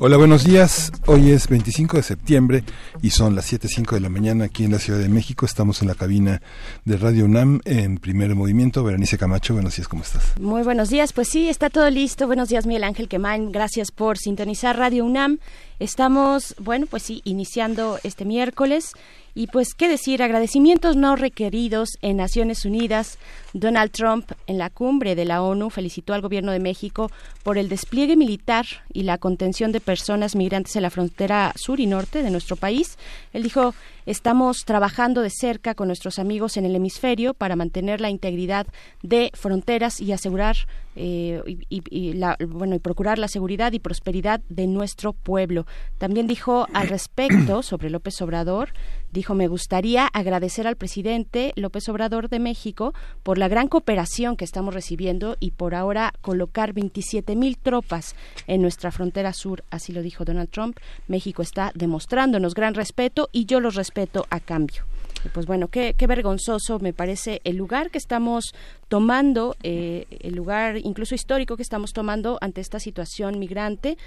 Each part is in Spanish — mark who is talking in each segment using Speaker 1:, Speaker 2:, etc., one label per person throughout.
Speaker 1: Hola, buenos días. Hoy es 25 de septiembre y son las 7.05 de la mañana aquí en la Ciudad de México. Estamos en la cabina de Radio UNAM en primer movimiento. Berenice Camacho, buenos días, ¿cómo estás?
Speaker 2: Muy buenos días, pues sí, está todo listo. Buenos días, Miguel Ángel Quemain. Gracias por sintonizar Radio UNAM. Estamos, bueno, pues sí, iniciando este miércoles y pues, ¿qué decir? Agradecimientos no requeridos en Naciones Unidas. Donald Trump, en la cumbre de la ONU, felicitó al gobierno de México por el despliegue militar y la contención de personas migrantes en la frontera sur y norte de nuestro país. Él dijo, estamos trabajando de cerca con nuestros amigos en el hemisferio para mantener la integridad de fronteras y asegurar eh, y, bueno, y procurar la seguridad y prosperidad de nuestro pueblo. También dijo al respecto sobre López Obrador, dijo, me gustaría agradecer al presidente López Obrador de México por la gran cooperación que estamos recibiendo y por ahora colocar 27 mil tropas en nuestra frontera sur, así lo dijo Donald Trump. México está demostrándonos gran respeto y yo los respeto a cambio pues bueno, qué, qué, vergonzoso me parece el lugar que estamos tomando, eh, el lugar incluso histórico que estamos tomando ante esta situación migrante,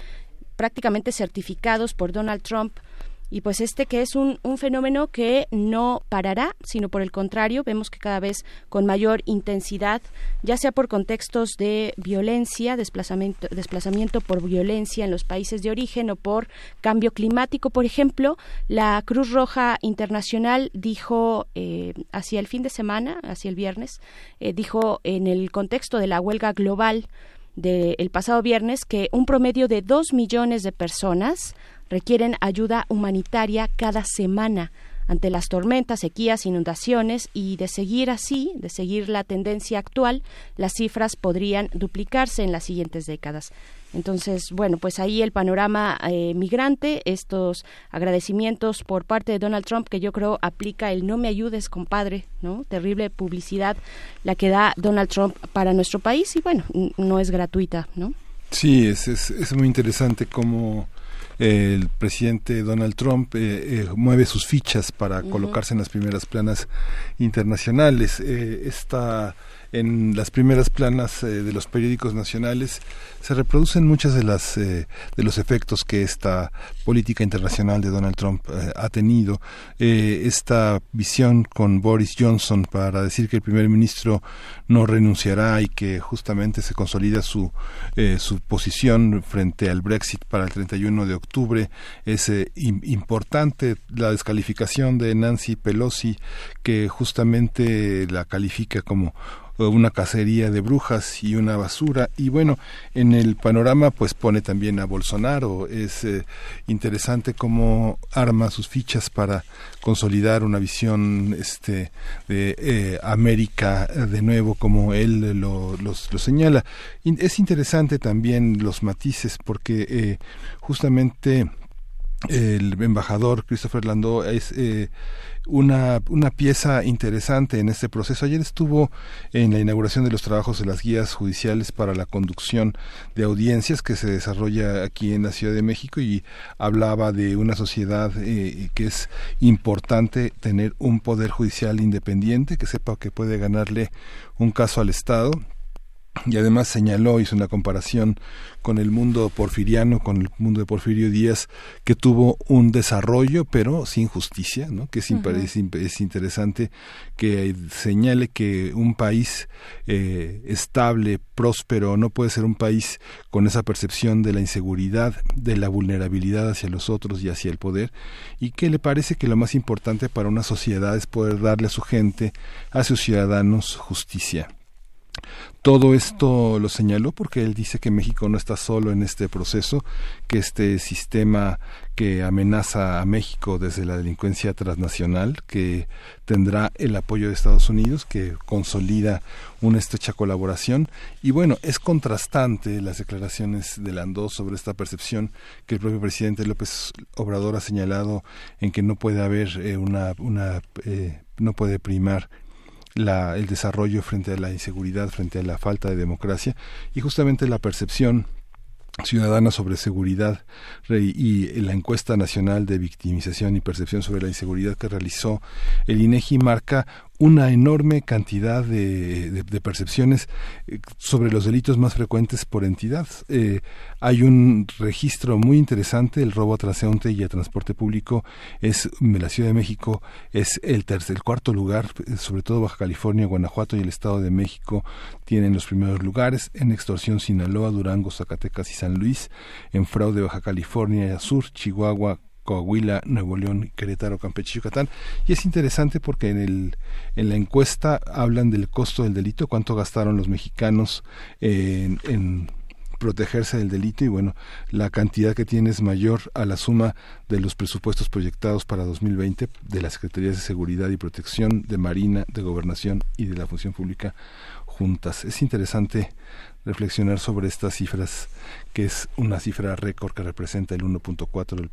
Speaker 2: prácticamente certificados por Donald Trump y pues este que es un, un, fenómeno que no parará, sino por el contrario, vemos que cada vez con mayor intensidad, ya sea por contextos de violencia, desplazamiento, desplazamiento por violencia en los países de origen o por cambio climático, por ejemplo, la Cruz Roja Internacional dijo eh, hacia el fin de semana, hacia el viernes, eh, dijo en el contexto de la huelga global del pasado viernes que un promedio de dos millones de personas requieren ayuda humanitaria cada semana ante las tormentas, sequías, inundaciones y de seguir así, de seguir la tendencia actual, las cifras podrían duplicarse en las siguientes décadas. Entonces, bueno, pues ahí el panorama eh, migrante, estos agradecimientos por parte de Donald Trump, que yo creo aplica el no me ayudes, compadre, ¿no? Terrible publicidad la que da Donald Trump para nuestro país y bueno, no es gratuita, ¿no?
Speaker 1: Sí, es, es, es muy interesante cómo el presidente Donald Trump eh, eh, mueve sus fichas para colocarse en las primeras planas internacionales. Eh, esta en las primeras planas eh, de los periódicos nacionales se reproducen muchas de las eh, de los efectos que esta política internacional de Donald Trump eh, ha tenido. Esta visión con Boris Johnson para decir que el primer ministro no renunciará y que justamente se consolida su su posición frente al Brexit para el 31 de octubre es importante la descalificación de Nancy Pelosi que justamente la califica como una cacería de brujas y una basura. Y bueno en el panorama pues pone también a Bolsonaro. Es eh, interesante cómo arma sus fichas para consolidar una visión este de eh, América de nuevo como él lo, lo señala. Es interesante también los matices porque eh, justamente el embajador Christopher Landau es eh, una, una pieza interesante en este proceso. Ayer estuvo en la inauguración de los trabajos de las guías judiciales para la conducción de audiencias que se desarrolla aquí en la Ciudad de México y hablaba de una sociedad eh, que es importante tener un poder judicial independiente que sepa que puede ganarle un caso al Estado y además señaló, hizo una comparación con el mundo porfiriano, con el mundo de Porfirio Díaz, que tuvo un desarrollo, pero sin justicia, ¿no? que es, es, interesante que señale que un país eh, estable, próspero, no puede ser un país con esa percepción de la inseguridad, de la vulnerabilidad hacia los otros y hacia el poder, y que le parece que lo más importante para una sociedad es poder darle a su gente, a sus ciudadanos, justicia Todo esto lo señaló porque él dice que México no está solo en este proceso, que este sistema que amenaza a México desde la delincuencia transnacional, que tendrá el apoyo de Estados Unidos, que consolida una estrecha colaboración. Y bueno, es contrastante las declaraciones de Landó sobre esta percepción que el propio presidente López Obrador ha señalado en que no puede haber eh, una, una eh, no puede primar la, el desarrollo frente a la inseguridad, frente a la falta de democracia y justamente la percepción ciudadana sobre seguridad y la encuesta nacional de victimización y percepción sobre la inseguridad que realizó el INEGI marca una enorme cantidad de, percepciones eh, sobre los delitos más frecuentes por entidad. Eh, hay un registro muy interesante, el robo a transeúnte y a transporte público es la Ciudad de México es el tercer, el cuarto lugar, eh, sobre todo Baja California, Guanajuato y el Estado de México tienen los primeros lugares, en extorsión Sinaloa, Durango, Zacatecas y San Luis, en fraude Baja California Sur, Chihuahua, Coahuila, Nuevo León, Querétaro, Campeche Yucatán. Y es interesante porque en, el, en la encuesta hablan del costo del delito, cuánto gastaron los mexicanos en, en protegerse del delito y bueno, la cantidad que tiene es mayor a la suma de los presupuestos proyectados para 2020 de las Secretarías de Seguridad y Protección, de Marina, de Gobernación y de la Función Pública juntas. Es interesante reflexionar sobre estas cifras, que es una cifra récord que representa el 1.4 del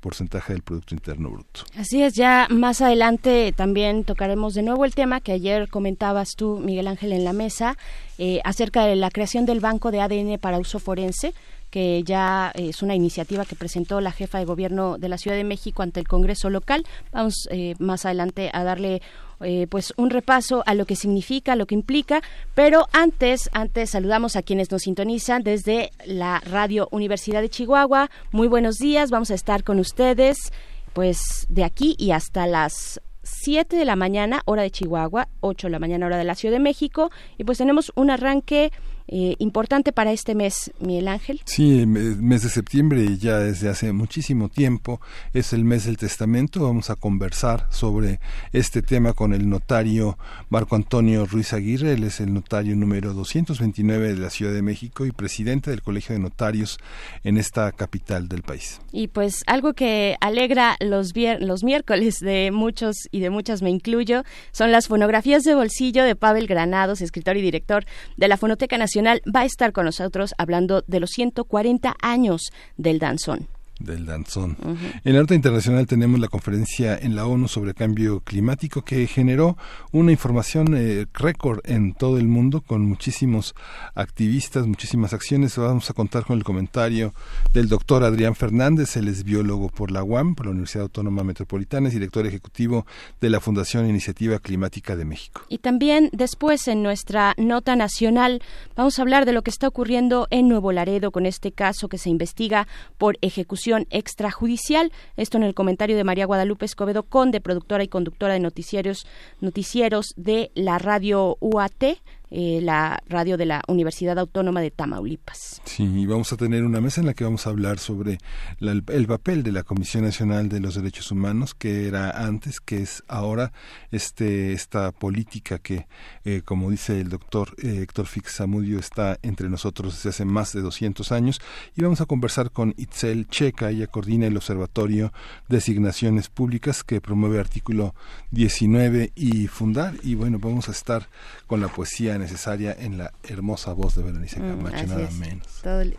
Speaker 1: porcentaje del Producto Interno Bruto.
Speaker 2: Así es, ya más adelante también tocaremos de nuevo el tema que ayer comentabas tú, Miguel Ángel, en la mesa, eh, acerca de la creación del Banco de ADN para uso forense que ya es una iniciativa que presentó la jefa de gobierno de la Ciudad de México ante el Congreso local. Vamos eh, más adelante a darle eh, pues un repaso a lo que significa, lo que implica, pero antes, antes saludamos a quienes nos sintonizan desde la Radio Universidad de Chihuahua. Muy buenos días, vamos a estar con ustedes pues de aquí y hasta las 7 de la mañana, hora de Chihuahua, 8 de la mañana, hora de la Ciudad de México, y pues tenemos un arranque eh, importante para este mes, Miguel Ángel.
Speaker 1: Sí, mes de septiembre ya desde hace muchísimo tiempo es el mes del testamento. Vamos a conversar sobre este tema con el notario Marco Antonio Ruiz Aguirre. Él es el notario número 229 de la Ciudad de México y presidente del Colegio de Notarios en esta capital del país.
Speaker 2: Y pues algo que alegra los, los miércoles de muchos y de muchas, me incluyo, son las fonografías de bolsillo de Pavel Granados, escritor y director de la Fonoteca Nacional va a estar con nosotros hablando de los 140 años del danzón
Speaker 1: del danzón. En el arte internacional tenemos la conferencia en la ONU sobre cambio climático que generó una información eh, récord en todo el mundo con muchísimos activistas, muchísimas acciones. Vamos a contar con el comentario del doctor Adrián Fernández, él es biólogo por la UAM, por la Universidad Autónoma Metropolitana, es director ejecutivo de la Fundación Iniciativa Climática de México.
Speaker 2: Y también después en nuestra nota nacional vamos a hablar de lo que está ocurriendo en Nuevo Laredo con este caso que se investiga por ejecución extrajudicial. Esto en el comentario de María Guadalupe Escobedo Conde, productora y conductora de noticieros, noticieros de la radio UAT eh, la radio de la Universidad Autónoma de Tamaulipas.
Speaker 1: Sí, y vamos a tener una mesa en la que vamos a hablar sobre el papel de la Comisión Nacional de los Derechos Humanos, que era antes, que es ahora este esta política que, eh, como dice el doctor eh, Héctor Fix Zamudio, está entre nosotros desde hace más de 200 años. Y vamos a conversar con Itzel Checa, ella coordina el Observatorio de Asignaciones Públicas que promueve artículo 19 y fundar. Y bueno, vamos a estar con la poesía necesaria en la hermosa voz de Berenice mm, Camacho, nada menos.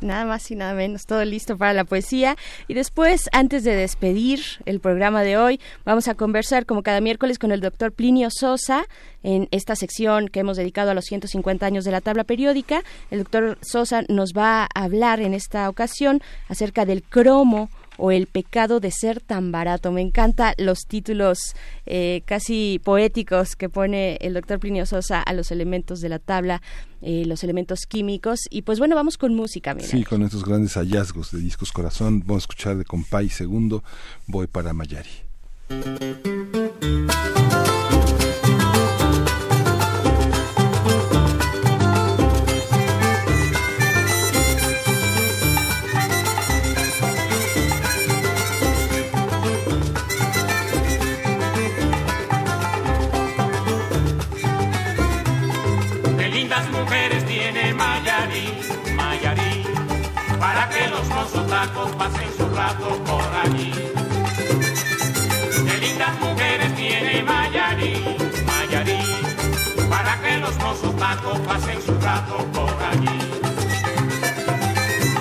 Speaker 2: nada más y nada menos, todo listo para la poesía. Y después, antes de despedir el programa de hoy, vamos a conversar como cada miércoles con el doctor Plinio Sosa en esta sección que hemos dedicado a los 150 años de la tabla periódica. El doctor Sosa nos va a hablar en esta ocasión acerca del cromo o El pecado de ser tan barato. Me encantan los títulos eh, casi poéticos que pone el doctor Plinio Sosa a los elementos de la tabla, eh, los elementos químicos. Y pues bueno, vamos con música.
Speaker 1: Sí, con estos grandes hallazgos de discos corazón. Vamos a escuchar de Compay Segundo, Voy para Mayari.
Speaker 3: Por allí. Qué lindas mujeres tiene Mayarí, Mayarí, para que los mozos tacos pasen su rato por allí.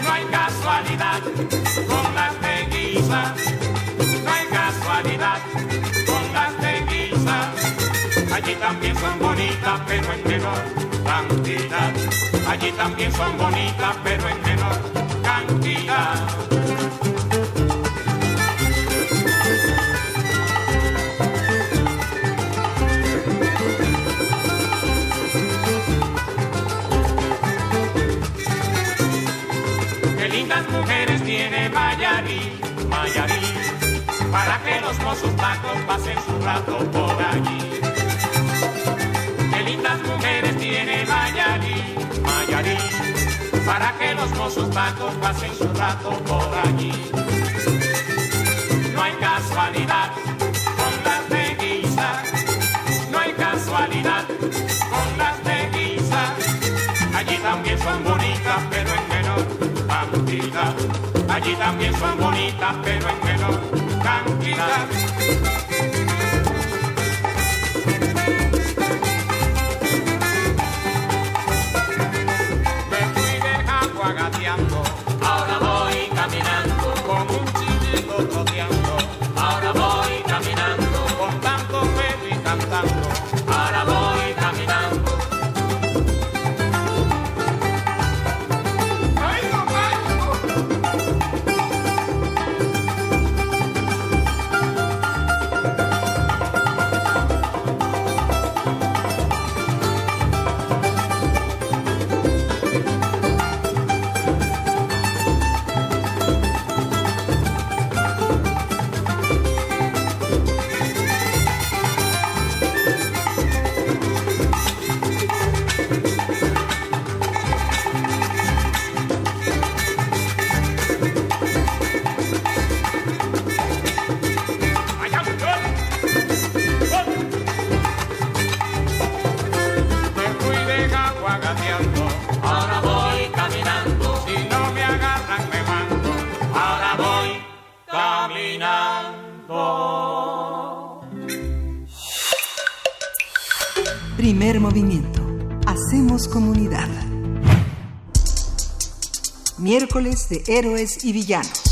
Speaker 3: No hay casualidad con las de guisa, no hay casualidad con las de guisa. Allí también son bonitas, pero en menor cantidad. Allí también son bonitas, pero en menor cantidad. Lindas mujeres tiene Mayarí, Mayarí, para que los mozos tacos pasen su rato por allí. Qué lindas mujeres tiene Mayarí, Mayarí, para que los mozos tacos pasen su rato por allí. No hay casualidad con las de guisa, no hay casualidad con las de guisa. Allí también son bonitas, pero en menor cantidad. Allí también son bonitas, pero en menor cantidad. De
Speaker 4: héroes y villanos.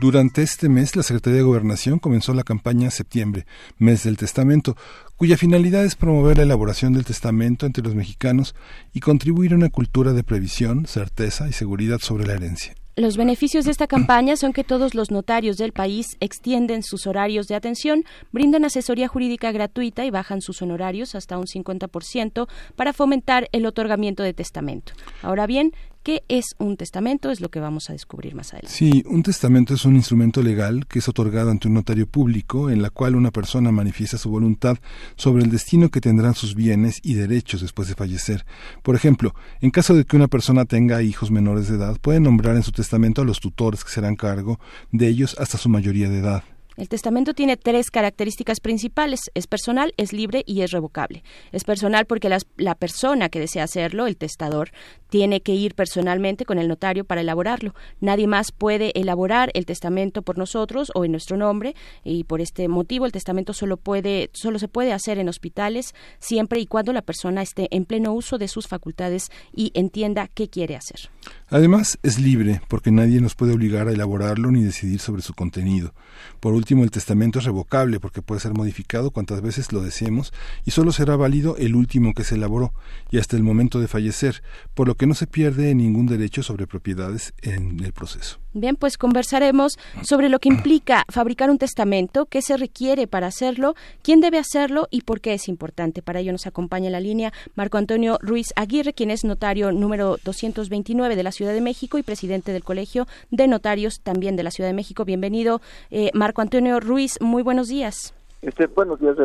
Speaker 1: Durante este mes, la Secretaría de Gobernación comenzó la campaña Septiembre, Mes del Testamento, cuya finalidad es promover la elaboración del testamento entre los mexicanos y contribuir a una cultura de previsión, certeza y seguridad sobre la herencia.
Speaker 2: Los beneficios de esta campaña son que todos los notarios del país extienden sus horarios de atención, brindan asesoría jurídica gratuita y bajan sus honorarios hasta un 50% para fomentar el otorgamiento de testamento. Ahora bien, ¿qué es un testamento? Es lo que vamos a descubrir más adelante.
Speaker 1: Sí, un testamento es un instrumento legal que es otorgado ante un notario público en la cual una persona manifiesta su voluntad sobre el destino que tendrán sus bienes y derechos después de fallecer. Por ejemplo, en caso de que una persona tenga hijos menores de edad, puede nombrar en su testamento a los tutores que serán cargo de ellos hasta su mayoría de edad.
Speaker 2: El testamento tiene tres características principales. Es personal, es libre y es revocable. Es personal porque las- la persona que desea hacerlo, el testador, tiene que ir personalmente con el notario para elaborarlo. Nadie más puede elaborar el testamento por nosotros o en nuestro nombre y por este motivo el testamento solo puede solo se puede hacer en hospitales siempre y cuando la persona esté en pleno uso de sus facultades y entienda qué quiere hacer.
Speaker 1: Además, es libre, porque nadie nos puede obligar a elaborarlo ni decidir sobre su contenido. Por último, el testamento es revocable, porque puede ser modificado cuantas veces lo deseemos y solo será válido el último que se elaboró y hasta el momento de fallecer, por lo que no se pierde ningún derecho sobre propiedades en el proceso.
Speaker 2: Bien, pues conversaremos sobre lo que implica fabricar un testamento, qué se requiere para hacerlo, quién debe hacerlo y por qué es importante. Para ello nos acompaña en la línea Marco Antonio Ruiz Aguirre, quien es notario número 229 de la Ciudad de México y presidente del Colegio de Notarios también de la Ciudad de México. Bienvenido, eh, Marco Antonio Ruiz. Muy buenos días.
Speaker 5: Este, buenos días,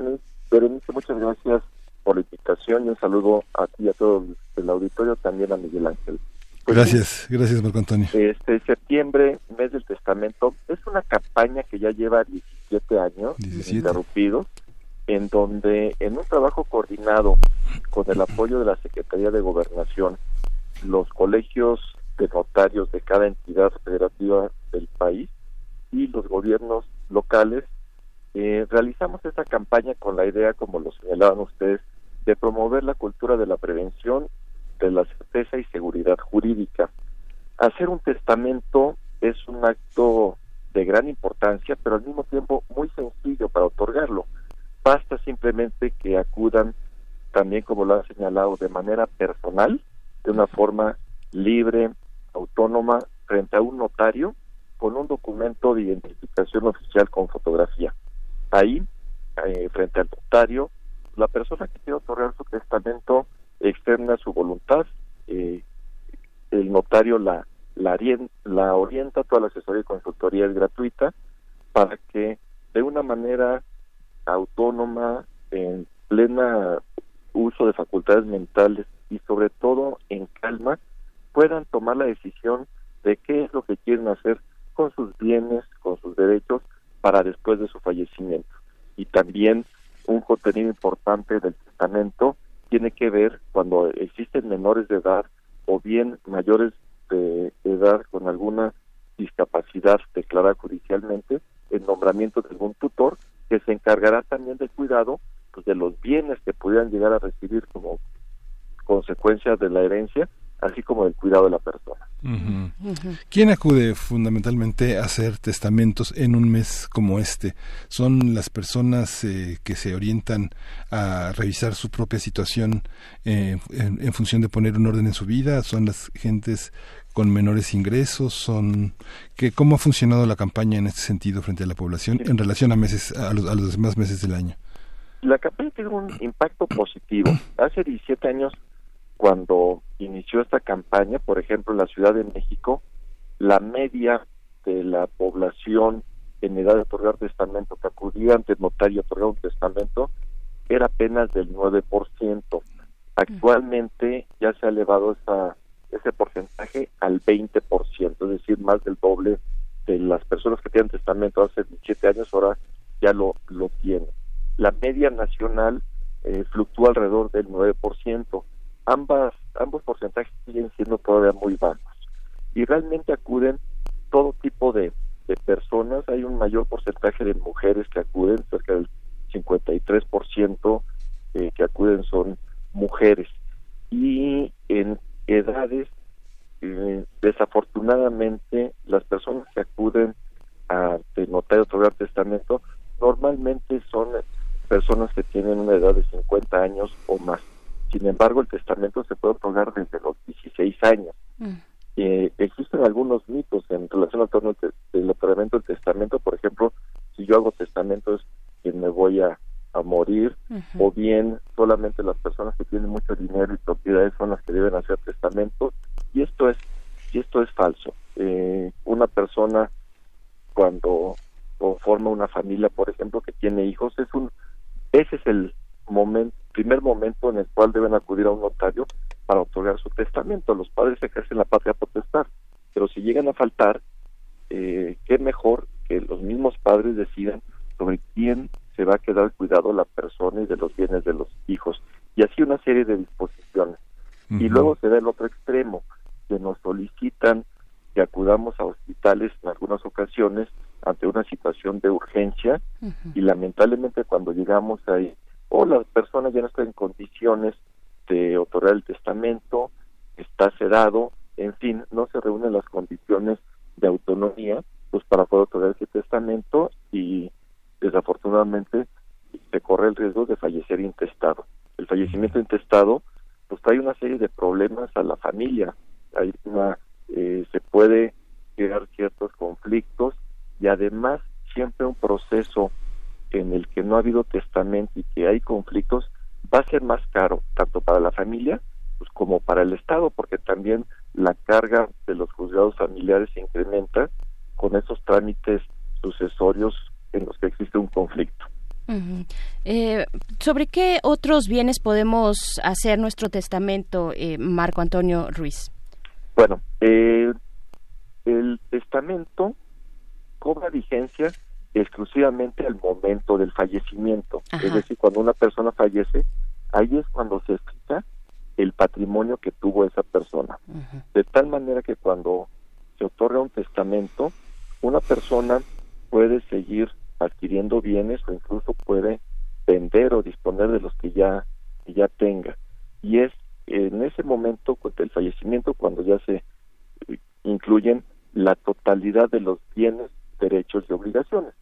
Speaker 5: Berenice. Muchas gracias por la invitación y un saludo a ti y a todo el auditorio, también a Miguel Ángel. Pues
Speaker 1: Gracias, gracias Marco Antonio.
Speaker 5: Este septiembre, mes del testamento, es una campaña que ya lleva 17 años
Speaker 1: 17.
Speaker 5: ininterrumpidos, en donde en un trabajo coordinado con el apoyo de la Secretaría de Gobernación los colegios de notarios de cada entidad federativa del país y los gobiernos locales eh, realizamos esta campaña con la idea, como lo señalaban ustedes, de promover la cultura de la prevención, de la certeza y seguridad jurídica. Hacer un testamento es un acto de gran importancia, pero al mismo tiempo muy sencillo para otorgarlo. Basta simplemente que acudan también, como lo ha señalado, de manera personal, de una forma libre, autónoma, frente a un notario, con un documento de identificación oficial con fotografía. Ahí, eh, frente al notario, la persona que quiere otorgar su testamento externa su voluntad, eh, el notario la, la, la orienta, toda la asesoría y consultoría es gratuita, para que de una manera autónoma, en plena uso de facultades mentales y sobre todo en calma, puedan tomar la decisión de qué es lo que quieren hacer con sus bienes, con sus derechos, para después de su fallecimiento. Y también un contenido importante del testamento tiene que ver cuando existen menores de edad o bien mayores de edad con alguna discapacidad declarada judicialmente, el nombramiento de algún tutor que se encargará también del cuidado pues, de los bienes que pudieran llegar a recibir como consecuencia de la herencia, así como del cuidado de la persona.
Speaker 1: ¿Quién acude fundamentalmente a hacer testamentos en un mes como este? ¿Son las personas eh, que se orientan a revisar su propia situación eh, en, función de poner un orden en su vida? ¿Son las gentes con menores ingresos? ¿Son que cómo ha funcionado la campaña en este sentido frente a la población en relación a meses a los, a los demás meses del año?
Speaker 5: La campaña tiene un impacto positivo. Hace 17 años cuando inició esta campaña, por ejemplo, en la Ciudad de México, la media de la población en edad de otorgar testamento que acudía ante notario a otorgar un testamento era apenas del 9%. Actualmente ya se ha elevado esa, ese porcentaje al 20%, es decir, más del doble de las personas que tienen testamento hace 17 años ahora ya lo, lo tienen. La media nacional eh, fluctúa alrededor del 9% ambas ambos porcentajes siguen siendo todavía muy bajos. Y realmente acuden todo tipo de, personas. Hay un mayor porcentaje de mujeres que acuden cerca del 53% eh, que acuden son mujeres. Y en edades eh, desafortunadamente las personas que acuden a notar otorgar testamento normalmente son personas que tienen una edad de 50 años o más sin embargo, el testamento se puede otorgar desde los 16 años. Mm. Eh, existen algunos mitos en relación al del otorgamiento del testamento. Por ejemplo, si yo hago testamento es que me voy a, morir, o bien solamente las personas que tienen mucho dinero y propiedades son las que deben hacer testamento. Y esto es, y esto es falso. Eh, una persona cuando forma una familia, por ejemplo, que tiene hijos, es un, ese es el momento primer momento en el cual deben acudir a un notario para otorgar su testamento. Los padres ejercen la patria potestad, pero si llegan a faltar, eh, qué mejor que los mismos padres decidan sobre quién se va a quedar cuidado la persona y de los bienes de los hijos. Y así una serie de disposiciones. Y luego se da el otro extremo, que nos solicitan que acudamos a hospitales en algunas ocasiones ante una situación de urgencia y lamentablemente cuando llegamos ahí o la persona ya no está en condiciones de otorgar el testamento, está sedado, en fin, no se reúnen las condiciones de autonomía pues para poder otorgar ese testamento y desafortunadamente se corre el riesgo de fallecer intestado. El fallecimiento intestado pues trae una serie de problemas a la familia, hay una eh, se puede crear ciertos conflictos y además siempre un proceso en el que no ha habido testamento y que hay conflictos, va a ser más caro, tanto para la familia pues, como para el Estado, porque también la carga de los juzgados familiares se incrementa con esos trámites sucesorios en los que existe un conflicto.
Speaker 2: Eh, ¿Sobre qué otros bienes podemos hacer nuestro testamento, eh, Marco Antonio Ruiz?
Speaker 5: Bueno, eh, el testamento cobra vigencia exclusivamente al momento del fallecimiento. Es decir, cuando una persona fallece, ahí es cuando se explica el patrimonio que tuvo esa persona. De tal manera que cuando se otorga un testamento, una persona puede seguir adquiriendo bienes o incluso puede vender o disponer de los que ya, que ya tenga. Y es en ese momento del fallecimiento cuando ya se eh, incluyen la totalidad de los bienes, derechos y obligaciones.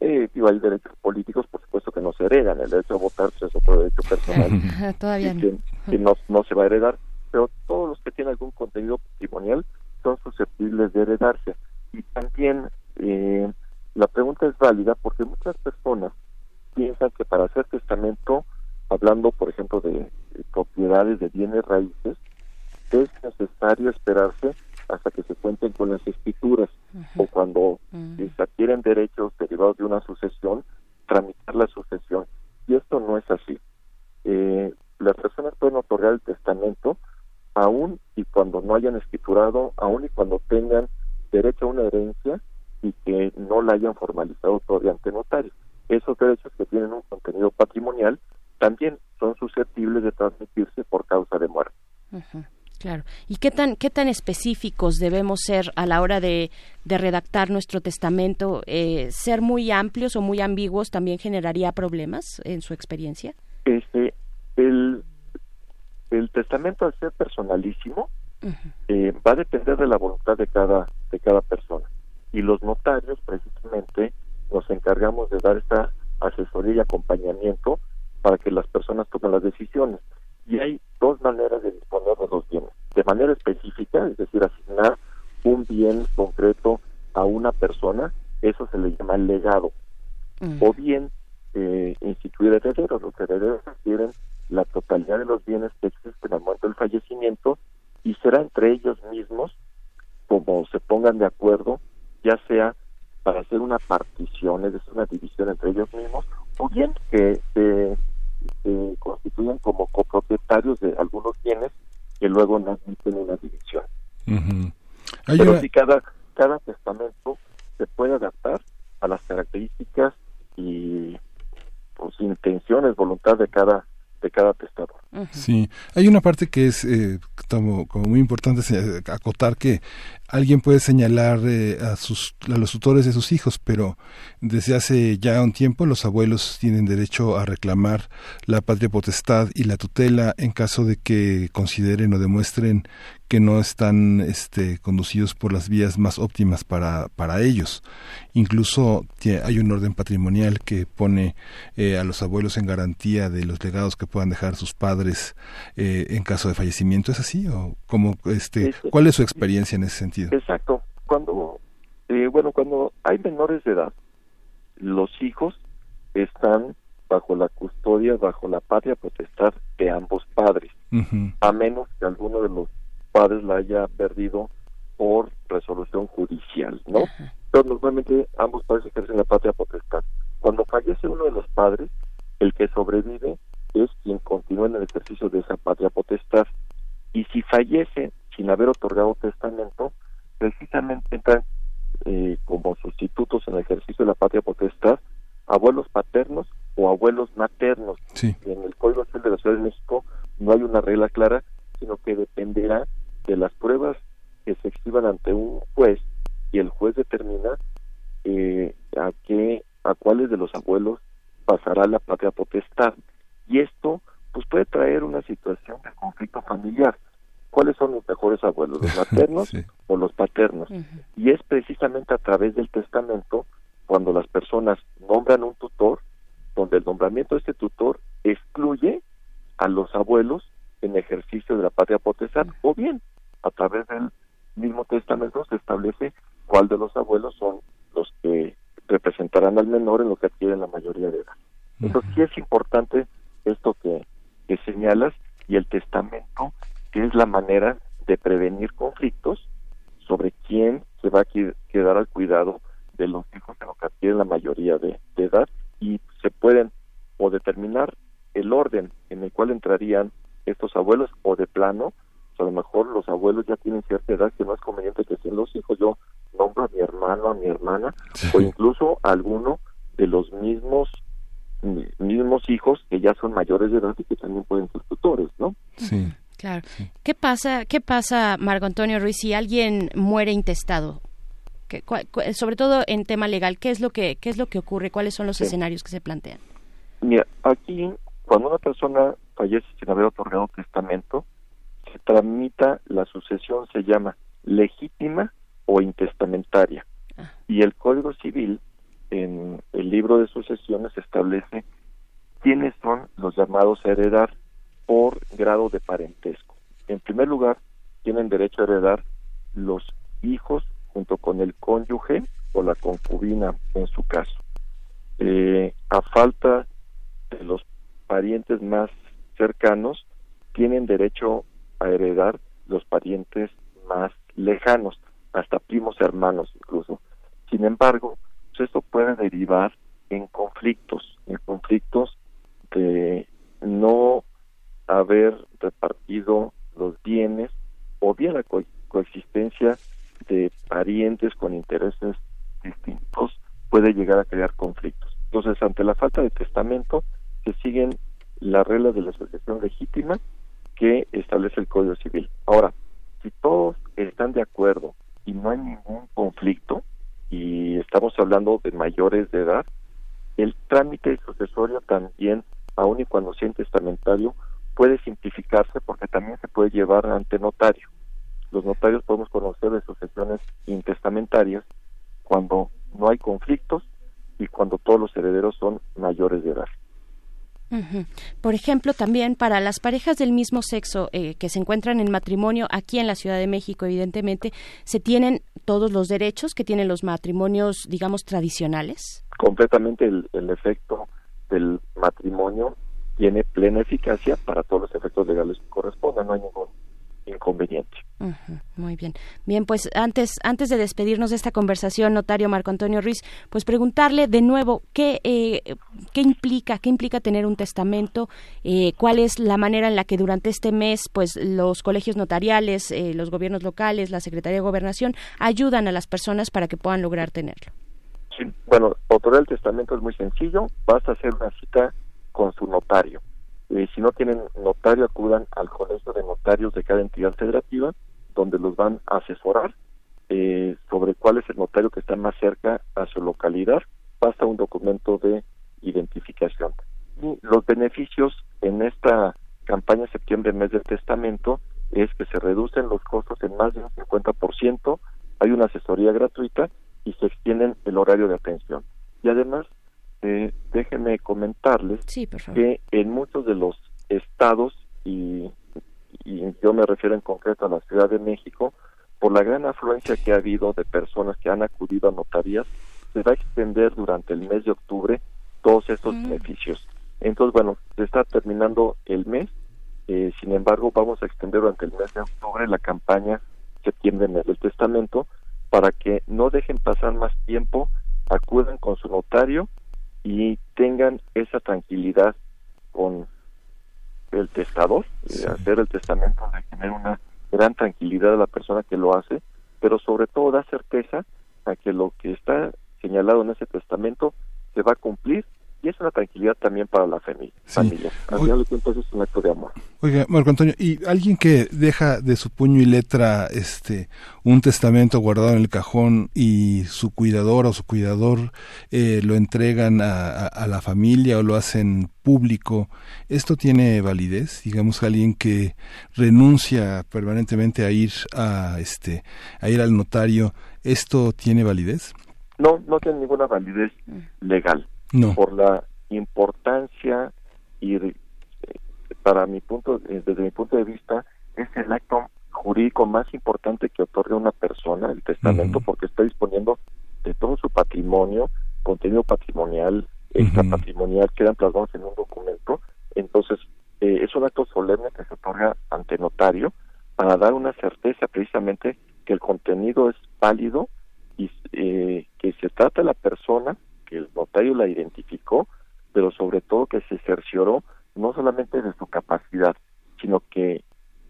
Speaker 5: Eh, hay derechos políticos, por supuesto que no se heredan, el derecho a votar pues, es otro derecho personal
Speaker 2: Todavía no.
Speaker 5: Que, no, no se va a heredar, pero todos los que tienen algún contenido patrimonial son susceptibles de heredarse. Y también eh, la pregunta es válida porque muchas personas piensan que para hacer testamento, hablando por ejemplo de propiedades de bienes raíces, es necesario esperarse hasta que se cuenten con las escrituras o cuando se adquieren derechos derivados de una sucesión, tramitar la sucesión. Y esto no es así. Eh, las personas pueden otorgar el testamento aún y cuando no hayan escriturado, aún y cuando tengan derecho a una herencia y que no la hayan formalizado todavía ante notario. Esos derechos que tienen un contenido patrimonial también son susceptibles de transmitirse por causa de muerte.
Speaker 2: Claro. ¿Y qué tan, qué tan específicos debemos ser a la hora de, redactar nuestro testamento? Eh, ¿Ser muy amplios o muy ambiguos también generaría problemas en su experiencia?
Speaker 5: Este, el, el testamento al ser personalísimo eh, va a depender de la voluntad de cada, de cada persona. Y los notarios precisamente nos encargamos de dar esta asesoría y acompañamiento para que las personas tomen las decisiones. Y hay dos maneras de disponer de los bienes. De manera específica, es decir, asignar un bien concreto a una persona, eso se le llama legado. O bien eh, instituir herederos. Los herederos adquieren la totalidad de los bienes que existen al momento del fallecimiento y será entre ellos mismos como se pongan de acuerdo, ya sea para hacer una partición, es decir, una división entre ellos mismos, o bien que se como copropietarios de algunos bienes que luego no admiten una división. Pero si cada, cada testamento se puede adaptar a las características y pues, intenciones, voluntad de cada de cada testador.
Speaker 1: Sí, hay una parte que es eh, como, como, muy importante acotar que alguien puede señalar eh, a, sus, a los tutores de sus hijos, pero desde hace ya un tiempo los abuelos tienen derecho a reclamar la patria potestad y la tutela en caso de que consideren o demuestren que no están este, conducidos por las vías más óptimas para, para ellos. Incluso hay un orden patrimonial que pone eh, a los abuelos en garantía de los legados que puedan dejar sus padres eh, en caso de fallecimiento. ¿Es así? ¿O cómo, este, ¿Cuál es su experiencia en ese sentido?
Speaker 5: Exacto. Cuando, eh, bueno, cuando hay menores de edad, los hijos están bajo la custodia, bajo la patria potestad de ambos padres, a menos que alguno de los padres la haya perdido por resolución judicial, ¿no? Pero normalmente ambos padres ejercen la patria potestad. Cuando fallece uno de los padres, el que sobrevive es quien continúa en el ejercicio de esa patria potestad. Y si fallece sin haber otorgado testamento, precisamente entran eh, como sustitutos en el ejercicio de la patria potestad abuelos paternos o abuelos maternos. En el Código Civil de la Ciudad de México no hay una regla clara, sino que dependerá de las pruebas que se exhiban ante un juez y el juez determina eh, a qué a cuáles de los abuelos pasará la patria potestad. Y esto pues puede traer una situación de conflicto familiar cuáles son los mejores abuelos los maternos o los paternos. Y es precisamente a través del testamento cuando las personas nombran un tutor donde el nombramiento de este tutor excluye a los abuelos en ejercicio de la patria potestad. O bien a través del mismo testamento se establece cuál de los abuelos son los que representarán al menor en lo que adquieren la mayoría de edad. Entonces sí es importante esto que, que señalas y el testamento, que es la manera de prevenir conflictos sobre quién se va a quedar al cuidado de los hijos en lo que adquieren la mayoría de, de edad y se pueden o determinar el orden en el cual entrarían estos abuelos o de plano a lo mejor los abuelos ya tienen cierta edad que no es conveniente que sean los hijos. Yo nombro a mi hermano, a mi hermana, o incluso a alguno de los mismos mismos hijos que ya son mayores de edad y que también pueden ser tutores, ¿no?
Speaker 1: Sí.
Speaker 2: Claro. ¿Qué pasa, qué pasa, Marco Antonio Ruiz, si alguien muere intestado? sobre todo en tema legal, ¿qué es lo que, qué es lo que ocurre? ¿Cuáles son los escenarios que se plantean?
Speaker 5: Mira, aquí, cuando una persona fallece sin haber otorgado testamento, se tramita, la sucesión se llama legítima o intestamentaria. Ah. Y el Código Civil, en el libro de sucesiones, establece quiénes son los llamados a heredar por grado de parentesco. En primer lugar, tienen derecho a heredar los hijos junto con el cónyuge o la concubina en su caso. Eh, a falta de los parientes más cercanos, tienen derecho a heredar los parientes más lejanos, hasta primos hermanos incluso. Sin embargo, pues esto puede derivar en conflictos, en conflictos de no haber repartido los bienes o bien la coexistencia de parientes con intereses distintos puede llegar a crear conflictos. Entonces, ante la falta de testamento, se siguen las reglas de la asociación legítima que establece el Código Civil. Ahora, si todos están de acuerdo y no hay ningún conflicto, y estamos hablando de mayores de edad, el trámite sucesorio también, aun y cuando sea testamentario, puede simplificarse porque también se puede llevar ante notario. Los notarios podemos conocer de sucesiones intestamentarias cuando no hay conflictos y cuando todos los herederos son mayores de edad.
Speaker 2: Por ejemplo, también para las parejas del mismo sexo eh, que se encuentran en matrimonio aquí en la Ciudad de México, evidentemente, ¿se tienen todos los derechos que tienen los matrimonios, digamos, tradicionales?
Speaker 5: Completamente el, el efecto del matrimonio tiene plena eficacia para todos los efectos legales que correspondan, no hay ningún inconveniente.
Speaker 2: muy bien. Bien, pues antes, antes de despedirnos de esta conversación, notario Marco Antonio Ruiz, pues preguntarle de nuevo qué, eh, qué implica, qué implica tener un testamento, eh, cuál es la manera en la que durante este mes, pues los colegios notariales, eh, los gobiernos locales, la Secretaría de Gobernación ayudan a las personas para que puedan lograr tenerlo.
Speaker 5: Sí, bueno, otorgar el testamento es muy sencillo, basta hacer una cita con su notario. Eh, si no tienen notario, acudan al colegio de notarios de cada entidad federativa, donde los van a asesorar eh, sobre cuál es el notario que está más cerca a su localidad. Basta un documento de identificación. Y los beneficios en esta campaña septiembre, mes del testamento, es que se reducen los costos en más de un 50%, hay una asesoría gratuita y se extienden el horario de atención. Y además eh, déjenme comentarles que en muchos de los estados, y, y yo me refiero en concreto a la Ciudad de México, por la gran afluencia que ha habido de personas que han acudido a notarías, se va a extender durante el mes de octubre todos estos mm. beneficios. Entonces, bueno, se está terminando el mes, eh, sin embargo, vamos a extender durante el mes de octubre la campaña septiembre mes del testamento para que no dejen pasar más tiempo, acudan con su notario y tengan esa tranquilidad con el testador, hacer el testamento, de tener una gran tranquilidad a la persona que lo hace, pero sobre todo da certeza a que lo que está señalado en ese testamento se va a cumplir y es una tranquilidad también para la familia. familia. Al final de cuentas es un acto de amor.
Speaker 1: Oiga, Marco Antonio, y alguien que deja de su puño y letra este un testamento guardado en el cajón y su cuidador o su cuidador eh, lo entregan a, a, la familia o lo hacen público, ¿esto tiene validez? Digamos, alguien que renuncia permanentemente a ir a este a ir al notario, ¿esto tiene validez?
Speaker 5: No, no tiene ninguna validez legal por la importancia y eh, para mi punto eh, desde mi punto de vista es el acto jurídico más importante que otorga una persona el testamento porque está disponiendo de todo su patrimonio contenido patrimonial extra patrimonial quedan plasmados en un documento. Entonces eh, es un acto solemne que se otorga ante notario para dar una certeza precisamente que el contenido es válido y que se trata de la persona que el notario la identificó, pero sobre todo que se cercioró no solamente de su capacidad, sino que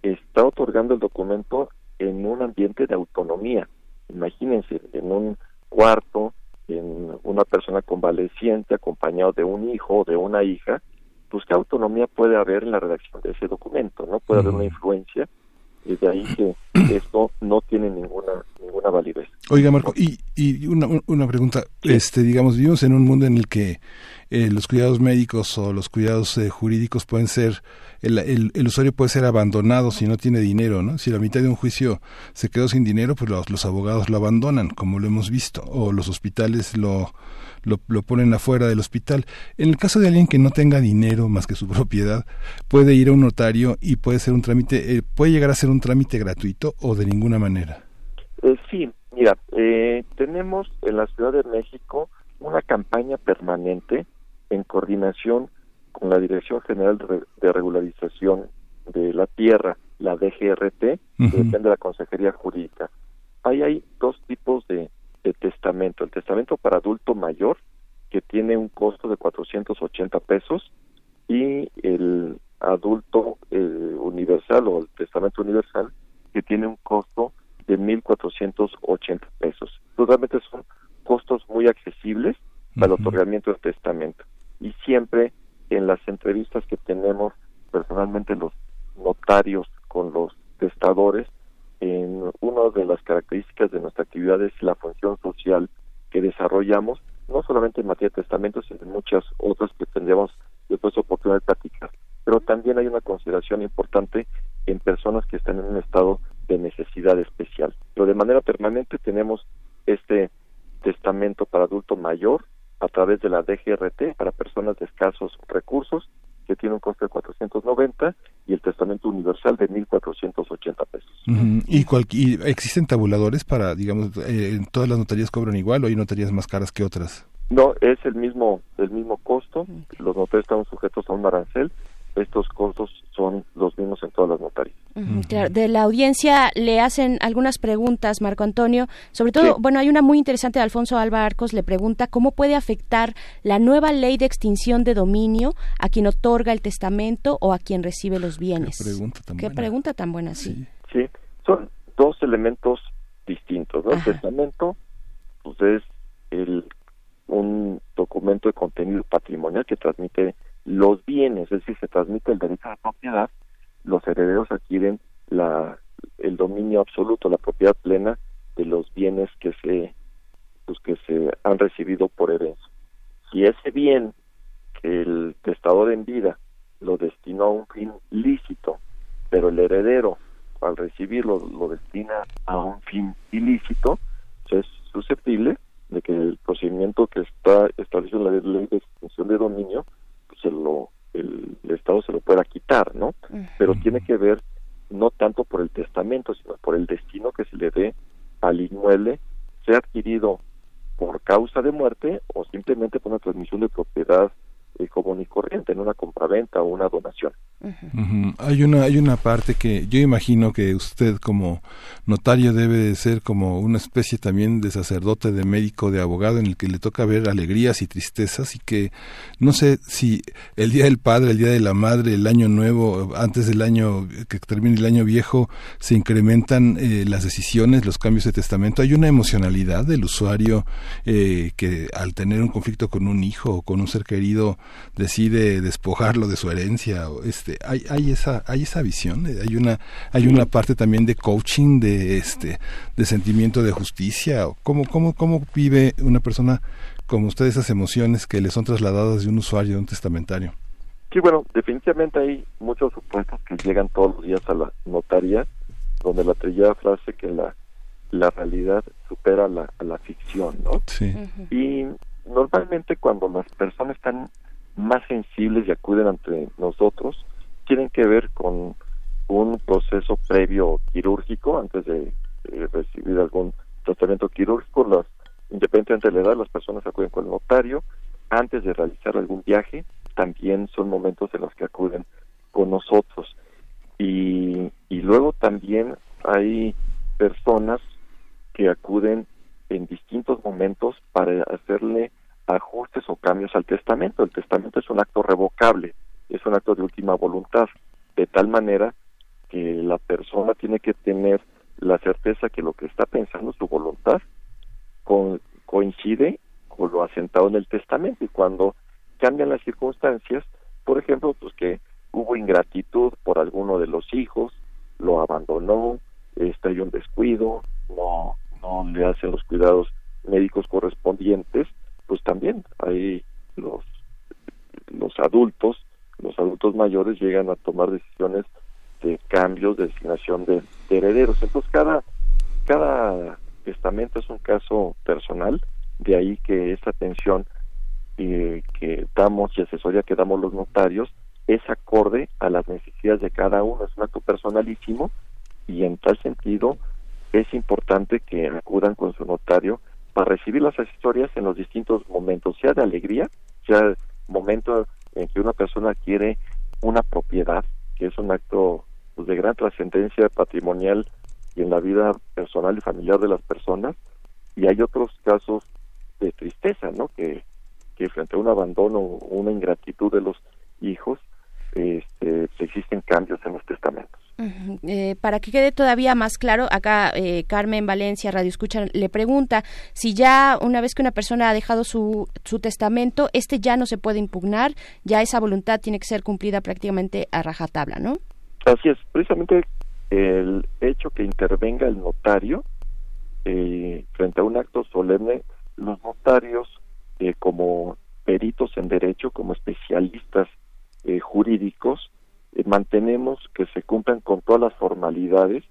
Speaker 5: está otorgando el documento en un ambiente de autonomía. Imagínense, en un cuarto, en una persona convaleciente, acompañado de un hijo o de una hija, pues qué autonomía puede haber en la redacción de ese documento, ¿no? Puede haber una influencia y de ahí que esto no tiene ninguna ninguna validez.
Speaker 1: Oiga, Marco, y, y una, una pregunta, este, digamos, vivimos en un mundo en el que eh, los cuidados médicos o los cuidados eh, jurídicos pueden ser, el, el, el, usuario puede ser abandonado si no tiene dinero, ¿no? Si la mitad de un juicio se quedó sin dinero, pues los, los abogados lo abandonan, como lo hemos visto, o los hospitales lo, lo, lo, ponen afuera del hospital. En el caso de alguien que no tenga dinero más que su propiedad, puede ir a un notario y puede ser un trámite, eh, puede llegar a ser un trámite gratuito o de ninguna manera.
Speaker 5: Eh, sí, mira, eh, tenemos en la Ciudad de México una campaña permanente en coordinación con la Dirección General de, Regularización de la Tierra, la DGRT, uh -huh. que depende de la Consejería Jurídica. Ahí hay dos tipos de, de testamento. El testamento para adulto mayor, que tiene un costo de 480 pesos, y el adulto eh, universal o el testamento universal, que tiene un costo de 1.480 pesos. Totalmente son costos muy accesibles para el otorgamiento del testamento. Y siempre en las entrevistas que tenemos personalmente los notarios con los testadores, en una de las características de nuestra actividad es la función social que desarrollamos, no solamente en materia de testamentos, sino en muchas otras que tendríamos después oportunidad de platicar. Pero también hay una consideración importante en personas que están en un estado de necesidad especial. Pero de manera permanente tenemos este testamento para adulto mayor a través de la DGRT para personas de escasos recursos que tiene un costo de 490 y el testamento universal de 1.480 pesos.
Speaker 1: Uh -huh. ¿Y, ¿Y, existen tabuladores para, digamos, eh, todas las notarías cobran igual o hay notarías más caras que otras?
Speaker 5: No, es el mismo el mismo costo. Los notarios están sujetos a un arancel. Estos costos son los mismos en todas las.
Speaker 2: Uh -huh. claro, de la audiencia le hacen algunas preguntas, Marco Antonio. Sobre todo, sí. bueno, hay una muy interesante de Alfonso Alba Arcos, le pregunta cómo puede afectar la nueva ley de extinción de dominio a quien otorga el testamento o a quien recibe los bienes.
Speaker 1: Qué pregunta tan
Speaker 2: Qué
Speaker 1: buena.
Speaker 2: Pregunta tan buena sí.
Speaker 5: sí. sí. son dos elementos distintos. ¿no? El testamento pues, es el, un documento de contenido patrimonial que transmite los bienes, es decir, se transmite el derecho a la propiedad, los herederos adquieren la, el dominio absoluto, la propiedad plena de los bienes que se, pues, que se han recibido por herencia. Si ese bien que el testador en vida lo destinó a un fin lícito, pero el heredero al recibirlo lo destina a un fin ilícito, es susceptible de que el procedimiento que está establecido en la ley de extinción de dominio se lo el, el, Estado se lo pueda quitar, ¿no? Uh -huh. Pero tiene que ver no tanto por el testamento, sino por el destino que se le dé al inmueble, sea adquirido por causa de muerte o simplemente por una transmisión de propiedad eh, común y corriente, en una compraventa o una donación.
Speaker 1: Uh -huh. Uh -huh. Hay una hay una parte que yo imagino que usted como notario debe de ser como una especie también de sacerdote, de médico, de abogado en el que le toca ver alegrías y tristezas y que no sé si el día del padre, el día de la madre, el año nuevo, antes del año que termine el año viejo, se incrementan eh, las decisiones, los cambios de testamento. Hay una emocionalidad del usuario eh, que al tener un conflicto con un hijo o con un ser querido decide despojarlo de su herencia. Este, hay, hay esa hay esa visión, hay una hay una parte también de coaching, de este de sentimiento de justicia. ¿Cómo cómo cómo vive una persona como usted esas emociones que le son trasladadas de un usuario de un testamentario?
Speaker 5: Sí, bueno, definitivamente hay muchos supuestos que llegan todos los días a la notaría, donde la trillada frase que la la realidad supera la, a la ficción, ¿no?
Speaker 1: Sí.
Speaker 5: Uh -huh. Y normalmente cuando las personas están más sensibles y acuden ante nosotros, tienen que ver con un proceso previo quirúrgico antes de recibir algún tratamiento quirúrgico. Las, independientemente de la edad, las personas acuden con el notario. Antes de realizar algún viaje, también son momentos en los que acuden con nosotros. Y, y luego también hay personas que acuden en distintos momentos para hacerle ajustes o cambios al testamento. El testamento es un acto revocable, es un acto de última voluntad, de tal manera que la persona tiene que tener la certeza que lo que está pensando, su voluntad, co coincide con lo asentado en el testamento y cuando cambian las circunstancias, por ejemplo, pues que hubo ingratitud por alguno de los hijos, lo abandonó, este, hay un descuido, no, no le hace los cuidados médicos correspondientes, pues también hay los, los adultos, los adultos mayores llegan a tomar decisiones de cambios de designación de, herederos. Entonces cada, cada testamento es un caso personal, de ahí que esta atención eh, que damos y asesoría que damos los notarios es acorde a las necesidades de cada uno, es un acto personalísimo y en tal sentido es importante que acudan con su notario para recibir las asesorías en los distintos momentos, sea de alegría, sea momento en que una persona quiere una propiedad, que es un acto pues, de gran trascendencia patrimonial y en la vida personal y familiar de las personas, y hay otros casos de tristeza, ¿no? Que, que frente a un abandono o una ingratitud de los hijos, este, existen cambios en los testamentos.
Speaker 2: Eh, para que quede todavía más claro, acá eh, Carmen Valencia, Radio Escucha, le pregunta si ya una vez que una persona ha dejado su, su testamento, este ya no se puede impugnar, ya esa voluntad tiene que ser cumplida prácticamente a rajatabla, ¿no?
Speaker 5: Así es, precisamente el hecho que intervenga el notario eh, frente a un acto solemne, los notarios como peritos en derecho, como especialistas jurídicos, eh, mantenemos que se cumplan con todas las formalidades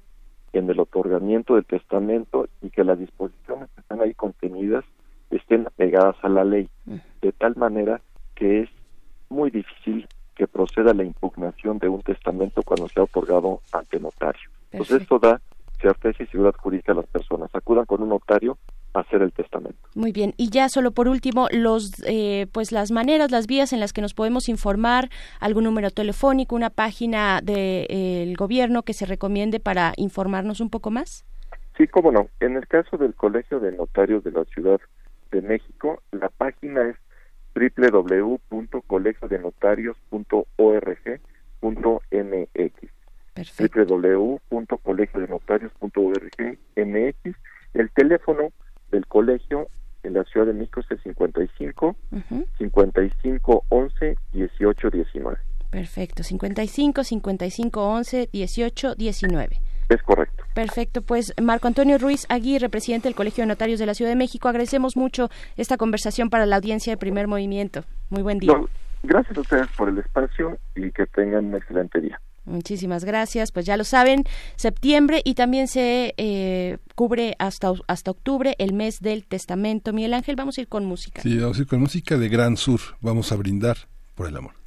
Speaker 5: en el otorgamiento del testamento y que las disposiciones que están ahí contenidas estén pegadas a la ley, de tal manera que es muy difícil que proceda la impugnación de un testamento cuando sea otorgado ante notario. Entonces esto da certeza y seguridad jurídica a las personas. Acudan con un notario hacer el testamento.
Speaker 2: Muy bien. Y ya solo por último, los, eh, pues las maneras, las vías en las que nos podemos informar, algún número telefónico, una página del de, gobierno que se recomiende para informarnos un poco más.
Speaker 5: Sí, cómo no. En el caso del Colegio de Notarios de la Ciudad de México, la página es www.colegiodenotarios.org.mx www.colegiodenotarios.org.mx El teléfono del colegio en la Ciudad de México es el 55 55 11 18 19.
Speaker 2: Perfecto, 55 55 11 18 19.
Speaker 5: Es correcto.
Speaker 2: Perfecto, pues Marco Antonio Ruiz Aguirre, presidente del Colegio de Notarios de la Ciudad de México, agradecemos mucho esta conversación para la audiencia de Primer Movimiento. Muy buen día.
Speaker 5: gracias a ustedes por el espacio y que tengan un excelente día.
Speaker 2: Muchísimas gracias. Pues ya lo saben, septiembre y también se eh, cubre hasta, hasta octubre el mes del testamento. Miguel Ángel, vamos a ir con música.
Speaker 6: Sí, vamos a ir con música de Gran Sur. Vamos a brindar por el amor.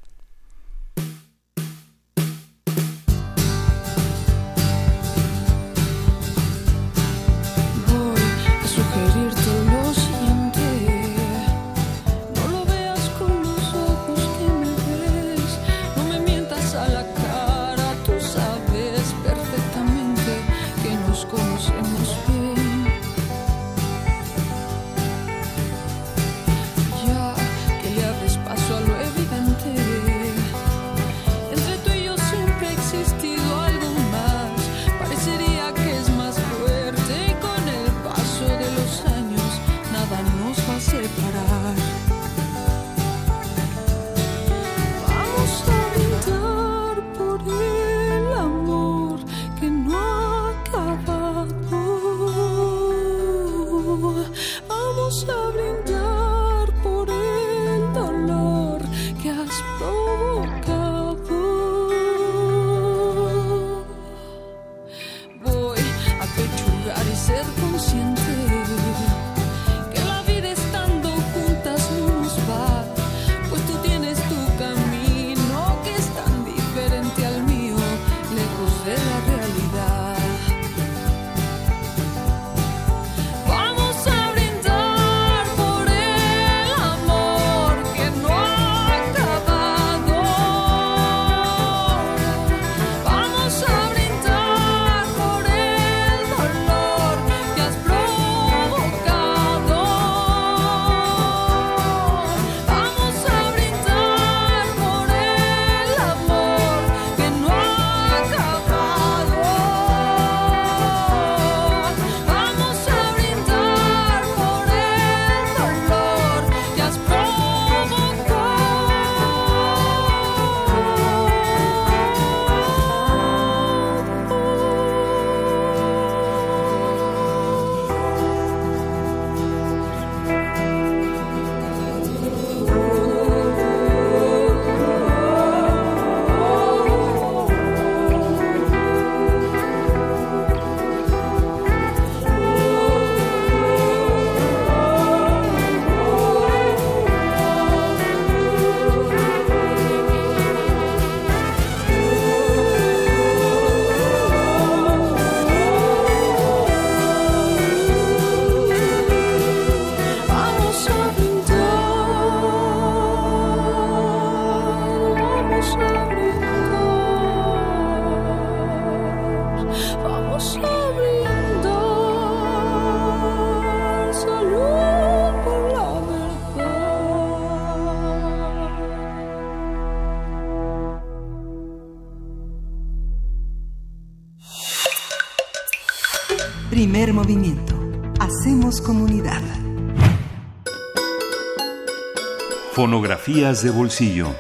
Speaker 7: De bolsillo.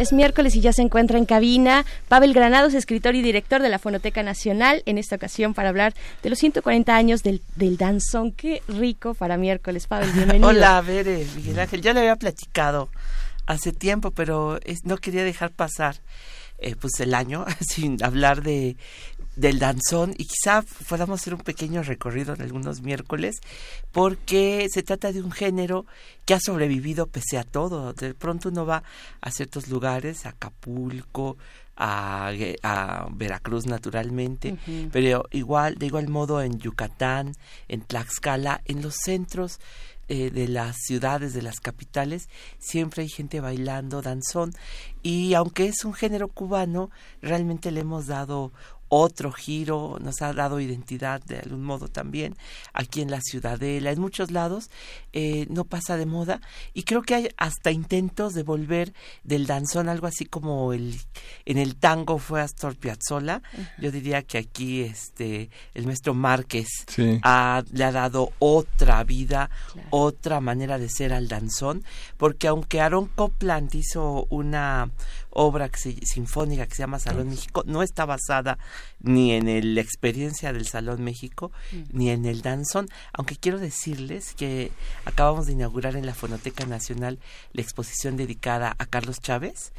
Speaker 2: Es miércoles y ya se encuentra en cabina Pavel Granados, escritor y director de la Fonoteca Nacional, en esta ocasión para hablar de los 140 años del, del danzón. Qué rico para miércoles, Pavel, bienvenido.
Speaker 8: Hola, Bere, Miguel Ángel. Ya le había platicado hace tiempo, pero no quería dejar pasar eh, pues el año sin hablar de del danzón y quizá podamos hacer un pequeño recorrido en algunos miércoles porque se trata de un género que ha sobrevivido pese a todo. De pronto uno va a ciertos lugares, a Acapulco, a, a Veracruz naturalmente, pero igual, de igual modo en Yucatán, en Tlaxcala, en los centros eh, de las ciudades, de las capitales, siempre hay gente bailando danzón y aunque es un género cubano, realmente le hemos dado otro giro, nos ha dado identidad de algún modo también aquí en la ciudadela, en muchos lados, eh, no pasa de moda. Y creo que hay hasta intentos de volver del danzón, algo así como el en el tango fue Astor Piazzolla, yo diría que aquí este el maestro Márquez le ha dado otra vida, otra manera de ser al danzón, porque aunque Aaron Copland hizo una obra que sinfónica que se llama Salón México no está basada ni en la experiencia del Salón México ni en el danzón, aunque quiero decirles que acabamos de inaugurar en la Fonoteca Nacional la exposición dedicada a Carlos Chávez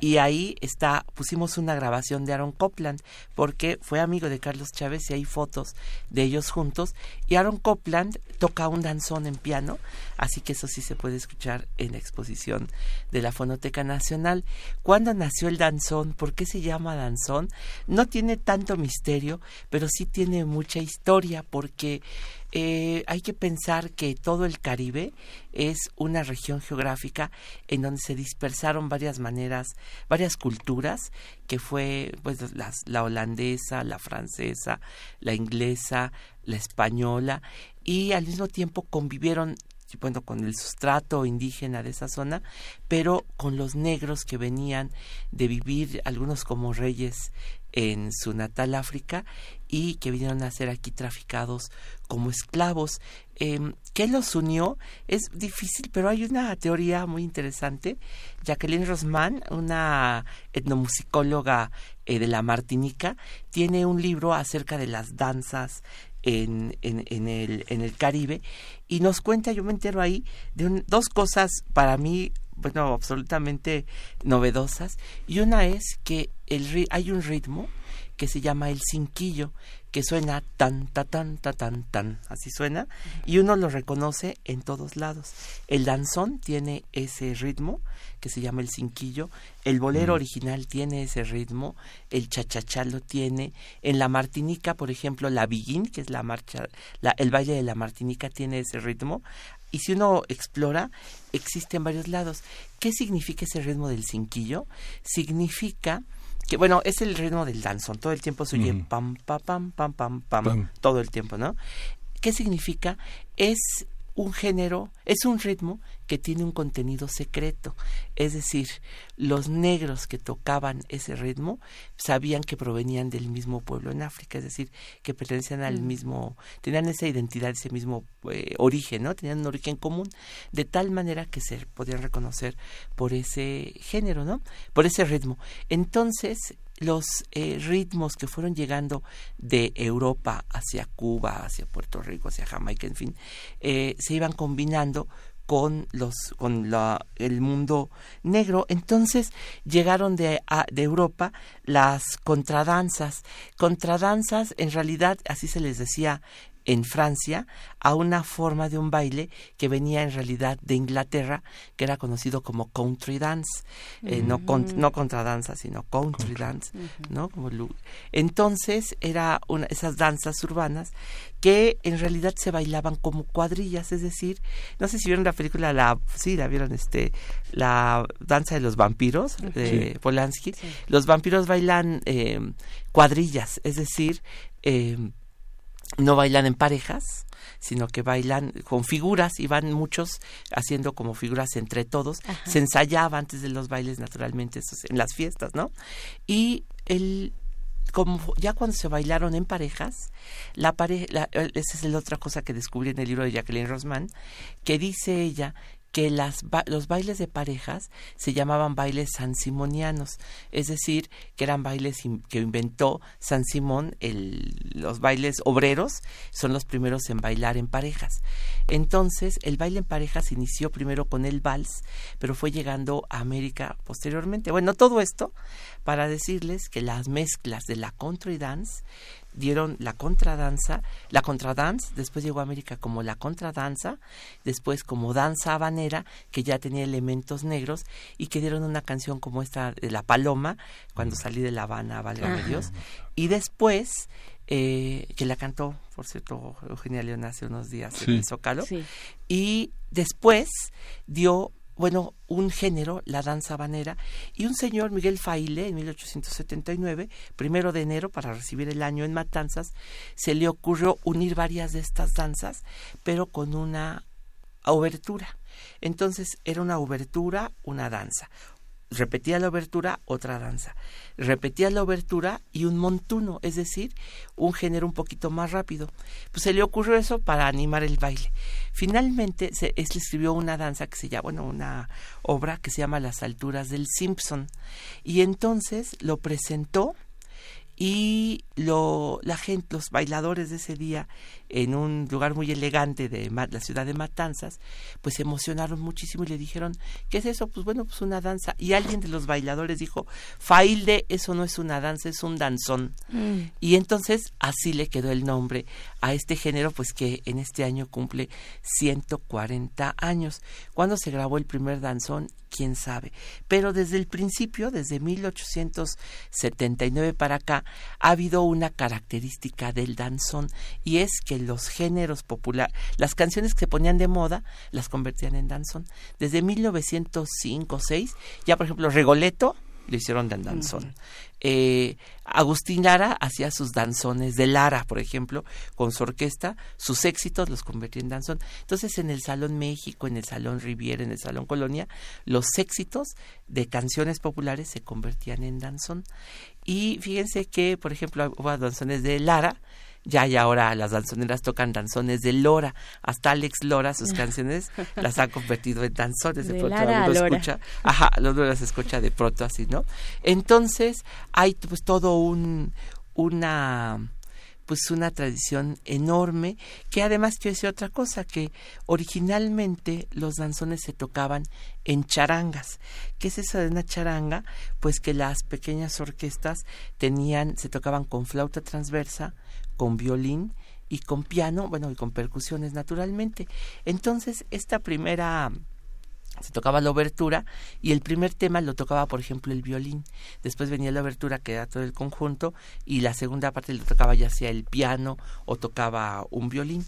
Speaker 8: y ahí está pusimos una grabación de Aaron Copland porque fue amigo de Carlos Chávez y hay fotos de ellos juntos y Aaron Copland toca un danzón en piano, así que eso sí se puede escuchar en la exposición de la Fonoteca Nacional. ¿Cuándo nació el danzón? ¿Por qué se llama danzón? No tiene tanto misterio, pero sí tiene mucha historia porque eh, hay que pensar que todo el Caribe es una región geográfica en donde se dispersaron varias maneras, varias culturas, que fue pues la holandesa, la francesa, la inglesa, la española, y al mismo tiempo convivieron bueno, con el sustrato indígena de esa zona, pero con los negros que venían de vivir, algunos como reyes en su natal África y que vinieron a ser aquí traficados como esclavos. Eh, ¿Qué los unió? Es difícil, pero hay una teoría muy interesante. Jacqueline Rosman, una etnomusicóloga eh, de la Martinica, tiene un libro acerca de las danzas en, en, en, el, en el Caribe y nos cuenta, yo me entero ahí, de dos cosas para mí, bueno, absolutamente novedosas. Y una es que el, hay un ritmo que se llama el cinquillo, que suena tan, ta, tan, ta, tan, tan, así suena, y uno lo reconoce en todos lados. El danzón tiene ese ritmo, que se llama el cinquillo, el bolero original tiene ese ritmo, el chachachá lo tiene, en la martinica, por ejemplo, la biguín, que es la marcha, la, el baile de la martinica tiene ese ritmo, y si uno explora, existe en varios lados. ¿Qué significa ese ritmo del cinquillo? Significa que bueno, es el ritmo del danzón, todo el tiempo se oye pam, pam, pam, pam, pam, pam, todo el tiempo, ¿no? ¿Qué significa? Es un género, es un ritmo que tiene un contenido secreto. Es decir, los negros que tocaban ese ritmo sabían que provenían del mismo pueblo en África, es decir, que pertenecían al mismo, tenían esa identidad, ese mismo eh, origen, ¿no? Tenían un origen común, de tal manera que se podían reconocer por ese género, ¿no? Por ese ritmo. Entonces, los eh, ritmos que fueron llegando de Europa hacia Cuba, hacia Puerto Rico, hacia Jamaica, en fin, eh, se iban combinando con los con la, el mundo negro. Entonces llegaron de, de Europa las contradanzas. Contradanzas en realidad así se les decía en Francia a una forma de un baile que venía en realidad de Inglaterra, que era conocido como country dance, eh, no, no contradanza, sino country, dance, ¿no? Como Entonces era una, esas danzas urbanas que en realidad se bailaban como cuadrillas, es decir, no sé si vieron la película, la, sí, la vieron, este, la danza de los vampiros de Polanski. Los vampiros bailan eh, cuadrillas, es decir, eh, no bailan en parejas, sino que bailan con figuras y van muchos haciendo como figuras entre todos. Se ensayaba antes de los bailes naturalmente en las fiestas, ¿no? Y el como ya cuando se bailaron en parejas, la pareja, esa es la otra cosa que descubrí en el libro de Jacqueline Rosman, que dice ella que las los bailes de parejas se llamaban bailes sansimonianos, es decir, que eran bailes que inventó San Simón, los bailes obreros son los primeros en bailar en parejas. Entonces, el baile en parejas inició primero con el vals, pero fue llegando a América posteriormente. Bueno, todo esto para decirles que las mezclas de la country dance dieron la contradanza, la contradance, después llegó a América como la contradanza, después como danza habanera, que ya tenía elementos negros, y que dieron una canción como esta de La Paloma, cuando salí de La Habana, válgame Dios, y después, eh, que la cantó, por cierto, Eugenia León hace unos días en el Zócalo, y después dio bueno, un género, la danza habanera, y un señor, Miguel Faile, en 1879, primero de enero, para recibir el año en Matanzas, se le ocurrió unir varias de estas danzas, pero con una obertura. Entonces era una obertura, una danza repetía la obertura, otra danza. Repetía la obertura y un montuno, es decir, un género un poquito más rápido. Pues se le ocurrió eso para animar el baile. Finalmente se, escribió una danza que se llama, bueno, una obra que se llama Las alturas del Simpson. Y entonces lo presentó y lo, la gente, los bailadores de ese día en un lugar muy elegante de la ciudad de Matanzas, pues se emocionaron muchísimo y le dijeron, ¿qué es eso? Pues bueno, pues una danza. Y alguien de los bailadores dijo, Failde, eso no es una danza, es un danzón. Mm. Y entonces así le quedó el nombre a este género, pues que en este año cumple 140 años. ¿Cuándo se grabó el primer danzón? quién sabe. Pero desde el principio, desde 1879 para acá, ha habido una característica del danzón y es que los géneros populares, las canciones que se ponían de moda, las convertían en danzón. Desde 1905 6, ya por ejemplo Regoleto lo hicieron de danzón. Eh, Agustín Lara hacía sus danzones de Lara, por ejemplo, con su orquesta, sus éxitos los convertía en danzón. Entonces, en el Salón México, en el Salón Riviera, en el Salón Colonia, los éxitos de canciones populares se convertían en danzón. Y fíjense que, por ejemplo, hubo danzones de Lara, ya y ahora las danzoneras tocan danzones de Lora. Hasta Alex Lora, sus canciones las ha convertido en danzones. De, pronto lo escucha, ajá, luego las escucha de pronto así, ¿no? Entonces, hay pues todo un, una pues una tradición enorme que además quiero decir otra cosa que originalmente los danzones se tocaban en charangas qué es eso de una charanga pues que las pequeñas orquestas tenían se tocaban con flauta transversa con violín y con piano, bueno, y con percusiones naturalmente. Entonces, esta primera se tocaba la obertura y el primer tema lo tocaba, por ejemplo, el violín. Después venía la obertura, que era todo el conjunto, y la segunda parte lo tocaba ya sea el piano o tocaba un violín.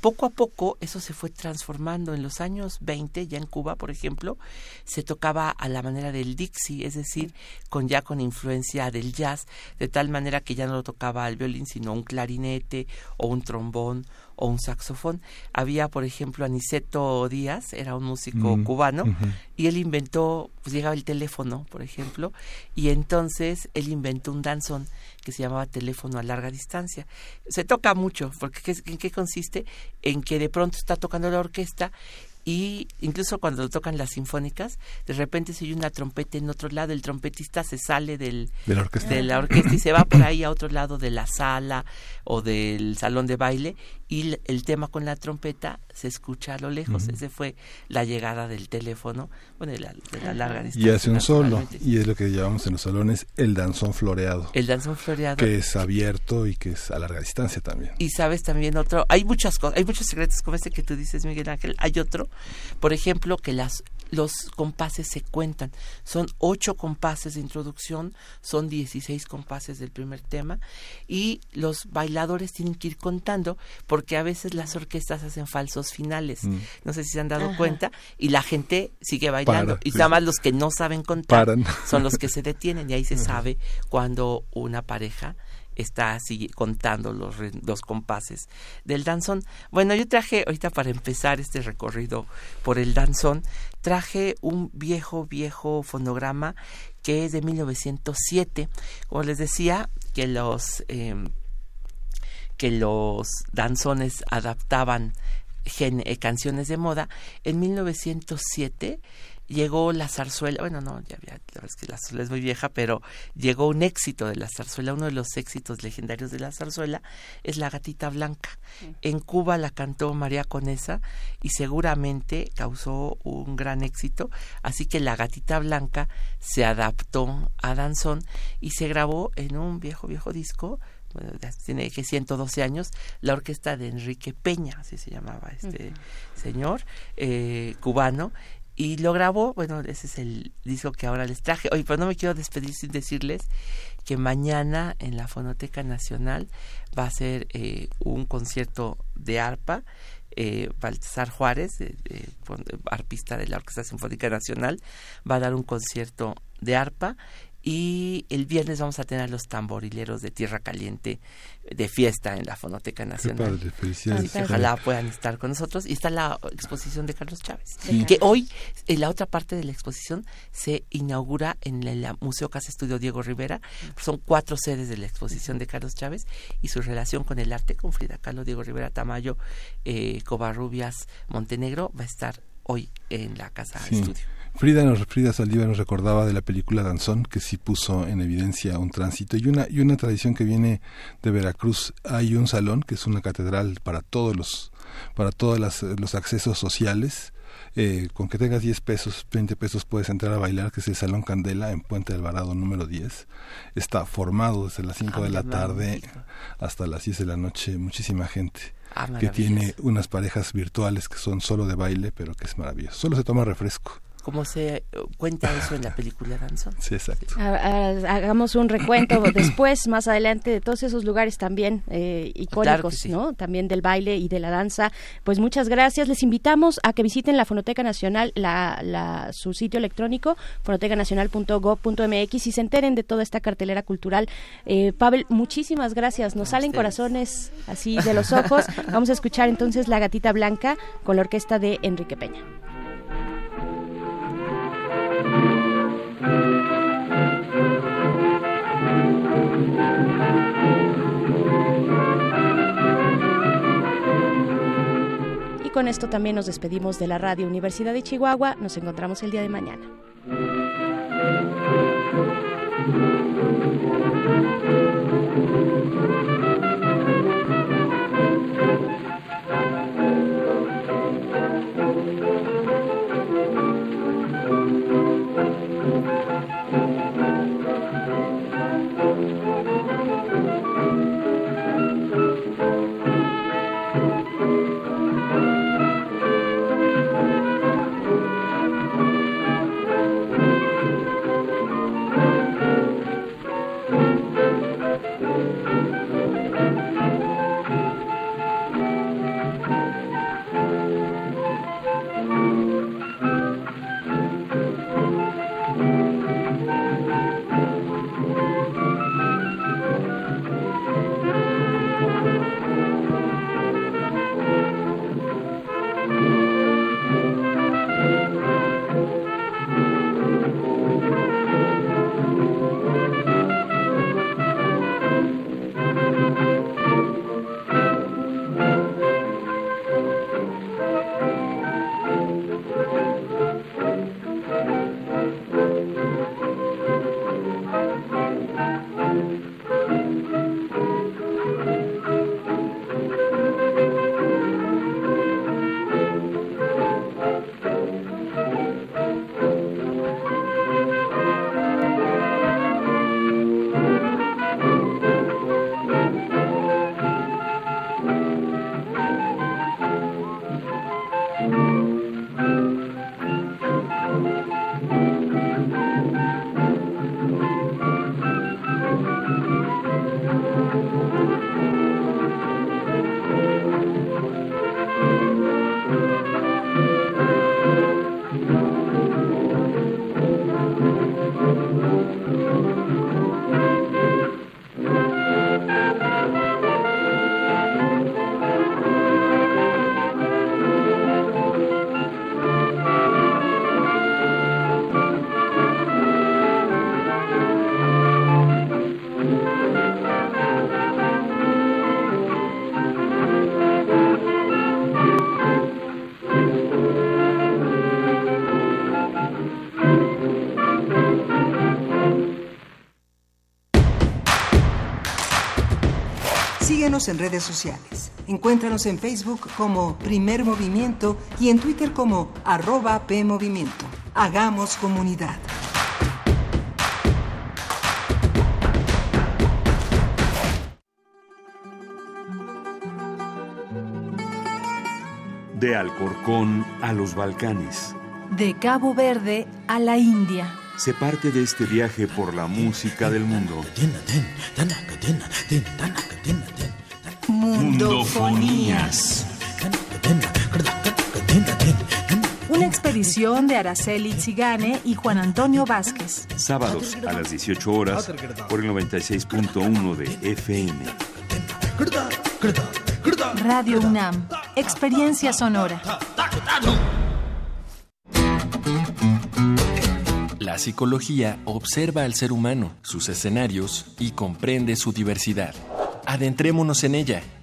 Speaker 8: Poco a poco eso se fue transformando. En los años 20, ya en Cuba, por ejemplo, se tocaba a la manera del Dixie, es decir, con ya con influencia del jazz, de tal manera que ya no lo tocaba el violín, sino un clarinete o un trombón o un saxofón. Había, por ejemplo, Aniceto Díaz, era un músico mm, cubano, y él inventó, pues llegaba el teléfono, por ejemplo, y entonces él inventó un danzón que se llamaba teléfono a larga distancia. Se toca mucho, porque ¿en qué consiste? En que de pronto está tocando la orquesta y incluso cuando tocan las sinfónicas, de repente se oye una trompeta en otro lado, el trompetista se sale del,
Speaker 1: de, la orquesta.
Speaker 8: de la orquesta y se va por ahí a otro lado de la sala o del salón de baile y el tema con la trompeta se escucha a lo lejos. Ese fue la llegada del teléfono, bueno, de la, larga distancia.
Speaker 1: Y hace un solo, y es lo que llamamos en los salones el danzón floreado.
Speaker 8: El danzón floreado.
Speaker 1: Que es abierto y que es a larga distancia también.
Speaker 8: Y sabes también otro, hay muchas cosas, hay muchos secretos como este que tú dices, Miguel Ángel. Hay otro, por ejemplo, que las los compases se cuentan. Son ocho compases de introducción, son dieciséis compases del primer tema y los bailadores tienen que ir contando porque a veces las orquestas hacen falsos finales. Mm. No sé si se han dado cuenta y la gente sigue bailando y nada más los que no saben contar son los que se detienen y ahí se sabe cuando una pareja está así contando los, compases del danzón. Bueno, yo traje ahorita para empezar este recorrido por el danzón, traje un viejo, viejo fonograma que es de 1907. Como les decía, que los, em, que los danzones adaptaban eh, canciones de moda. En 1907 llegó la zarzuela, bueno, no, ya, la verdad es que la zarzuela es muy vieja, pero llegó un éxito de la zarzuela, uno de los éxitos legendarios de la zarzuela es La Gatita Blanca. En Cuba la cantó María Conesa y seguramente causó un gran éxito, así que La Gatita Blanca se adaptó a danzón y se grabó en un viejo, viejo disco bueno, tiene que 112 años, la orquesta de Enrique Peña, así se llamaba este señor, eh, cubano, y lo grabó, bueno, ese es el disco que ahora les traje. Oye, pero no me quiero despedir sin decirles que mañana en la Fonoteca Nacional va a ser eh, un concierto de arpa. Eh, Baltasar Juárez, arpista de la Orquesta Sinfónica Nacional, va a dar un concierto de arpa y el viernes vamos a tener los tamborileros de Tierra Caliente de fiesta en la Fonoteca Nacional. ojalá puedan estar con nosotros. Y está la exposición de Carlos Chávez, que hoy, en la otra parte de la exposición, se inaugura en el Museo Casa Estudio Diego Rivera. Son cuatro sedes de la exposición de Carlos Chávez y su relación con el arte, con Frida Kahlo, Diego Rivera Tamayo, eh, Covarrubias, Montenegro, va a estar hoy en la Casa Estudio.
Speaker 1: Frida, nos, Frida Saldívar nos recordaba de la película Danzón, que sí puso en evidencia un tránsito y una, y una tradición que viene de Veracruz. Hay un salón que es una catedral para todos los, para todos los accesos sociales. Eh, con que tengas 10 pesos, 20 pesos puedes entrar a bailar, que es el Salón Candela en Puente Alvarado número 10. Está formado desde las 5 de la tarde hasta las 10 de la noche, muchísima gente. Ah, que tiene unas parejas virtuales que son solo de baile, pero que es maravilloso. Solo se toma refresco
Speaker 8: como se cuenta eso en la película Danzón.
Speaker 1: Sí, exacto.
Speaker 2: Hagamos un recuento después, más adelante, de todos esos lugares también eh, icónicos, ¿no? También del baile y de la danza. Pues muchas gracias. Les invitamos a que visiten la Fonoteca Nacional, la, la, su sitio electrónico, fonotecanacional.gov.mx y se enteren de toda esta cartelera cultural. Eh, Pavel, muchísimas gracias. Nos salen corazones así de los ojos. Vamos a escuchar entonces La Gatita Blanca con la orquesta de Enrique Peña. Y con esto también nos despedimos de la Radio Universidad de Chihuahua. Nos encontramos el día de mañana.
Speaker 4: Síguenos en redes sociales. Encuéntranos en Facebook como Primer Movimiento y en Twitter como arroba PMovimiento. Hagamos comunidad.
Speaker 7: De Alcorcón a los Balcanes.
Speaker 9: De Cabo Verde a la India.
Speaker 7: Se parte de este viaje por la música del mundo.
Speaker 9: Mundofonías. Una expedición de Araceli Zigane y Juan Antonio Vázquez.
Speaker 7: Sábados a las 18 horas por el 96.1 de FM.
Speaker 9: Radio UNAM. Experiencia sonora.
Speaker 10: La psicología observa al ser humano, sus escenarios y comprende su diversidad. Adentrémonos en ella.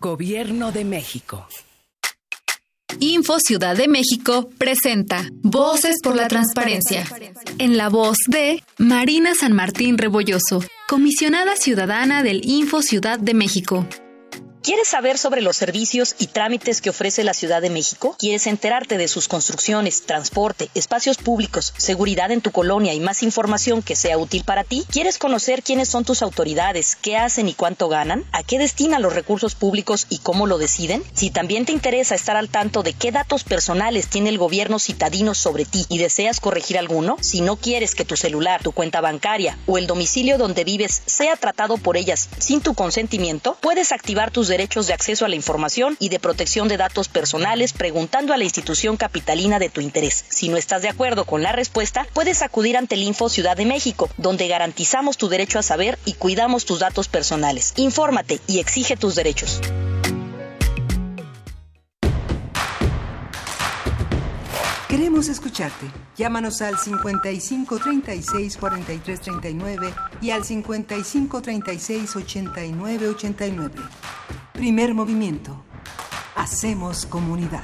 Speaker 11: Gobierno de México.
Speaker 12: Info Ciudad de México presenta Voces por la Transparencia. En la voz de Marina San Martín Rebolloso, comisionada ciudadana del Info Ciudad de México.
Speaker 13: ¿Quieres saber sobre los servicios y trámites que ofrece la Ciudad de México? ¿Quieres enterarte de sus construcciones, transporte, espacios públicos, seguridad en tu colonia y más información que sea útil para ti? ¿Quieres conocer quiénes son tus autoridades, qué hacen y cuánto ganan? ¿A qué destinan los recursos públicos y cómo lo deciden? Si también te interesa estar al tanto de qué datos personales tiene el gobierno citadino sobre ti y deseas corregir alguno, si no quieres que tu celular, tu cuenta bancaria o el domicilio donde vives sea tratado por ellas sin tu consentimiento, puedes activar tus derechos de acceso a la información y de protección de datos personales preguntando a la institución capitalina de tu interés. Si no estás de acuerdo con la respuesta, puedes acudir ante el Info Ciudad de México, donde garantizamos tu derecho a saber y cuidamos tus datos personales. Infórmate y exige tus derechos.
Speaker 4: Queremos escucharte. Llámanos al 55 36 43 39 y al 55 36 89 89. Primer movimiento. Hacemos comunidad.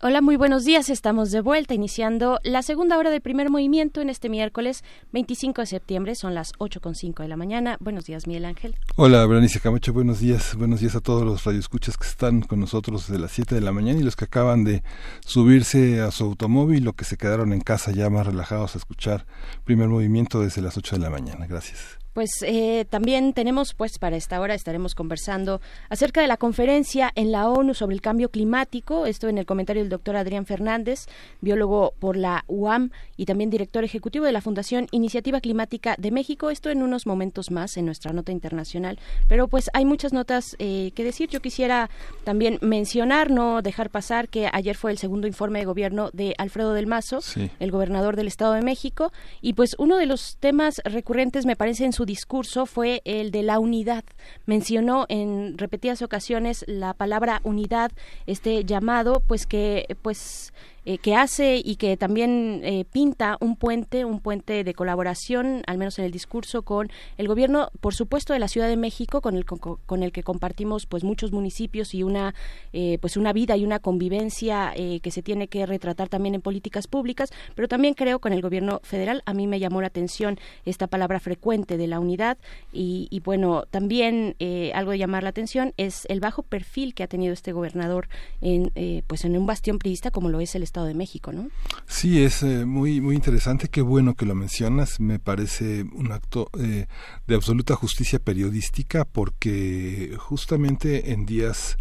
Speaker 2: Hola, muy buenos días. Estamos de vuelta iniciando la segunda hora de primer movimiento en este miércoles 25 de septiembre. Son las 8.5 de la mañana. Buenos días, Miguel Ángel.
Speaker 1: Hola, Berenice Camacho. Buenos días. Buenos días a todos los radioescuchas que están con nosotros desde las 7 de la mañana y los que acaban de subirse a su automóvil o que se quedaron en casa ya más relajados a escuchar primer movimiento desde las 8 de la mañana. Gracias.
Speaker 2: Pues eh, también tenemos, pues para esta hora estaremos conversando acerca de la conferencia en la ONU sobre el cambio climático. Esto en el comentario del doctor Adrián Fernández, biólogo por la UAM y también director ejecutivo de la Fundación Iniciativa Climática de México. Esto en unos momentos más en nuestra nota internacional. Pero pues hay muchas notas eh, que decir. Yo quisiera también mencionar, no dejar pasar que ayer fue el segundo informe de gobierno de Alfredo del Mazo,
Speaker 1: Sí.
Speaker 2: el gobernador del Estado de México. Y pues uno de los temas recurrentes, me parece, en su discurso fue el de la unidad. Mencionó en repetidas ocasiones la palabra unidad, este llamado, pues que pues eh, que hace y que también eh, pinta un puente, un puente de colaboración, al menos en el discurso, con el gobierno, por supuesto, de la Ciudad de México, con el, con, el que compartimos pues muchos municipios y una, eh, pues una vida y una convivencia que se tiene que retratar también en políticas públicas, pero también creo con el gobierno federal. A mí me llamó la atención esta palabra frecuente de la unidad y, y bueno, también algo de llamar la atención es el bajo perfil que ha tenido este gobernador en, pues en un bastión priista como lo es el De México, ¿no?
Speaker 1: Sí, es eh, muy muy interesante, qué bueno que lo mencionas, me parece un acto eh, de absoluta justicia periodística porque justamente en días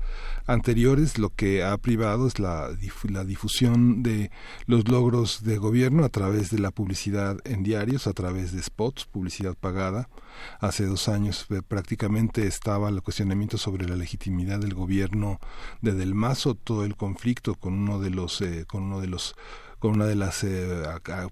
Speaker 1: anteriores lo que ha privado es la, la difusión de los logros de gobierno a través de la publicidad en diarios, a través de spots, publicidad pagada. Hace dos años eh, prácticamente estaba el cuestionamiento sobre la legitimidad del gobierno de Del Mazo, todo el conflicto con uno de los, eh, con uno de los con una de las eh,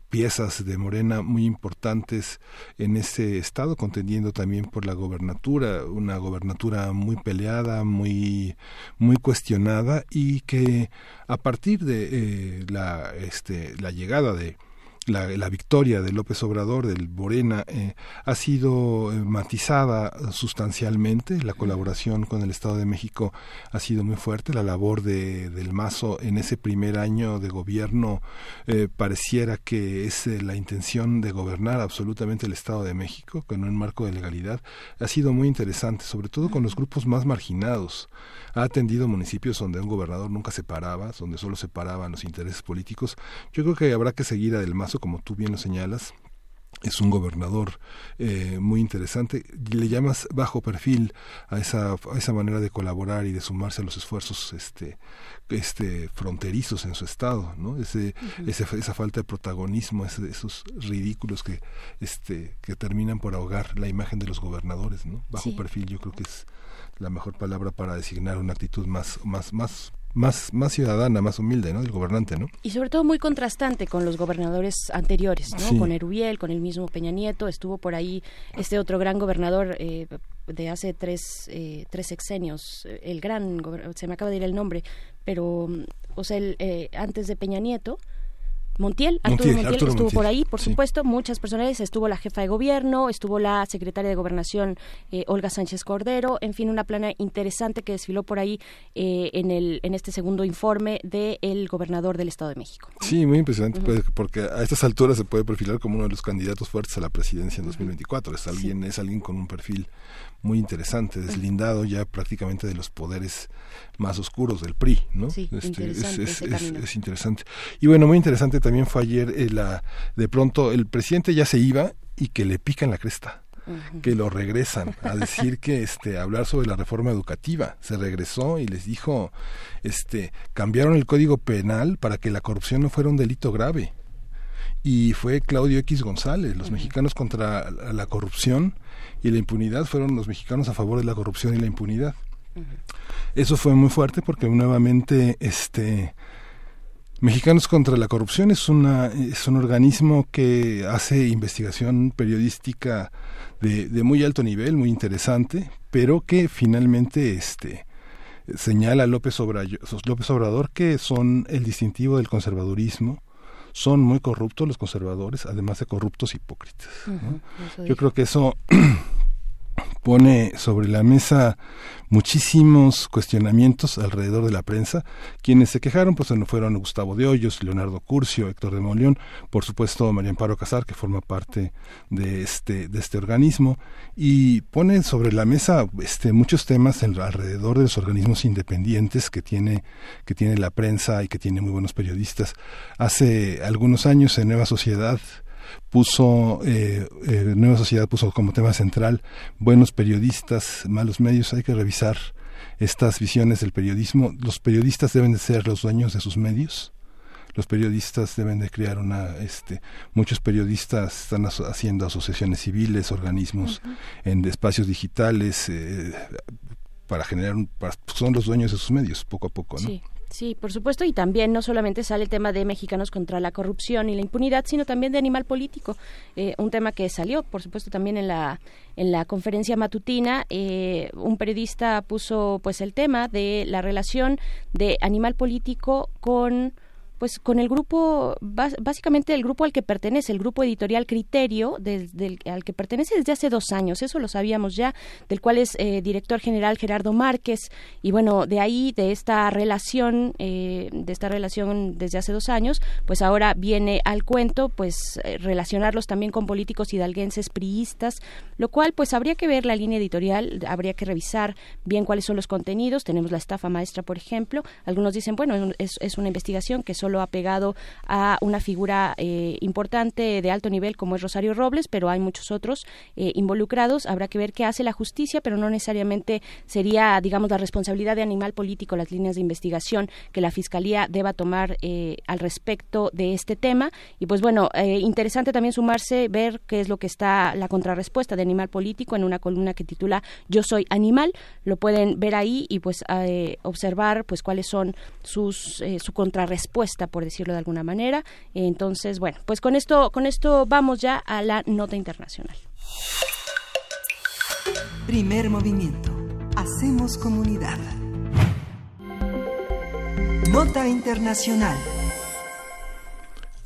Speaker 1: piezas de Morena muy importantes en ese estado, contendiendo también por la gobernatura, una gobernatura muy peleada, muy, muy cuestionada y que a partir de eh, la, este, la llegada de la, la, victoria de López Obrador, del Morena, eh, ha sido eh, matizada sustancialmente. La colaboración con el Estado de México ha sido muy fuerte. La labor de, del Mazo en ese primer año de gobierno eh, pareciera que es la intención de gobernar absolutamente el Estado de México con un marco de legalidad. Ha sido muy interesante, sobre todo con los grupos más marginados. Ha atendido municipios donde un gobernador nunca se paraba, donde solo se paraban los intereses políticos. Yo creo que habrá que seguir a Del Mazo como tú bien lo señalas, es un gobernador eh, muy interesante. Le llamas bajo perfil a esa, a esa manera de colaborar y de sumarse a los esfuerzos este, este, fronterizos en su estado, ¿no? Ese, esa falta de protagonismo, esos ridículos que, este, que terminan por ahogar la imagen de los gobernadores, ¿no? Bajo perfil yo creo que es la mejor palabra para designar una actitud más, más, más más, más ciudadana, más humilde, ¿no? Del gobernante, ¿no?
Speaker 2: Y sobre todo muy contrastante con los gobernadores anteriores, ¿no? Con Erubiel, con el mismo Peña Nieto, estuvo por ahí este otro gran gobernador eh, de hace tres, eh, tres sexenios, el gran, se me acaba de ir el nombre, pero, o sea, el, eh, antes de Peña Nieto, Montiel, Arturo Montiel, estuvo por ahí, por supuesto, muchas personas, estuvo la jefa de gobierno, estuvo la secretaria de gobernación eh, Olga Sánchez Cordero, en fin, una plana interesante que desfiló por ahí eh, en el en este segundo informe del gobernador del Estado de México.
Speaker 1: Sí, muy impresionante, pues, porque a estas alturas se puede perfilar como uno de los candidatos fuertes a la presidencia en 2024. Es alguien, es alguien con un perfil muy interesante, deslindado ya prácticamente de los poderes más oscuros del PRI, ¿no?
Speaker 2: Sí,
Speaker 1: este,
Speaker 2: es,
Speaker 1: es, interesante. Y bueno, muy interesante también fue ayer eh, la, de pronto el presidente ya se iba y que le pican la cresta que lo regresan a decir que este hablar sobre la reforma educativa. Se regresó y les dijo este cambiaron el código penal para que la corrupción no fuera un delito grave. Y fue Claudio X González los mexicanos contra la corrupción y la impunidad fueron los mexicanos a favor de la corrupción y la impunidad. Eso fue muy fuerte porque nuevamente este Mexicanos contra la Corrupción es, una, es un organismo que hace investigación periodística de, de, muy alto nivel, muy interesante, pero que finalmente este, señala López Obrador, López Obrador que son el distintivo del conservadurismo, son muy corruptos los conservadores, además de corruptos hipócritas. Yo creo que eso pone sobre la mesa muchísimos cuestionamientos alrededor de la prensa. Quienes se quejaron pues fueron Gustavo de Hoyos, Leonardo Curcio, Héctor de Molión, por supuesto María Amparo Casar, que forma parte de este, de este organismo, y pone sobre la mesa este, muchos temas alrededor de los organismos independientes que tiene, que tiene la prensa y que tiene muy buenos periodistas. Hace algunos años en Nueva Sociedad puso, eh, eh, Nueva Sociedad puso como tema central buenos periodistas, malos medios, hay que revisar estas visiones del periodismo. Los periodistas deben de ser los dueños de sus medios. Los periodistas deben de crear una, este, muchos periodistas están haciendo asociaciones civiles, organismos en espacios digitales, eh, para generar, un, son los dueños de sus medios, poco a poco, ¿no?
Speaker 2: Sí, por supuesto, y también no solamente sale el tema de mexicanos contra la corrupción y la impunidad, sino también de animal político, eh, un tema que salió, por supuesto, también en la en la conferencia matutina. Eh, un periodista puso, pues, el tema de la relación de animal político con pues con el grupo, básicamente el grupo al que pertenece, el grupo editorial Criterio, al que pertenece desde hace dos años, eso lo sabíamos ya, del cual es eh, director general Gerardo Márquez, y bueno, de ahí, de esta relación, eh, de esta relación desde hace dos años, pues ahora viene al cuento, pues eh, relacionarlos también con políticos hidalguenses priistas, lo cual pues habría que ver la línea editorial, habría que revisar bien cuáles son los contenidos, tenemos la estafa maestra, por ejemplo, algunos dicen, bueno, es, es una investigación que solo lo ha pegado a una figura eh, importante de alto nivel como es Rosario Robles, pero hay muchos otros eh, involucrados. Habrá que ver qué hace la justicia, pero no necesariamente sería, digamos, la responsabilidad de Animal Político, las líneas de investigación que la Fiscalía deba tomar eh, al respecto de este tema. Y pues bueno, interesante también sumarse, ver qué es lo que está la contrarrespuesta de Animal Político en una columna que titula Yo soy animal. Lo pueden ver ahí y pues observar pues cuáles son sus su contrarrespuesta por decirlo de alguna manera. Entonces, bueno, pues con esto, con esto vamos ya a la nota internacional.
Speaker 4: Primer movimiento. Hacemos comunidad. Nota internacional.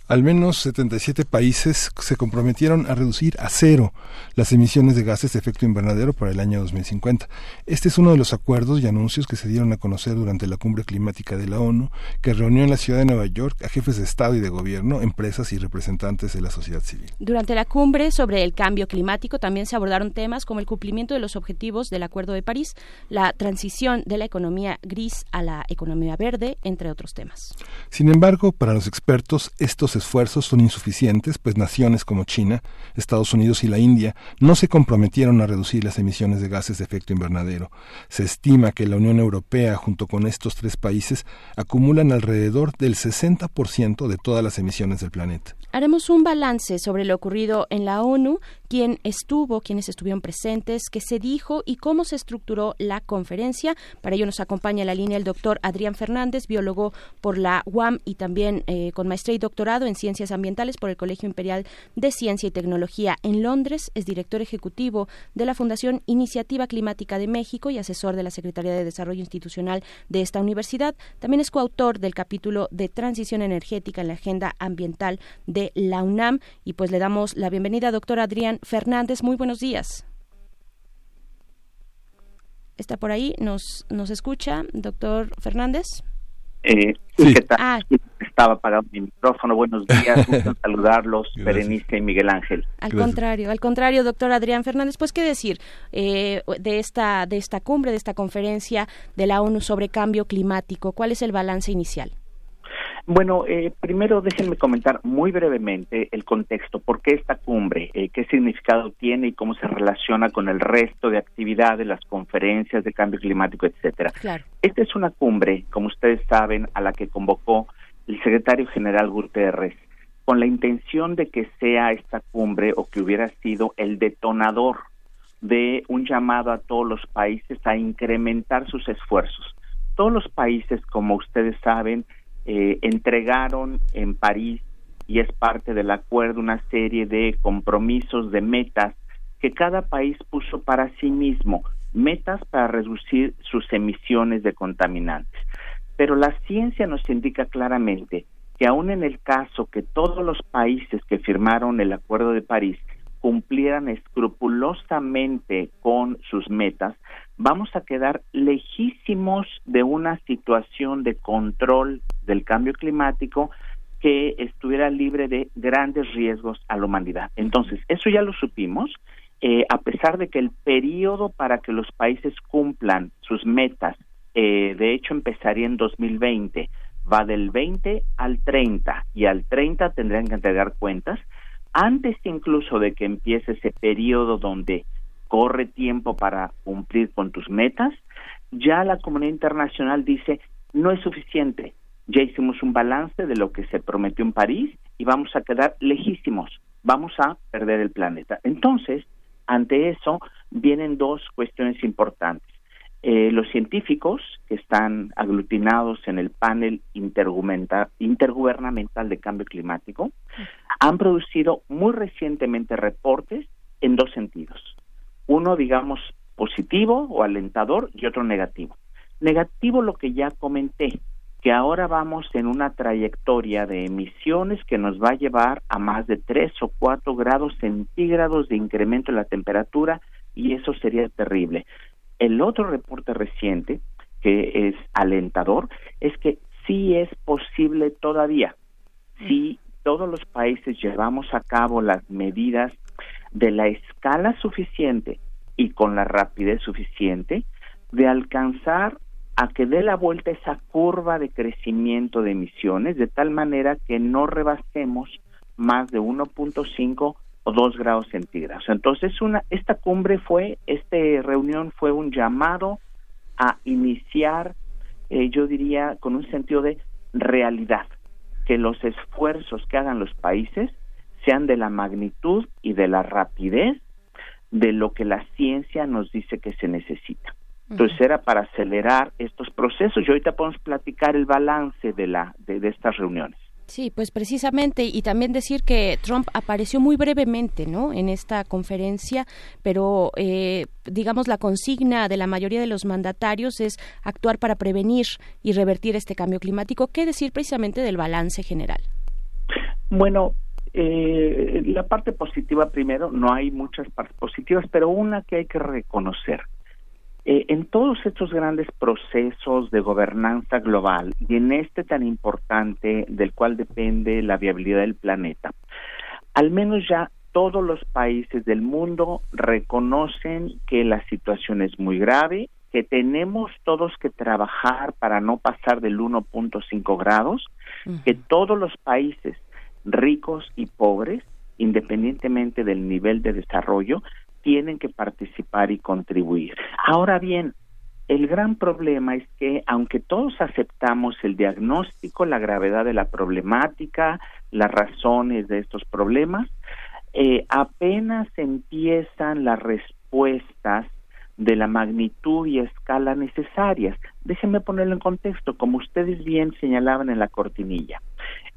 Speaker 1: Al menos 77 países se comprometieron a reducir a cero las emisiones de gases de efecto invernadero para el año 2050. Este es uno de los acuerdos y anuncios que se dieron a conocer durante la cumbre climática de la ONU, que reunió en la ciudad de Nueva York a jefes de Estado y de Gobierno, empresas y representantes de la sociedad civil.
Speaker 2: Durante la cumbre sobre el cambio climático también se abordaron temas como el cumplimiento de los objetivos del Acuerdo de París, la transición de la economía gris a la economía verde, entre otros temas.
Speaker 1: Sin embargo, para los expertos, estos esfuerzos son insuficientes, pues naciones como China, Estados Unidos y la India no se comprometieron a reducir las emisiones de gases de efecto invernadero. Se estima que la Unión Europea, junto con estos tres países, acumulan alrededor del 60% de todas las emisiones del planeta.
Speaker 2: Haremos un balance sobre lo ocurrido en la ONU, quién estuvo, quiénes estuvieron presentes, qué se dijo y cómo se estructuró la conferencia. Para ello nos acompaña en la línea el doctor Adrián Fernández, biólogo por la UAM y también eh, con maestría y doctorado en Ciencias Ambientales por el Colegio Imperial de Ciencia y Tecnología en Londres. Es director ejecutivo de la Fundación Iniciativa Climática de México y asesor de la Secretaría de Desarrollo Institucional de esta universidad. También es coautor del capítulo de Transición Energética en la Agenda Ambiental de la UNAM. Y pues le damos la bienvenida, doctor Adrián Fernández. Muy buenos días. ¿Está por ahí? ¿Nos, nos escucha, doctor Fernández?
Speaker 14: Eh, ¿qué tal? Ah. Estaba apagado mi micrófono. Buenos días, gusto saludarlos, Berenice y Miguel Ángel.
Speaker 2: Al contrario, al contrario, doctor Adrián Fernández, pues qué decir eh, de esta de esta cumbre, de esta conferencia de la ONU sobre cambio climático. ¿Cuál es el balance inicial?
Speaker 14: Bueno, eh, primero déjenme comentar muy brevemente el contexto, por qué esta cumbre, eh, qué significado tiene y cómo se relaciona con el resto de actividades, las conferencias de cambio climático, etcétera. Esta es una cumbre, como ustedes saben, a la que convocó el secretario general Guterres con la intención de que sea esta cumbre o que hubiera sido el detonador de un llamado a todos los países a incrementar sus esfuerzos. Todos los países, como ustedes saben, eh, entregaron en París y es parte del acuerdo una serie de compromisos, de metas que cada país puso para sí mismo, metas para reducir sus emisiones de contaminantes. Pero la ciencia nos indica claramente que aun en el caso que todos los países que firmaron el Acuerdo de París cumplieran escrupulosamente con sus metas, vamos a quedar lejísimos de una situación de control del cambio climático que estuviera libre de grandes riesgos a la humanidad. Entonces, eso ya lo supimos, eh, a pesar de que el periodo para que los países cumplan sus metas, eh, de hecho empezaría en 2020, va del 20 al 30 y al 30 tendrían que entregar cuentas, antes incluso de que empiece ese periodo donde corre tiempo para cumplir con tus metas, ya la comunidad internacional dice no es suficiente, ya hicimos un balance de lo que se prometió en París y vamos a quedar lejísimos, vamos a perder el planeta. Entonces, ante eso vienen dos cuestiones importantes. Eh, los científicos que están aglutinados en el panel intergubernamental de cambio climático han producido muy recientemente reportes en dos sentidos. Uno, digamos, positivo o alentador y otro negativo. Negativo lo que ya comenté, que ahora vamos en una trayectoria de emisiones que nos va a llevar a más de 3 o 4 grados centígrados de incremento en la temperatura y eso sería terrible. El otro reporte reciente, que es alentador, es que sí es posible todavía, si todos los países llevamos a cabo las medidas de la escala suficiente y con la rapidez suficiente, de alcanzar a que dé la vuelta esa curva de crecimiento de emisiones de tal manera que no rebasemos más de 1.5 o 2 grados centígrados. Entonces, una, esta cumbre fue, esta reunión fue un llamado a iniciar, eh, yo diría, con un sentido de realidad, que los esfuerzos que hagan los países sean de la magnitud y de la rapidez de lo que la ciencia nos dice que se necesita. Entonces era para acelerar estos procesos y ahorita podemos platicar el balance de, la, de, estas reuniones.
Speaker 2: Sí, pues precisamente, y también decir que Trump apareció muy brevemente, ¿no? En esta conferencia, pero eh, digamos la consigna de la mayoría de los mandatarios es actuar para prevenir y revertir este cambio climático. ¿Qué decir precisamente del balance general?
Speaker 14: Bueno, eh, la parte positiva primero, no hay muchas partes positivas, pero una que hay que reconocer eh, en todos estos grandes procesos de gobernanza global y en este tan importante del cual depende la viabilidad del planeta, al menos ya todos los países del mundo reconocen que la situación es muy grave, que tenemos todos que trabajar para no pasar del 1.5 grados, que todos los países ricos y pobres, independientemente del nivel de desarrollo, tienen que participar y contribuir. Ahora bien, el gran problema es que aunque todos aceptamos el diagnóstico, la gravedad de la problemática, las razones de estos problemas, eh, apenas empiezan las respuestas de la magnitud y escala necesarias. Déjenme ponerlo en contexto, como ustedes bien señalaban en la cortinilla.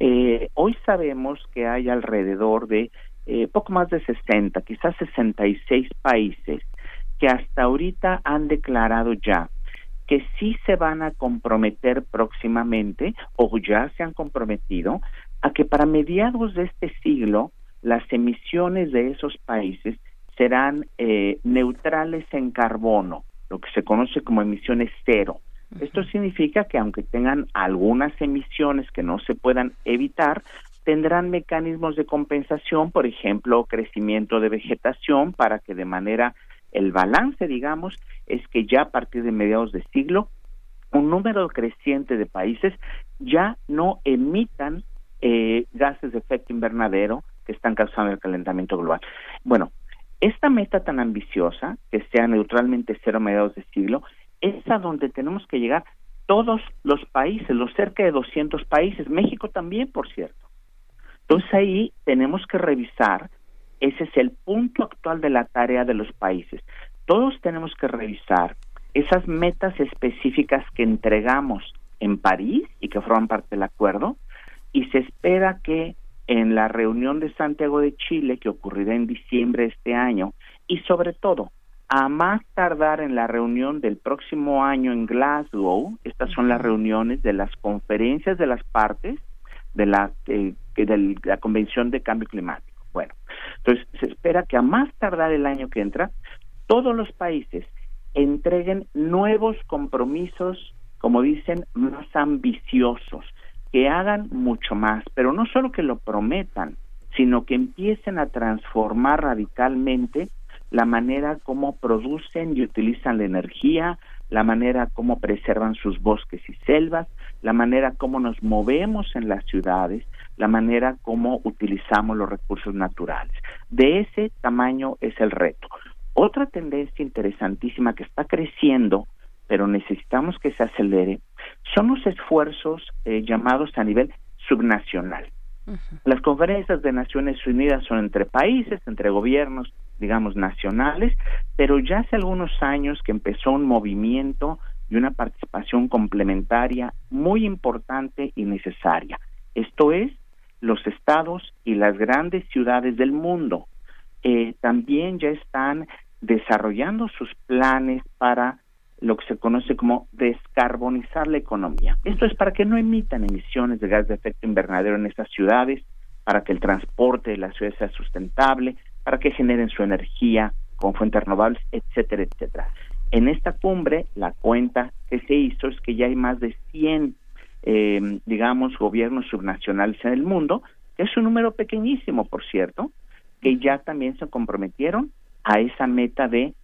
Speaker 14: Eh, hoy sabemos que hay alrededor de eh, poco más de 60, quizás 66 países que hasta ahorita han declarado ya que sí se van a comprometer próximamente o ya se han comprometido a que para mediados de este siglo las emisiones de esos países serán eh, neutrales en carbono, lo que se conoce como emisiones cero. Esto significa que aunque tengan algunas emisiones que no se puedan evitar, tendrán mecanismos de compensación, por ejemplo, crecimiento de vegetación, para que de manera el balance, digamos, es que ya a partir de mediados de siglo, un número creciente de países ya no emitan eh, gases de efecto invernadero que están causando el calentamiento global. Bueno, esta meta tan ambiciosa, que sea neutralmente cero a mediados de siglo, es a donde tenemos que llegar todos los países, los cerca de 200 países, México también, por cierto. Entonces ahí tenemos que revisar, ese es el punto actual de la tarea de los países. Todos tenemos que revisar esas metas específicas que entregamos en París y que forman parte del acuerdo y se espera que en la reunión de Santiago de Chile que ocurrirá en diciembre de este año y sobre todo a más tardar en la reunión del próximo año en Glasgow, estas son las reuniones de las conferencias de las partes de la eh, de la Convención de Cambio Climático. Bueno, entonces se espera que a más tardar el año que entra, todos los países entreguen nuevos compromisos, como dicen, más ambiciosos, que hagan mucho más, pero no solo que lo prometan, sino que empiecen a transformar radicalmente la manera como producen y utilizan la energía, la manera como preservan sus bosques y selvas, la manera como nos movemos en las ciudades, la manera como utilizamos los recursos naturales. De ese tamaño es el reto. Otra tendencia interesantísima que está creciendo, pero necesitamos que se acelere, son los esfuerzos eh, llamados a nivel subnacional. Las conferencias de Naciones Unidas son entre países, entre gobiernos, digamos, nacionales, pero ya hace algunos años que empezó un movimiento y una participación complementaria muy importante y necesaria. Esto es, los estados y las grandes ciudades del mundo eh, también ya están desarrollando sus planes para lo que se conoce como descarbonizar la economía. Esto es para que no emitan emisiones de gas de efecto invernadero en estas ciudades, para que el transporte de la ciudad sea sustentable, para que generen su energía con fuentes renovables, etcétera, etcétera. En esta cumbre, la cuenta que se hizo es que ya hay más de 100, eh, digamos, gobiernos subnacionales en el mundo, que es un número pequeñísimo, por cierto, que ya también se comprometieron a esa meta de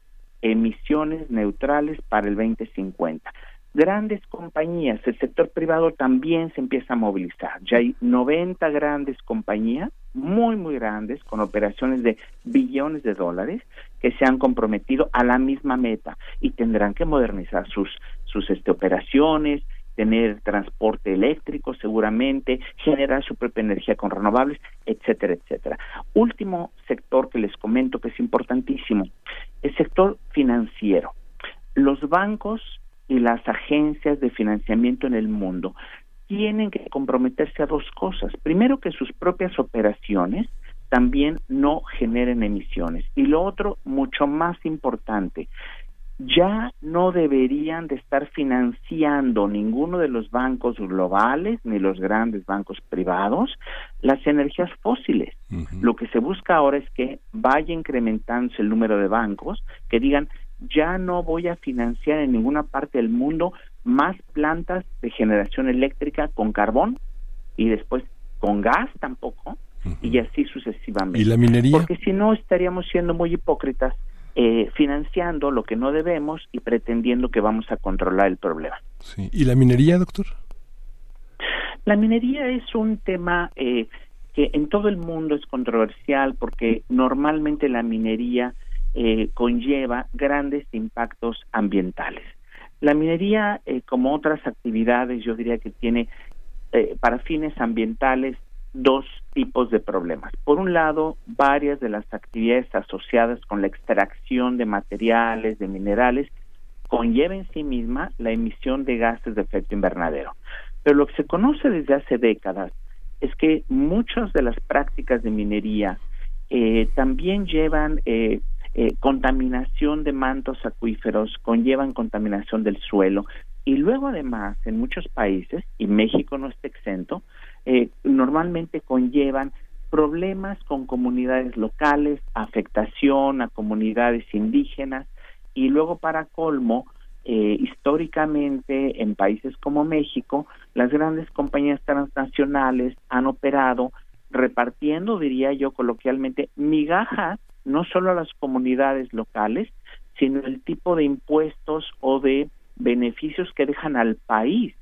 Speaker 14: emisiones neutrales para el 2050. Grandes compañías, el sector privado también se empieza a movilizar. Ya hay 90 grandes compañías, muy, muy grandes, con operaciones de billones de dólares, que se han comprometido a la misma meta y tendrán que modernizar sus, sus este, operaciones, tener transporte eléctrico seguramente, generar su propia energía con renovables, etcétera, etcétera. Último sector que les comento que es importantísimo, el sector financiero. Los bancos y las agencias de financiamiento en el mundo tienen que comprometerse a dos cosas. Primero, que sus propias operaciones también no generen emisiones. Y lo otro, mucho más importante, ya no deberían de estar financiando ninguno de los bancos globales ni los grandes bancos privados las energías fósiles. Lo que se busca ahora es que vaya incrementándose el número de bancos que digan ya no voy a financiar en ninguna parte del mundo más plantas de generación eléctrica con carbón y después con gas tampoco y así sucesivamente.
Speaker 1: ¿Y la minería?
Speaker 14: Porque si no estaríamos siendo muy hipócritas eh, financiando lo que no debemos y pretendiendo que vamos a controlar el problema.
Speaker 1: Sí. ¿Y la minería, doctor?
Speaker 14: La minería es un tema eh, que en todo el mundo es controversial porque normalmente la minería eh, conlleva grandes impactos ambientales. La minería, como otras actividades, yo diría que tiene para fines ambientales dos tipos de problemas. Por un lado, varias de las actividades asociadas con la extracción de materiales, de minerales, conlleva en sí misma la emisión de gases de efecto invernadero. Pero lo que se conoce desde hace décadas es que muchas de las prácticas de minería eh, también llevan eh, eh, contaminación de mantos acuíferos, conllevan contaminación del suelo y luego además en muchos países, y México no está exento, eh, normalmente conllevan problemas con comunidades locales, afectación a comunidades indígenas y luego para colmo, eh, históricamente en países como México, las grandes compañías transnacionales han operado repartiendo, diría yo coloquialmente, migajas no solo a las comunidades locales, sino el tipo de impuestos o de beneficios que dejan al país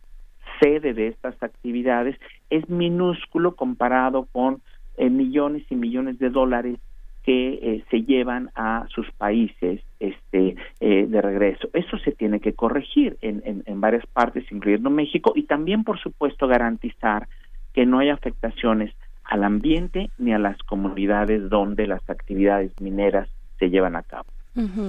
Speaker 14: sede de estas actividades es minúsculo comparado con eh, millones y millones de dólares que eh, se llevan a sus países este eh, de regreso. Eso se tiene que corregir en, en, en, varias partes, incluyendo México, y también, por supuesto, garantizar que no haya afectaciones al ambiente ni a las comunidades donde las actividades mineras se llevan a cabo.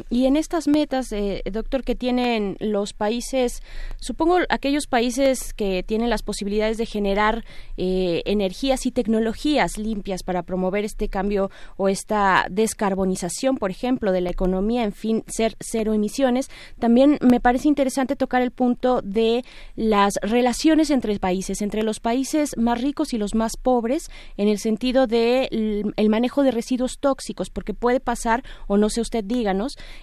Speaker 2: Y en estas metas, eh, doctor, que tienen los países, supongo aquellos países que tienen las posibilidades de generar eh, energías y tecnologías limpias para promover este cambio o esta descarbonización, por ejemplo, de la economía, en fin, ser cero emisiones, también me parece interesante tocar el punto de las relaciones entre países, entre los países más ricos y los más pobres, en el sentido de el manejo de residuos tóxicos, porque puede pasar, o no sé usted diga,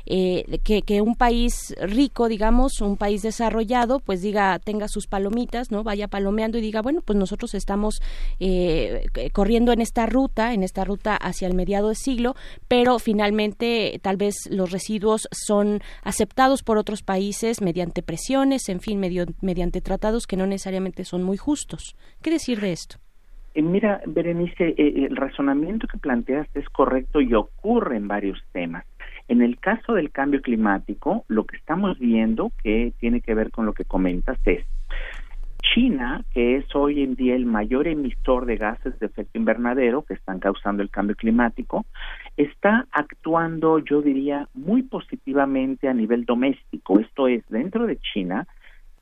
Speaker 2: eh, que, que, un país rico, digamos, un país desarrollado, pues diga, tenga sus palomitas, ¿no? Vaya palomeando y diga, bueno, pues nosotros estamos eh, corriendo en esta ruta, en esta ruta hacia el mediado de siglo, pero finalmente tal vez los residuos son aceptados por otros países mediante presiones, en fin, medio, mediante tratados que no necesariamente son muy justos. ¿Qué decir de esto?
Speaker 14: Eh, mira, Berenice, el razonamiento que planteaste es correcto y ocurre en varios temas. En el caso del cambio climático, lo que estamos viendo, que tiene que ver con lo que comentas, es China, que es hoy en día el mayor emisor de gases de efecto invernadero que están causando el cambio climático, está actuando, yo diría, muy positivamente a nivel doméstico. Esto es, dentro de China,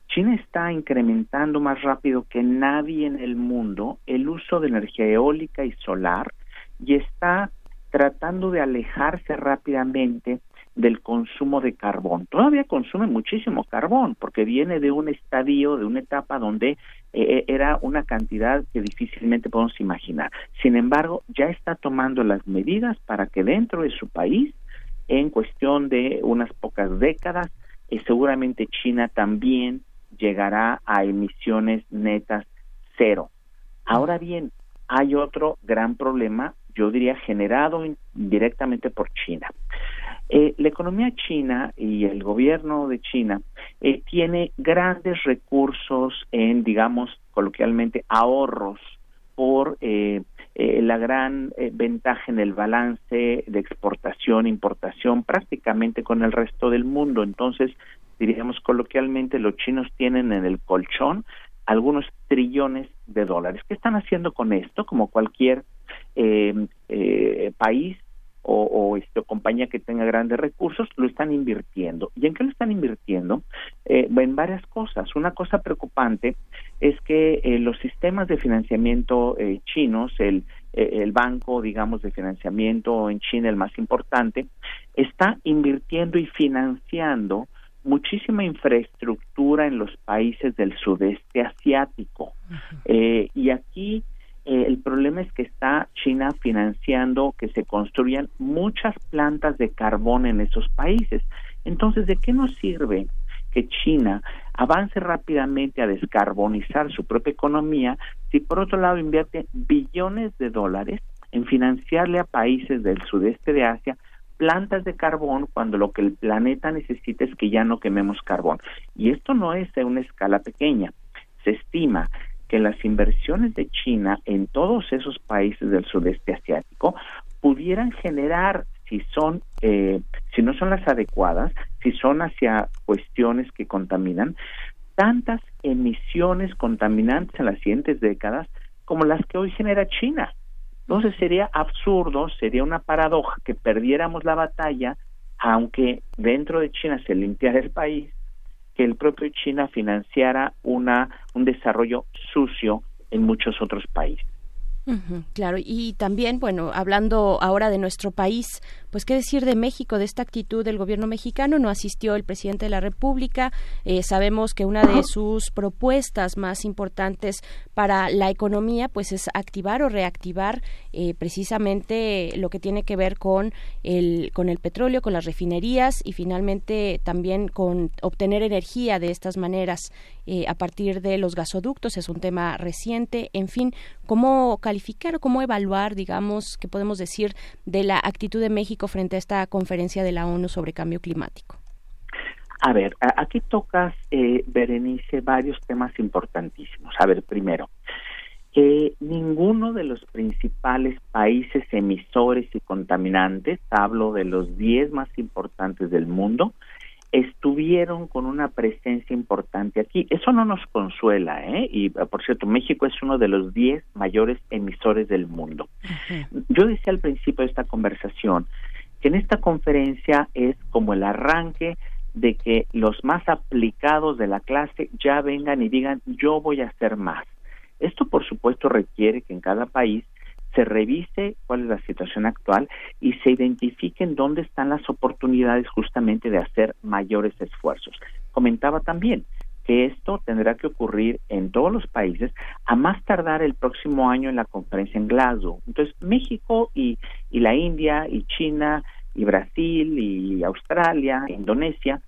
Speaker 14: China está incrementando más rápido que nadie en el mundo el uso de energía eólica y solar y está tratando de alejarse rápidamente del consumo de carbón. Todavía consume muchísimo carbón porque viene de un estadio, de una etapa donde eh, era una cantidad que difícilmente podemos imaginar. Sin embargo, ya está tomando las medidas para que dentro de su país, en cuestión de unas pocas décadas, eh, seguramente China también llegará a emisiones netas cero. Ahora bien, hay otro gran problema, yo diría generado directamente por China. Eh, la economía china y el gobierno de China eh, tiene grandes recursos en, digamos, coloquialmente, ahorros por eh, la gran ventaja en el balance de exportación, importación, prácticamente con el resto del mundo. Entonces, diríamos coloquialmente, los chinos tienen en el colchón algunos trillones de dólares. ¿Qué están haciendo con esto? Como cualquier país o, o este, compañía que tenga grandes recursos, lo están invirtiendo. ¿Y en qué lo están invirtiendo? Eh, en varias cosas. Una cosa preocupante es que eh, los sistemas de financiamiento eh, chinos, el, el banco, digamos, de financiamiento en China, el más importante, está invirtiendo y financiando muchísima infraestructura en los países del sudeste asiático. y aquí eh, el problema es que está China financiando que se construyan muchas plantas de carbón en esos países. Entonces, ¿de qué nos sirve que China avance rápidamente a descarbonizar su propia economía si por otro lado invierte billones de dólares en financiarle a países del sudeste de Asia plantas de carbón cuando lo que el planeta necesita es que ya no quememos carbón. Y esto no es en una escala pequeña. Se estima que las inversiones de China en todos esos países del sudeste asiático pudieran generar si son eh, si no son las adecuadas si son hacia cuestiones que contaminan tantas emisiones contaminantes en las siguientes décadas como las que hoy genera China entonces sería absurdo sería una paradoja que perdiéramos la batalla aunque dentro de China se limpiara el país que el propio China financiara una, un desarrollo sucio en muchos otros países.
Speaker 2: Claro, y también, bueno, hablando ahora de nuestro país, pues qué decir de México, de esta actitud del gobierno mexicano, no asistió el presidente de la República, eh, sabemos que una de sus propuestas más importantes para la economía, pues es activar o reactivar eh, precisamente lo que tiene que ver con el, con el petróleo, con las refinerías y finalmente también con obtener energía de estas maneras eh, a partir de los gasoductos, es un tema reciente, en fin, ¿cómo calificar o cómo evaluar, digamos, qué podemos decir de la actitud de México frente a esta conferencia de la ONU sobre cambio climático?
Speaker 14: A ver, aquí tocas, eh, Berenice, varios temas importantísimos. A ver, primero, que ninguno de los principales países emisores y contaminantes, hablo de los 10 más importantes del mundo, estuvieron con una presencia importante aquí. Eso no nos consuela, ¿eh? Y por cierto, México es uno de los 10 mayores emisores del mundo. Yo decía al principio de esta conversación que en esta conferencia es como el arranque de que los más aplicados de la clase ya vengan y digan yo voy a hacer más. Esto por supuesto requiere que en cada país se revise cuál es la situación actual y se identifiquen dónde están las oportunidades justamente de hacer mayores esfuerzos. Comentaba también que esto tendrá que ocurrir en todos los países a más tardar el próximo año en la conferencia en Glasgow. Entonces, México y, y la India y China y Brasil y Australia, Indonesia,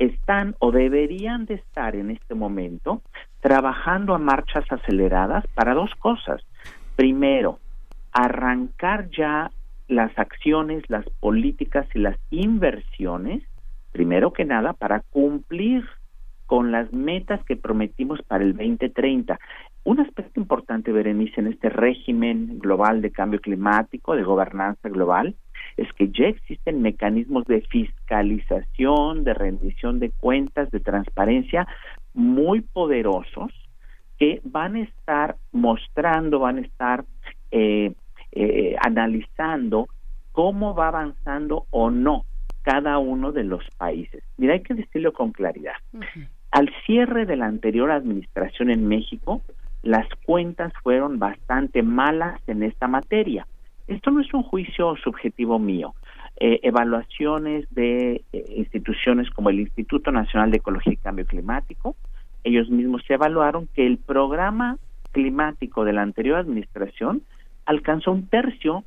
Speaker 14: están o deberían de estar en este momento trabajando a marchas aceleradas para dos cosas. Primero, arrancar ya las acciones, las políticas y las inversiones, primero que nada, para cumplir con las metas que prometimos para el 2030. Un aspecto importante, Berenice, en este régimen global de cambio climático, de gobernanza global, es que ya existen mecanismos de fiscalización, de rendición de cuentas, de transparencia muy poderosos que van a estar mostrando, van a estar eh, eh, analizando cómo va avanzando o no cada uno de los países. Mira, hay que decirlo con claridad. Al cierre de la anterior administración en México, las cuentas fueron bastante malas en esta materia. Esto no es un juicio subjetivo mío. eh, evaluaciones de eh, instituciones como el Instituto Nacional de Ecología y Cambio Climático. Ellos mismos se evaluaron que el programa climático de la anterior administración alcanzó un tercio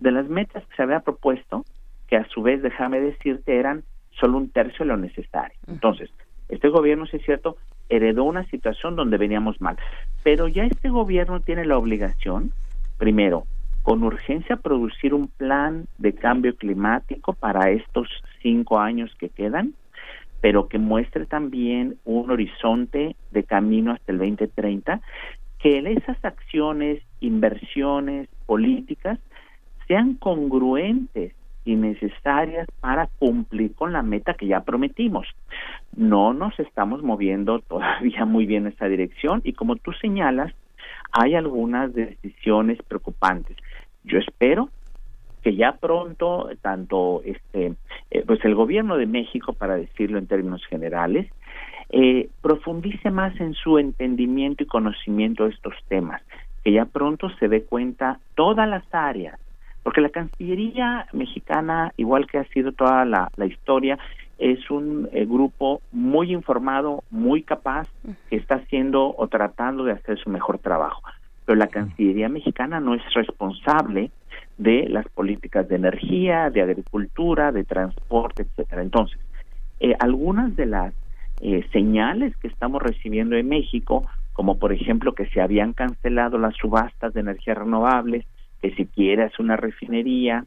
Speaker 14: de las metas que se había propuesto, que a su vez, déjame decirte, eran solo un tercio de lo necesario. Entonces, este gobierno, si es cierto, heredó una situación donde veníamos mal, pero ya este gobierno tiene la obligación, primero, con urgencia producir un plan de cambio climático para estos cinco años que quedan, pero que muestre también un horizonte de camino hasta el 2030, que esas acciones, inversiones, políticas sean congruentes y necesarias para cumplir con la meta que ya prometimos. No nos estamos moviendo todavía muy bien en esa dirección y como tú señalas, hay algunas decisiones preocupantes. Yo espero que ya pronto tanto este eh, pues el gobierno de México para decirlo en términos generales eh, profundice más en su entendimiento y conocimiento de estos temas que ya pronto se dé cuenta todas las áreas porque la Cancillería mexicana, igual que ha sido toda la, historia, es un eh, grupo muy informado, muy capaz, que está haciendo o tratando de hacer su mejor trabajo. Pero la Cancillería mexicana no es responsable de las políticas de energía, de agricultura, de transporte, etcétera. Entonces, eh, algunas de las eh, señales que estamos recibiendo en México, como por ejemplo que se habían cancelado las subastas de energías renovables, que se quiere hacer una refinería,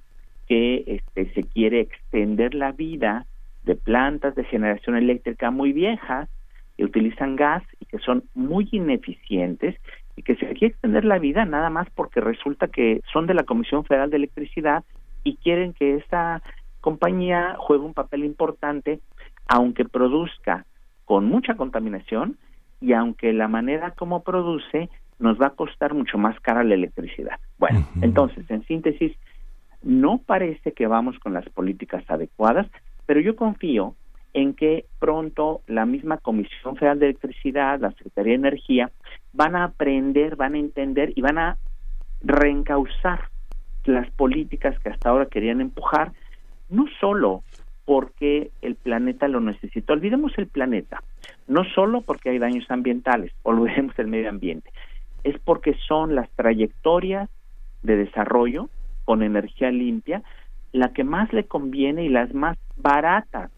Speaker 14: que este, se quiere extender la vida de plantas de generación eléctrica muy viejas que utilizan gas y que son muy ineficientes y que se quiere extender la vida nada más porque resulta que son de la Comisión Federal de Electricidad y quieren que esta compañía juegue un papel importante aunque produzca con mucha contaminación y aunque la manera como produce nos va a costar mucho más cara la electricidad. Bueno, entonces, en síntesis, no parece que vamos con las políticas adecuadas, pero yo confío en que pronto la misma Comisión Federal de Electricidad, la Secretaría de Energía, van a aprender, van a entender y van a reencauzar las políticas que hasta ahora querían empujar, no solo porque el planeta lo necesita, olvidemos el planeta, no solo porque hay daños ambientales, olvidemos el medio ambiente, es porque son las trayectorias de desarrollo con energía limpia la que más le conviene y las más baratas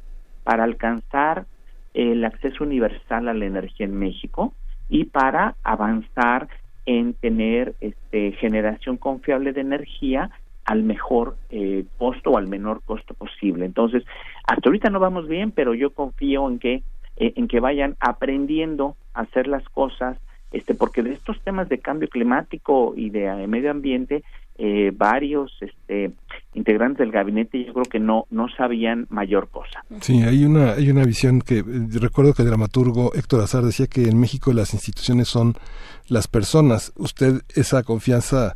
Speaker 14: para alcanzar el acceso universal a la energía en México y para avanzar en tener este, generación confiable de energía al mejor eh, costo o al menor costo posible. Entonces, hasta ahorita no vamos bien, pero yo confío en que eh, en que vayan aprendiendo a hacer las cosas este, porque de estos temas de cambio climático y de eh, medio ambiente, eh, varios este, integrantes del gabinete yo creo que no no sabían mayor cosa.
Speaker 1: Sí, hay una hay una visión que eh, recuerdo que el dramaturgo Héctor Azar decía que en México las instituciones son las personas. Usted esa confianza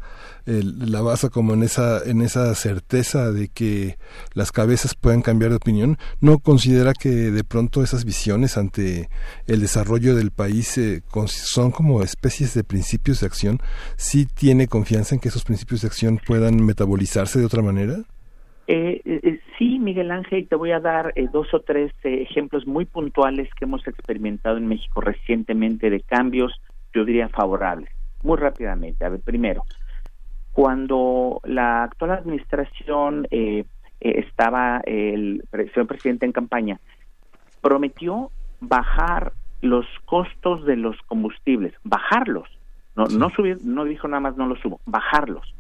Speaker 1: la basa como en esa en esa certeza de que las cabezas pueden cambiar de opinión no considera que de pronto esas visiones ante el desarrollo del país eh, son como especies de principios de acción sí tiene confianza en que esos principios de acción puedan metabolizarse de otra manera
Speaker 14: eh, eh, sí, Miguel Ángel, te voy a dar dos o tres ejemplos muy puntuales que hemos experimentado en México recientemente de cambios, yo diría favorables. Muy rápidamente. A ver, primero, cuando la actual administración eh, eh, estaba el señor presidente en campaña, prometió bajar los costos de los combustibles, bajarlos, no, no subir, no dijo nada más no los subo, bajarlos.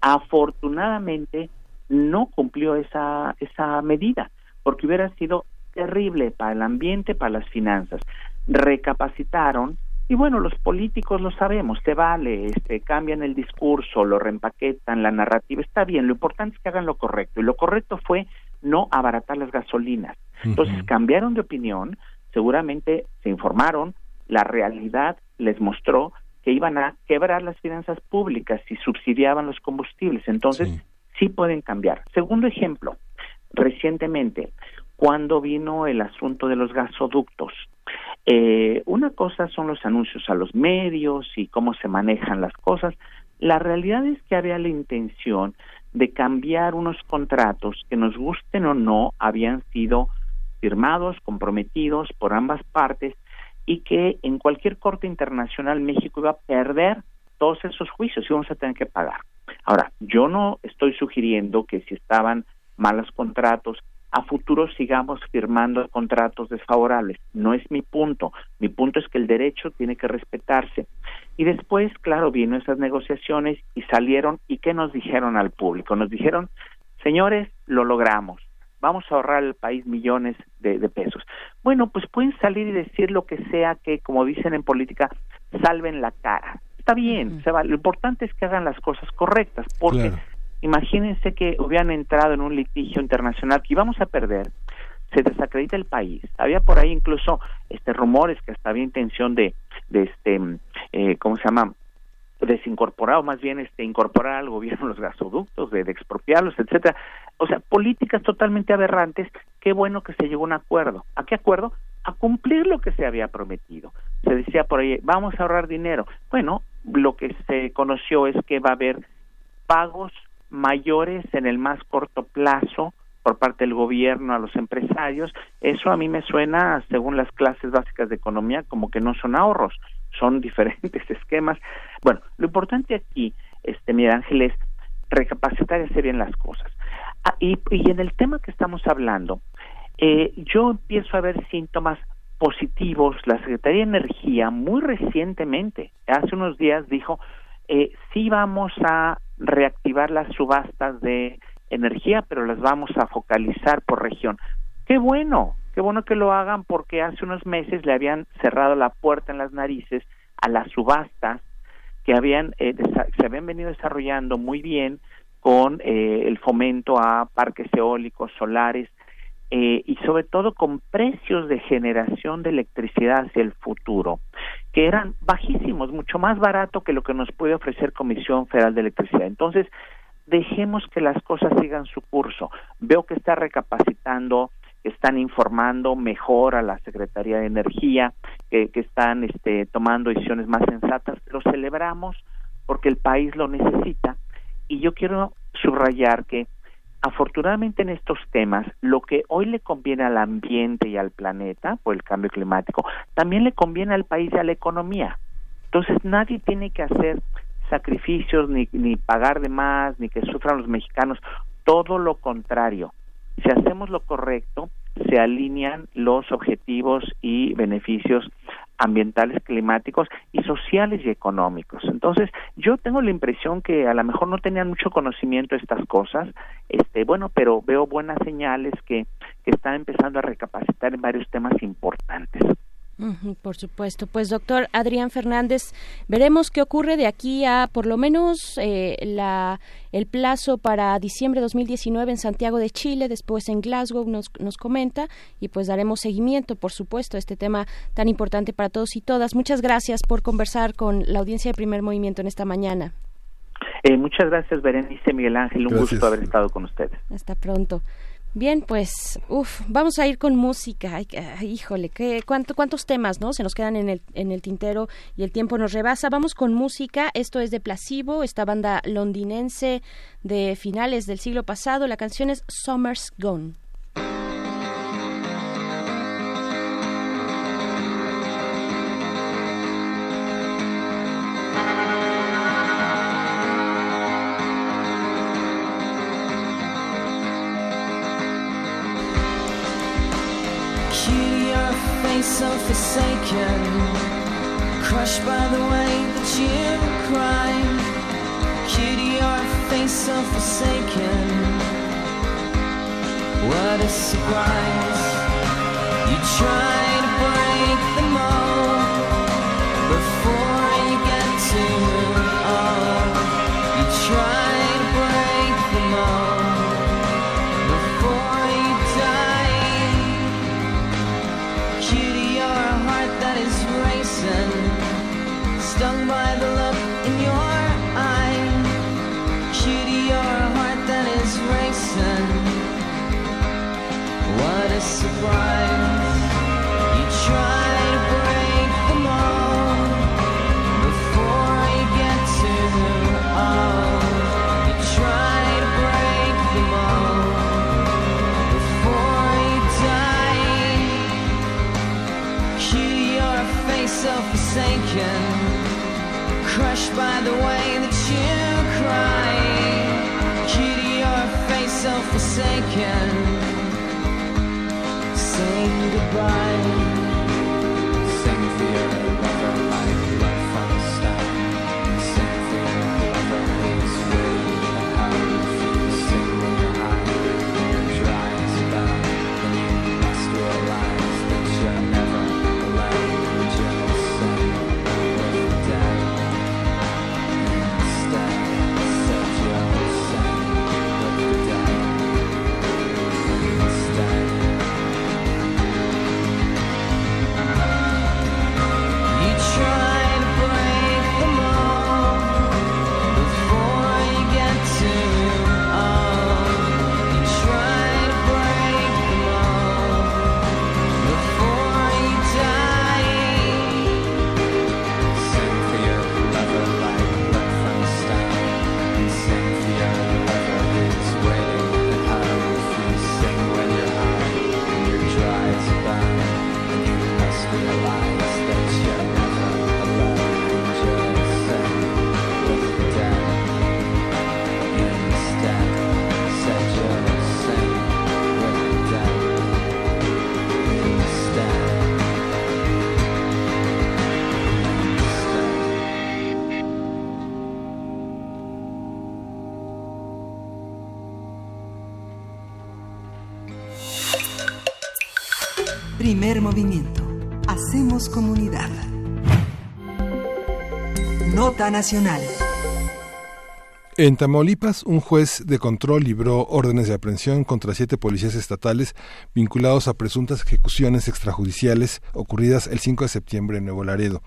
Speaker 14: Afortunadamente no cumplió esa, esa medida, porque hubiera sido terrible para el ambiente, para las finanzas. Recapacitaron y bueno, los políticos lo sabemos, se vale, este, cambian el discurso, lo reempaquetan, la narrativa, está bien, lo importante es que hagan lo correcto. Y lo correcto fue no abaratar las gasolinas. Entonces cambiaron de opinión, seguramente se informaron, la realidad les mostró que iban a quebrar las finanzas públicas si subsidiaban los combustibles. Entonces, sí pueden cambiar. Segundo ejemplo, recientemente, cuando vino el asunto de los gasoductos, eh, una cosa son los anuncios a los medios y cómo se manejan las cosas. La realidad es que había la intención de cambiar unos contratos que nos gusten o no habían sido firmados, comprometidos por ambas partes y que en cualquier corte internacional México iba a perder todos esos juicios y vamos a tener que pagar. Ahora, yo no estoy sugiriendo que si estaban malos contratos, a futuro sigamos firmando contratos desfavorables. No es mi punto. Mi punto es que el derecho tiene que respetarse. Y después, claro, vino esas negociaciones y salieron y ¿qué nos dijeron al público? Nos dijeron, señores, lo logramos. Vamos a ahorrar al país millones de, pesos. Bueno, pues pueden salir y decir lo que sea que, como dicen en política, salven la cara. Está bien, se va. lo importante es que hagan las cosas correctas, porque Imagínense que hubieran entrado en un litigio internacional que íbamos a perder, se desacredita el país. Había por ahí incluso este rumores que hasta había intención de, de este, eh, ¿cómo se llama? Desincorporar o más bien este incorporar al gobierno los gasoductos, de, expropiarlos, etcétera. O sea, políticas totalmente aberrantes. Qué bueno que se llegó a un acuerdo. ¿A qué acuerdo? A cumplir lo que se había prometido. Se decía por ahí, vamos a ahorrar dinero. Bueno, lo que se conoció es que va a haber pagos mayores en el más corto plazo por parte del gobierno a los empresarios, eso a mí me suena, según las clases básicas de economía, como que no son ahorros, son diferentes esquemas. Bueno, lo importante aquí, este, Miguel Ángel, es recapacitar y hacer bien las cosas. Ah, y, y, en el tema que estamos hablando, eh, yo empiezo a ver síntomas positivos. La Secretaría de Energía muy recientemente, hace unos días, dijo, eh, sí vamos a reactivar las subastas de energía, pero las vamos a focalizar por región. Qué bueno, qué bueno que lo hagan porque hace unos meses le habían cerrado la puerta en las narices a las subastas que habían eh, se habían venido desarrollando muy bien con eh, el fomento a parques eólicos, solares eh, y sobre todo con precios de generación de electricidad hacia el futuro, que eran bajísimos, mucho más barato que lo que nos puede ofrecer Comisión Federal de Electricidad. Entonces, dejemos que las cosas sigan su curso. Veo que está recapacitando, están informando mejor a la Secretaría de Energía, que, que están este, tomando decisiones más sensatas. Lo celebramos porque el país lo necesita. Y yo quiero subrayar que afortunadamente en estos temas, lo que hoy le conviene al ambiente y al planeta por el cambio climático, también le conviene al país y a la economía. Entonces nadie tiene que hacer sacrificios ni, ni pagar de más, ni que sufran los mexicanos, todo lo contrario. Si hacemos lo correcto, se alinean los objetivos y beneficios ambientales, climáticos y sociales y económicos. Entonces, yo tengo la impresión que a lo mejor no tenían mucho conocimiento de estas cosas, este, bueno, pero veo buenas señales que, que están empezando a recapacitar en varios temas importantes
Speaker 2: por supuesto. Pues doctor Adrián Fernández, veremos qué ocurre de aquí a por lo menos eh, la, el plazo para diciembre de 2019 en Santiago de Chile, después en Glasgow nos, nos comenta y pues daremos seguimiento, por supuesto, a este tema tan importante para todos y todas. Muchas gracias por conversar con la audiencia de Primer Movimiento en esta mañana.
Speaker 14: Eh, muchas gracias, Berenice Miguel Ángel. Un gusto haber estado con ustedes.
Speaker 2: Hasta pronto. Bien, pues, uf, vamos a ir con música. Ay, híjole, ¿qué, cuánto, cuántos temas, ¿no? Se nos quedan en el, en el tintero y el tiempo nos rebasa. Vamos con música. Esto es de Placebo, esta banda londinense de finales del siglo pasado. La canción es Summer's Gone. surprise.
Speaker 4: Movimiento. Hacemos comunidad. Nota Nacional.
Speaker 1: En Tamaulipas, un juez de control libró órdenes de aprehensión contra siete policías estatales vinculados a presuntas ejecuciones extrajudiciales ocurridas el 5 de septiembre en Nuevo Laredo.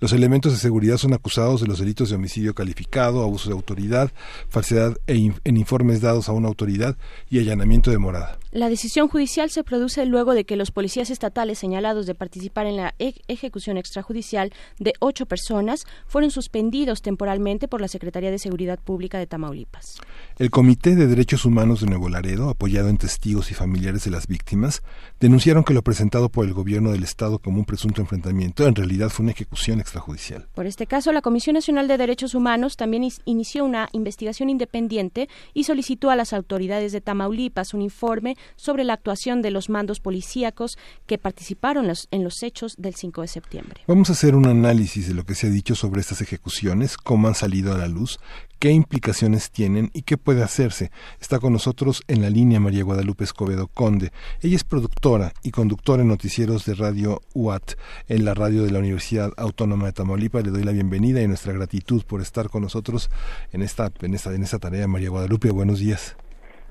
Speaker 1: Los elementos de seguridad son acusados de los delitos de homicidio calificado, abuso de autoridad, falsedad e en informes dados a una autoridad y allanamiento de morada.
Speaker 2: La decisión judicial se produce luego de que los policías estatales señalados de participar en la ejecución extrajudicial de ocho personas fueron suspendidos temporalmente por la Secretaría de Seguridad Pública de Tamaulipas.
Speaker 1: El Comité de Derechos Humanos de Nuevo Laredo, apoyado en testigos y familiares de las víctimas, denunciaron que lo presentado por el gobierno del Estado como un presunto enfrentamiento en realidad fue una ejecución extrajudicial.
Speaker 2: Por este caso, la Comisión Nacional de Derechos Humanos también inició una investigación independiente y solicitó a las autoridades de Tamaulipas un informe sobre la actuación de los mandos policíacos que participaron en los hechos del 5 de septiembre.
Speaker 1: Vamos a hacer un análisis de lo que se ha dicho sobre estas ejecuciones, cómo han salido a la luz, qué implicaciones tienen y qué puede hacerse. Está con nosotros en la línea María Guadalupe Escobedo Conde. Ella es productora y conductora en noticieros de Radio UAT en la radio de la Universidad Autónoma de Tamaulipas. Le doy la bienvenida y nuestra gratitud por estar con nosotros en esta, en esta, en esta tarea. María Guadalupe, buenos días.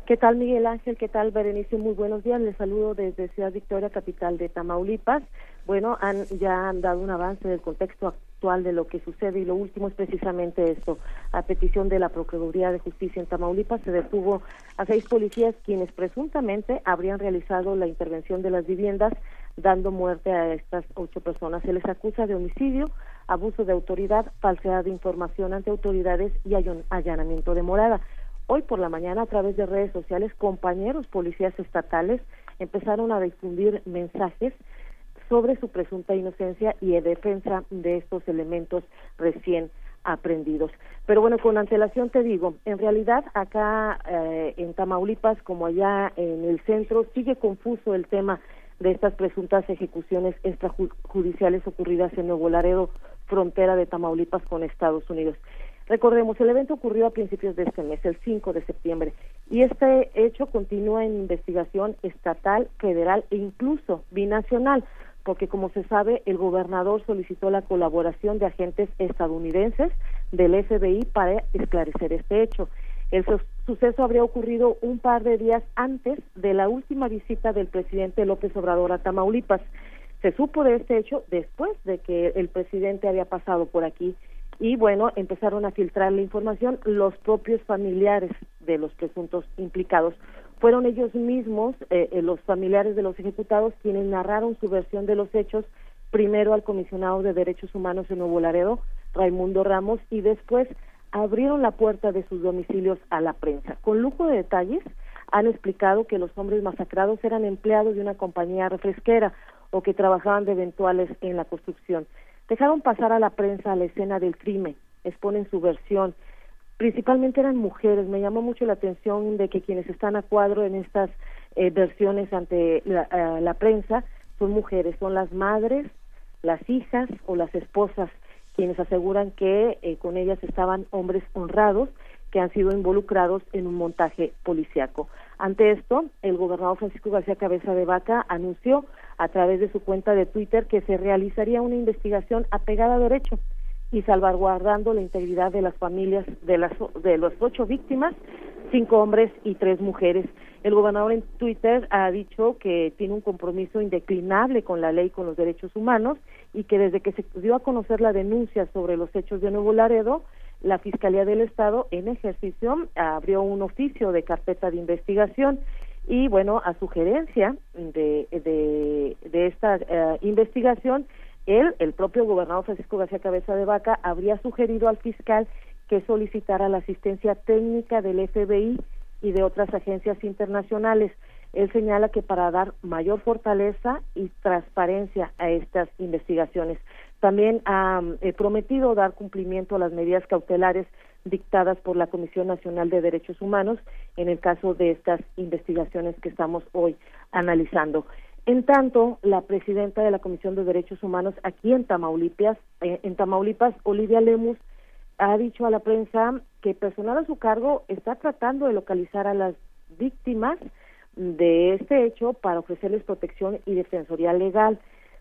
Speaker 15: ¿Qué tal Miguel Ángel? ¿Qué tal Berenice? Muy buenos días. Les saludo desde Ciudad Victoria, capital de Tamaulipas. Bueno, han, ya han dado un avance del contexto actual de lo que sucede y lo último es precisamente esto. A petición de la Procuraduría de Justicia en Tamaulipas se detuvo a seis policías quienes presuntamente habrían realizado la intervención de las viviendas dando muerte a estas ocho personas. Se les acusa de homicidio, abuso de autoridad, falsedad de información ante autoridades y allanamiento de morada. Hoy por la mañana, a través de redes sociales, compañeros policías estatales empezaron a difundir mensajes sobre su presunta inocencia y en defensa de estos elementos recién aprendidos. Pero bueno, con antelación te digo, en realidad acá eh, en Tamaulipas, como allá en el centro, sigue confuso el tema de estas presuntas ejecuciones extrajudiciales ocurridas en Nuevo Laredo, frontera de Tamaulipas con Estados Unidos. Recordemos, el evento ocurrió a principios de este mes, el 5 de septiembre, y este hecho continúa en investigación estatal, federal e incluso binacional, porque como se sabe, el gobernador solicitó la colaboración de agentes estadounidenses del FBI para esclarecer este hecho. El suceso habría ocurrido un par de días antes de la última visita del presidente López Obrador a Tamaulipas. Se supo de este hecho después de que el presidente había pasado por aquí y bueno, empezaron a filtrar la información los propios familiares de los presuntos implicados. Fueron ellos mismos, eh, eh, los familiares de los ejecutados, quienes narraron su versión de los hechos primero al comisionado de Derechos Humanos en Nuevo Laredo, Raimundo Ramos, y después abrieron la puerta de sus domicilios a la prensa. Con lujo de detalles, han explicado que los hombres masacrados eran empleados de una compañía refresquera o que trabajaban de eventuales en la construcción. Dejaron pasar a la prensa a la escena del crimen, exponen su versión. Principalmente eran mujeres. Me llamó mucho la atención de que quienes están a cuadro en estas eh, versiones ante la, eh, prensa son mujeres, son las madres, las hijas o las esposas quienes aseguran que eh, con ellas estaban hombres honrados que han sido involucrados en un montaje policiaco. Ante esto, el gobernador Francisco García Cabeza de Vaca anunció a través de su cuenta de Twitter que se realizaría una investigación apegada a derecho y salvaguardando la integridad de las familias de las de los ocho víctimas, cinco hombres y tres mujeres. El gobernador en Twitter ha dicho que tiene un compromiso indeclinable con la ley con los derechos humanos y que desde que se dio a conocer la denuncia sobre los hechos de Nuevo Laredo, la Fiscalía del Estado en ejercicio abrió un oficio de carpeta de investigación y bueno, a sugerencia de, de, de esta eh, investigación, él, el propio gobernador Francisco García Cabeza de Vaca, habría sugerido al fiscal que solicitara la asistencia técnica del FBI y de otras agencias internacionales. Él señala que para dar mayor fortaleza y transparencia a estas investigaciones. También ha eh, prometido dar cumplimiento a las medidas cautelares dictadas por la Comisión Nacional de Derechos Humanos en el caso de estas investigaciones que estamos hoy analizando. En tanto, la presidenta de la Comisión de Derechos Humanos aquí en Tamaulipas, eh, en Tamaulipas, Olivia Lemus, ha dicho a la prensa que personal a su cargo está tratando de localizar a las víctimas de este hecho para ofrecerles protección y defensoría legal.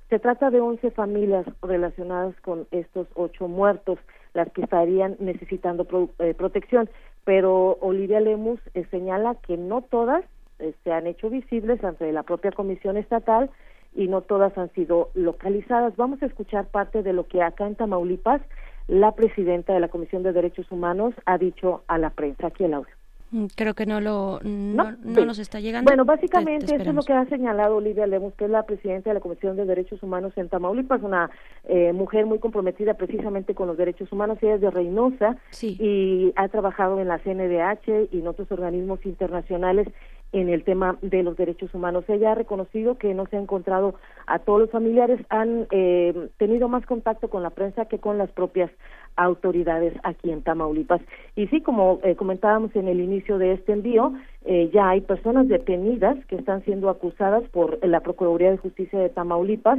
Speaker 15: Se trata de 11 familias relacionadas con estos ocho muertos, las que estarían necesitando eh, protección, pero Olivia Lemus eh, señala que no todas eh, se han hecho visibles ante la propia Comisión Estatal y no todas han sido localizadas. Vamos a escuchar parte de lo que acá en Tamaulipas la presidenta de la Comisión de Derechos Humanos ha dicho a la prensa. Aquí el audio.
Speaker 2: Mm, creo que no lo no, nos está llegando.
Speaker 15: Bueno, básicamente eso es lo que ha señalado Olivia Lemus, que es la presidenta de la Comisión de Derechos Humanos en Tamaulipas, una eh, mujer muy comprometida precisamente con los derechos humanos. Ella es de Reynosa y ha trabajado en la CNDH y en otros organismos internacionales en el tema de los derechos humanos. Ella ha reconocido que no se ha encontrado a todos los familiares, han eh, tenido más contacto con la prensa que con las propias autoridades aquí en Tamaulipas. Y sí, como eh, comentábamos en el inicio de este envío, eh, ya hay personas detenidas que están siendo acusadas por la Procuraduría de Justicia de Tamaulipas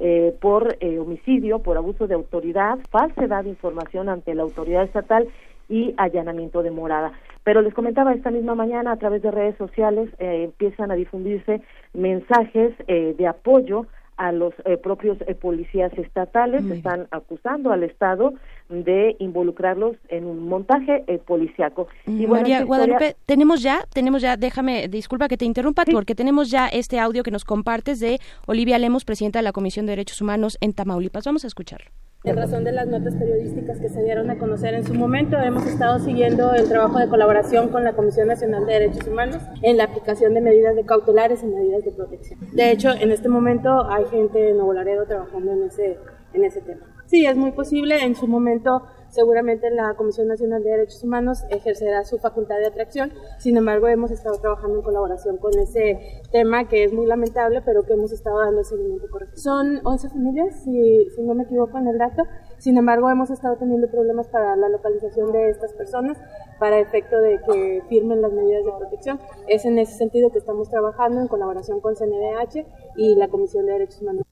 Speaker 15: eh, por eh, homicidio, por abuso de autoridad, falsedad de información ante la autoridad estatal y allanamiento de morada. Pero les comentaba esta misma mañana a través de redes sociales eh, empiezan a difundirse mensajes eh, de apoyo a los eh, propios eh, policías estatales, están acusando al Estado de involucrarlos en un montaje eh, policiaco.
Speaker 2: Y María Guadalupe, tenemos ya, tenemos ya, déjame, disculpa que te interrumpa, porque tenemos ya este audio que nos compartes de Olivia Lemos, presidenta de la Comisión de Derechos Humanos en Tamaulipas. Vamos a escucharlo.
Speaker 16: En razón de las notas periodísticas que se dieron a conocer en su momento, hemos estado siguiendo el trabajo de colaboración con la Comisión Nacional de Derechos Humanos en la aplicación de medidas de cautelares y medidas de protección. De hecho, en este momento hay gente de Nuevo Laredo trabajando en ese, en ese tema. Sí, es muy posible. En su momento seguramente la Comisión Nacional de Derechos Humanos ejercerá su facultad de atracción. Sin embargo, hemos estado trabajando en colaboración con ese tema que es muy lamentable, pero que hemos estado dando el seguimiento correcto. Son 11 familias, si, si no me equivoco en el dato. Sin embargo, hemos estado teniendo problemas para la localización de estas personas para efecto de que firmen las medidas de protección. Es en ese sentido que estamos trabajando en colaboración con CNDH y la Comisión de Derechos Humanos.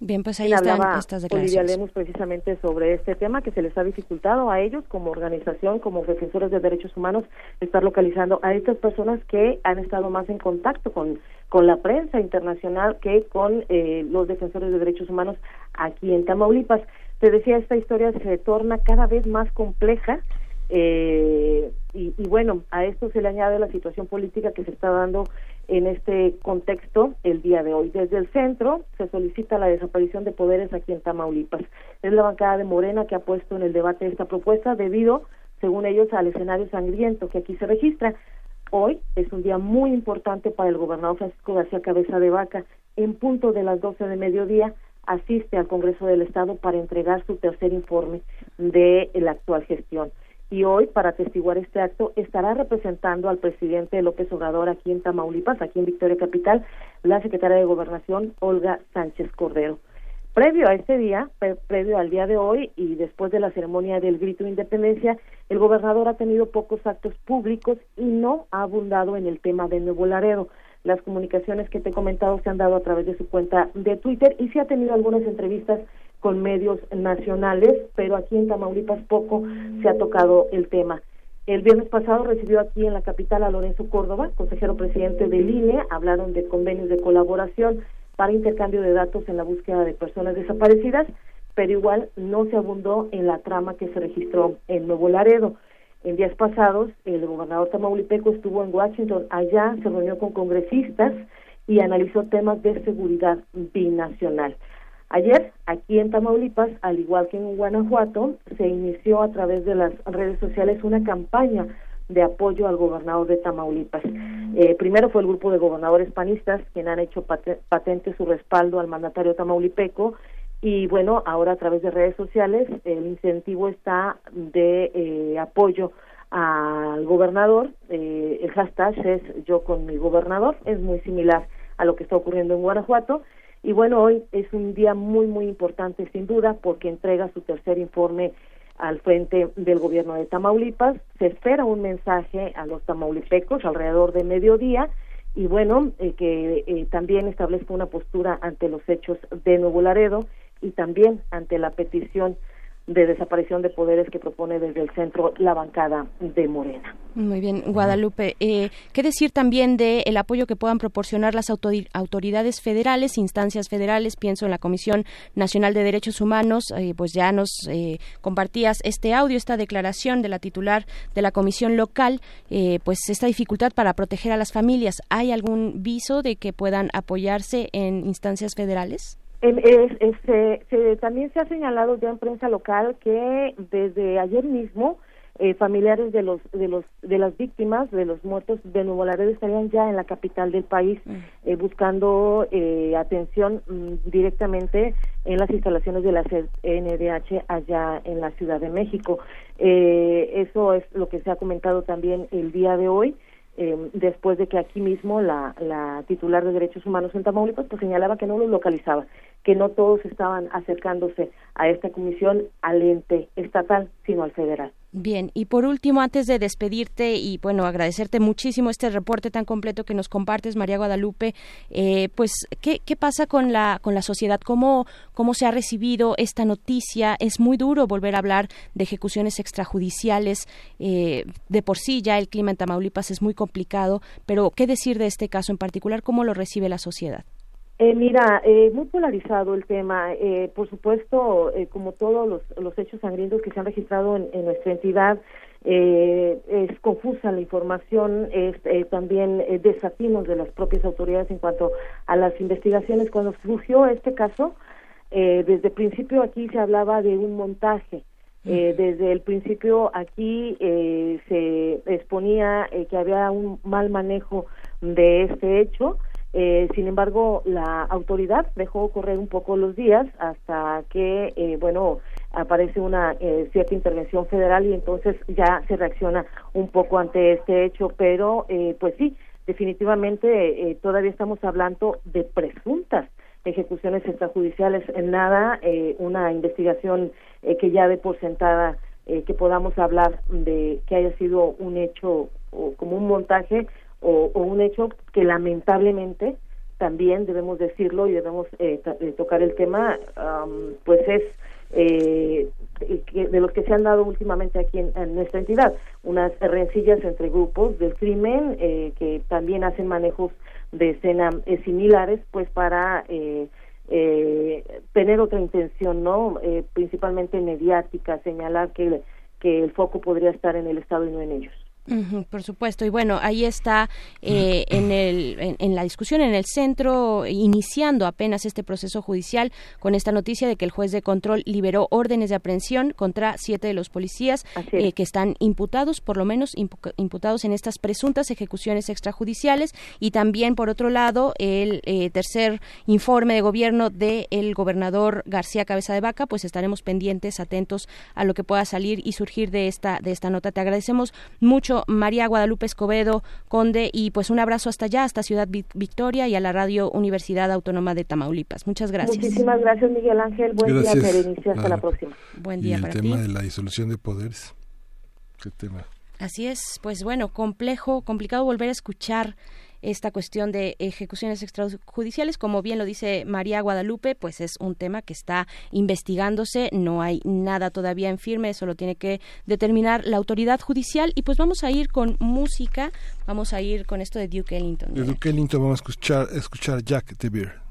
Speaker 2: Bien, pues ahí están estas declaraciones.
Speaker 15: Olivia Lemus precisamente sobre este tema que se les ha dificultado a ellos como organización, como defensores de derechos humanos, estar localizando a estas personas que han estado más en contacto con, con la prensa internacional que con eh, los defensores de derechos humanos aquí en Tamaulipas. Te decía, esta historia se torna cada vez más compleja eh, y, y, bueno, a esto se le añade la situación política que se está dando en este contexto el día de hoy. Desde el centro se solicita la desaparición de poderes aquí en Tamaulipas. Es la bancada de Morena que ha puesto en el debate esta propuesta debido, según ellos, al escenario sangriento que aquí se registra. Hoy es un día muy importante para el gobernador Francisco García Cabeza de Vaca. En punto de las 12 de mediodía asiste al Congreso del Estado para entregar su tercer informe de la actual gestión y hoy, para atestiguar este acto, estará representando al presidente López Obrador aquí en Tamaulipas, aquí en Victoria Capital, la secretaria de Gobernación, Olga Sánchez Cordero. previo a este día, previo al día de hoy y después de la ceremonia del grito de independencia, el gobernador ha tenido pocos actos públicos y no ha abundado en el tema de Nuevo Laredo. Las comunicaciones que te he comentado se han dado a través de su cuenta de Twitter y sí ha tenido algunas entrevistas con medios nacionales, pero aquí en Tamaulipas poco se ha tocado el tema. El viernes pasado recibió aquí en la capital a Lorenzo Córdoba, consejero presidente del INE, hablaron de convenios de colaboración para intercambio de datos en la búsqueda de personas desaparecidas, pero igual no se abundó en la trama que se registró en Nuevo Laredo. En días pasados, el gobernador tamaulipeco estuvo en Washington, allá se reunió con congresistas y analizó temas de seguridad binacional. Ayer, aquí en Tamaulipas, al igual que en Guanajuato, se inició a través de las redes sociales una campaña de apoyo al gobernador de Tamaulipas. Eh, primero fue el grupo de gobernadores panistas quien han hecho patente su respaldo al mandatario tamaulipeco y bueno, ahora a través de redes sociales el incentivo está de eh, apoyo al gobernador. Eh, el hashtag es yo con mi gobernador, es muy similar a lo que está ocurriendo en Guanajuato. Y bueno, hoy es un día muy, muy importante sin duda porque entrega su tercer informe al frente del gobierno de Tamaulipas. Se espera un mensaje a los tamaulipecos alrededor de mediodía y bueno, eh, que eh, también establezca una postura ante los hechos de Nuevo Laredo y también ante la petición de desaparición de poderes que propone desde el centro la bancada de Morena.
Speaker 2: Muy bien, Guadalupe. Eh, ¿Qué decir también del el apoyo que puedan proporcionar las autoridades federales, instancias federales? Pienso en la Comisión Nacional de Derechos Humanos, eh, pues ya nos eh, compartías este audio, esta declaración de la titular de la Comisión Local, eh, pues esta dificultad para proteger a las familias. ¿Hay algún viso de que puedan apoyarse en instancias federales?
Speaker 15: Se, también se ha señalado ya en prensa local que desde ayer mismo eh, familiares de los de los de las víctimas de los muertos de Nuevo Laredo estarían ya en la capital del país mm. eh, buscando eh, atención mm, directamente en las instalaciones de la NDH allá en la Ciudad de México eso es lo que se ha comentado también el día de hoy eh, después de que aquí mismo la, la titular de Derechos Humanos en Tamaulipas pues señalaba que no los localizaba, que no todos estaban acercándose a esta comisión al ente estatal, sino al federal.
Speaker 2: Bien, y por último, antes de despedirte y bueno, agradecerte muchísimo este reporte tan completo que nos compartes, María Guadalupe, eh, pues, ¿qué, ¿qué, pasa con la, con la sociedad? ¿Cómo, ¿Cómo se ha recibido esta noticia? Es muy duro volver a hablar de ejecuciones extrajudiciales. Eh, de por sí ya el clima en Tamaulipas es muy complicado, pero ¿qué decir de este caso en particular? ¿Cómo lo recibe la sociedad?
Speaker 15: Eh, mira, eh, muy polarizado el tema. Eh, por supuesto, eh, como todos los, los, hechos sangrientos que se han registrado en, en nuestra entidad, eh, es confusa la información, es también desatinos de las propias autoridades en cuanto a las investigaciones. Cuando surgió este caso, desde el principio aquí se hablaba de un montaje. desde el principio aquí se exponía que había un mal manejo de este hecho eh, sin embargo, la autoridad dejó correr un poco los días hasta que, eh, bueno, aparece una eh, cierta intervención federal y entonces ya se reacciona un poco ante este hecho, pero pues sí, definitivamente todavía estamos hablando de presuntas ejecuciones extrajudiciales, en nada una investigación que ya de por sentada que podamos hablar de que haya sido un hecho o como un montaje o, un hecho que lamentablemente también debemos decirlo y debemos eh, eh, tocar el tema, pues es eh, de los que se han dado últimamente aquí en, nuestra entidad, unas rencillas entre grupos del crimen que también hacen manejos de escena similares, pues para tener otra intención, ¿no? principalmente mediática, señalar que, que el foco podría estar en el Estado y no en ellos
Speaker 2: por supuesto, y bueno, ahí está eh, en, el, en, la discusión, en el centro, iniciando apenas este proceso judicial con esta noticia de que el juez de control liberó órdenes de aprehensión contra siete de los policías eh, que están imputados, por lo menos imputados en estas presuntas ejecuciones extrajudiciales, y también, por otro lado, el eh, tercer informe de gobierno del gobernador García Cabeza de Vaca, pues estaremos pendientes, atentos a lo que pueda salir y surgir de esta, de esta nota. Te agradecemos mucho mucho María Guadalupe Escobedo, Conde, y pues un abrazo hasta allá, hasta Ciudad Victoria y a la Radio Universidad Autónoma de Tamaulipas. Muchas gracias.
Speaker 15: Muchísimas gracias, Miguel Ángel. Buen día, Berenice. Hasta la próxima.
Speaker 2: Buen día
Speaker 1: y
Speaker 2: el
Speaker 1: tema de la disolución de poderes. ¿Qué tema?
Speaker 2: Así es, pues bueno, complejo, complicado volver a escuchar esta cuestión de ejecuciones extrajudiciales, como bien lo dice María Guadalupe, pues es un tema que está investigándose, no hay nada todavía en firme, eso lo tiene que determinar la autoridad judicial y pues vamos a ir con música, vamos a ir con esto de Duke Ellington.
Speaker 1: De Duke Ellington vamos a escuchar, escuchar Jack de.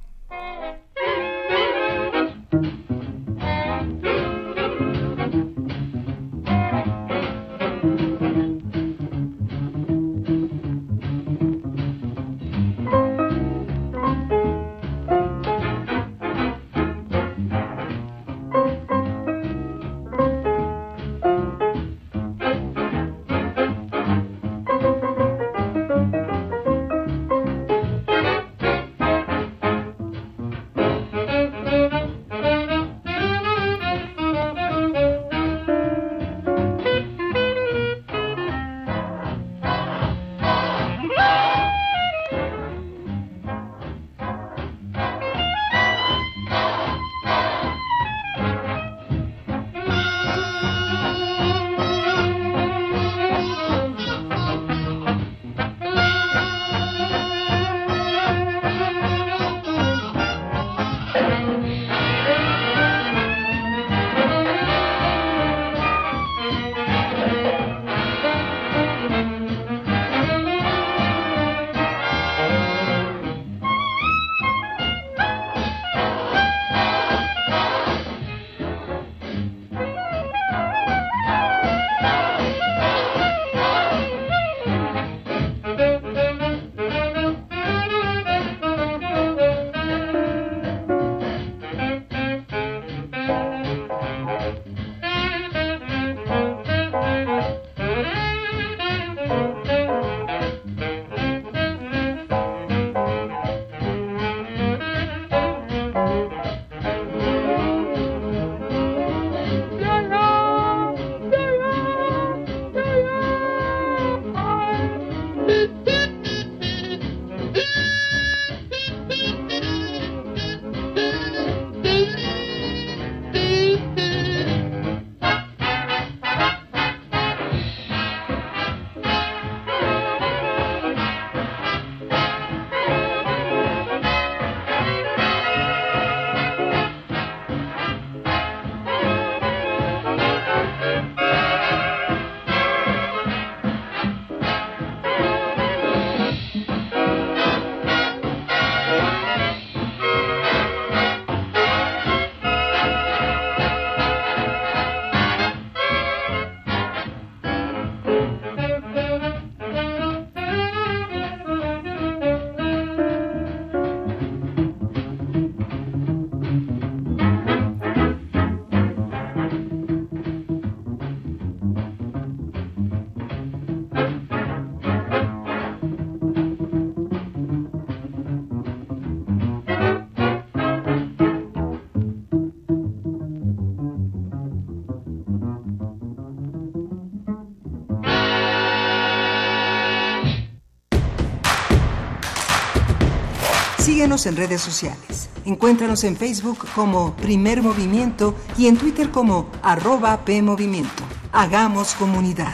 Speaker 4: En redes sociales. Encuéntranos en Facebook como Primer Movimiento y en Twitter como arroba PMovimiento. Hagamos comunidad.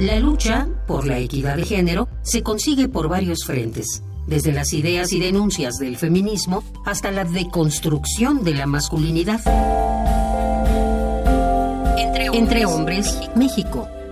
Speaker 17: La lucha por la equidad de género se consigue por varios frentes, desde las ideas y denuncias del feminismo hasta la deconstrucción de la masculinidad. Entre hombres, México,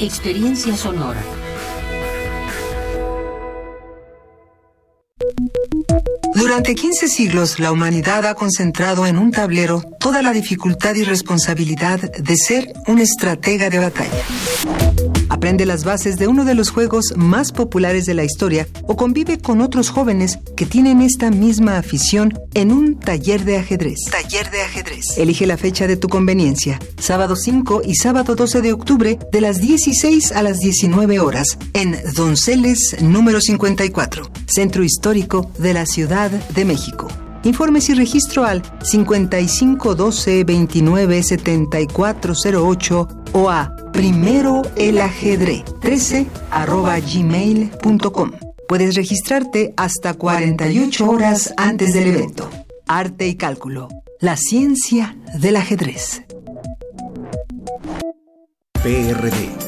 Speaker 17: Experiencia sonora.
Speaker 4: Durante 15 siglos, la humanidad ha concentrado en un tablero toda la dificultad y responsabilidad de ser un estratega de batalla. Aprende las bases de uno de los juegos más populares de la historia o convive con otros jóvenes que tienen esta misma afición en un taller de ajedrez. Taller de ajedrez. Elige la fecha de tu conveniencia. Sábado 5 y sábado 12 de octubre de las 16 a las 19 horas en Donceles número 54, Centro Histórico de la Ciudad de México. Informes y registro al 5512 29 7408 o a primero el ajedrez 13 arroba gmail.com. Puedes registrarte hasta 48 horas antes del evento. Arte y cálculo. La ciencia del ajedrez.
Speaker 18: PRD.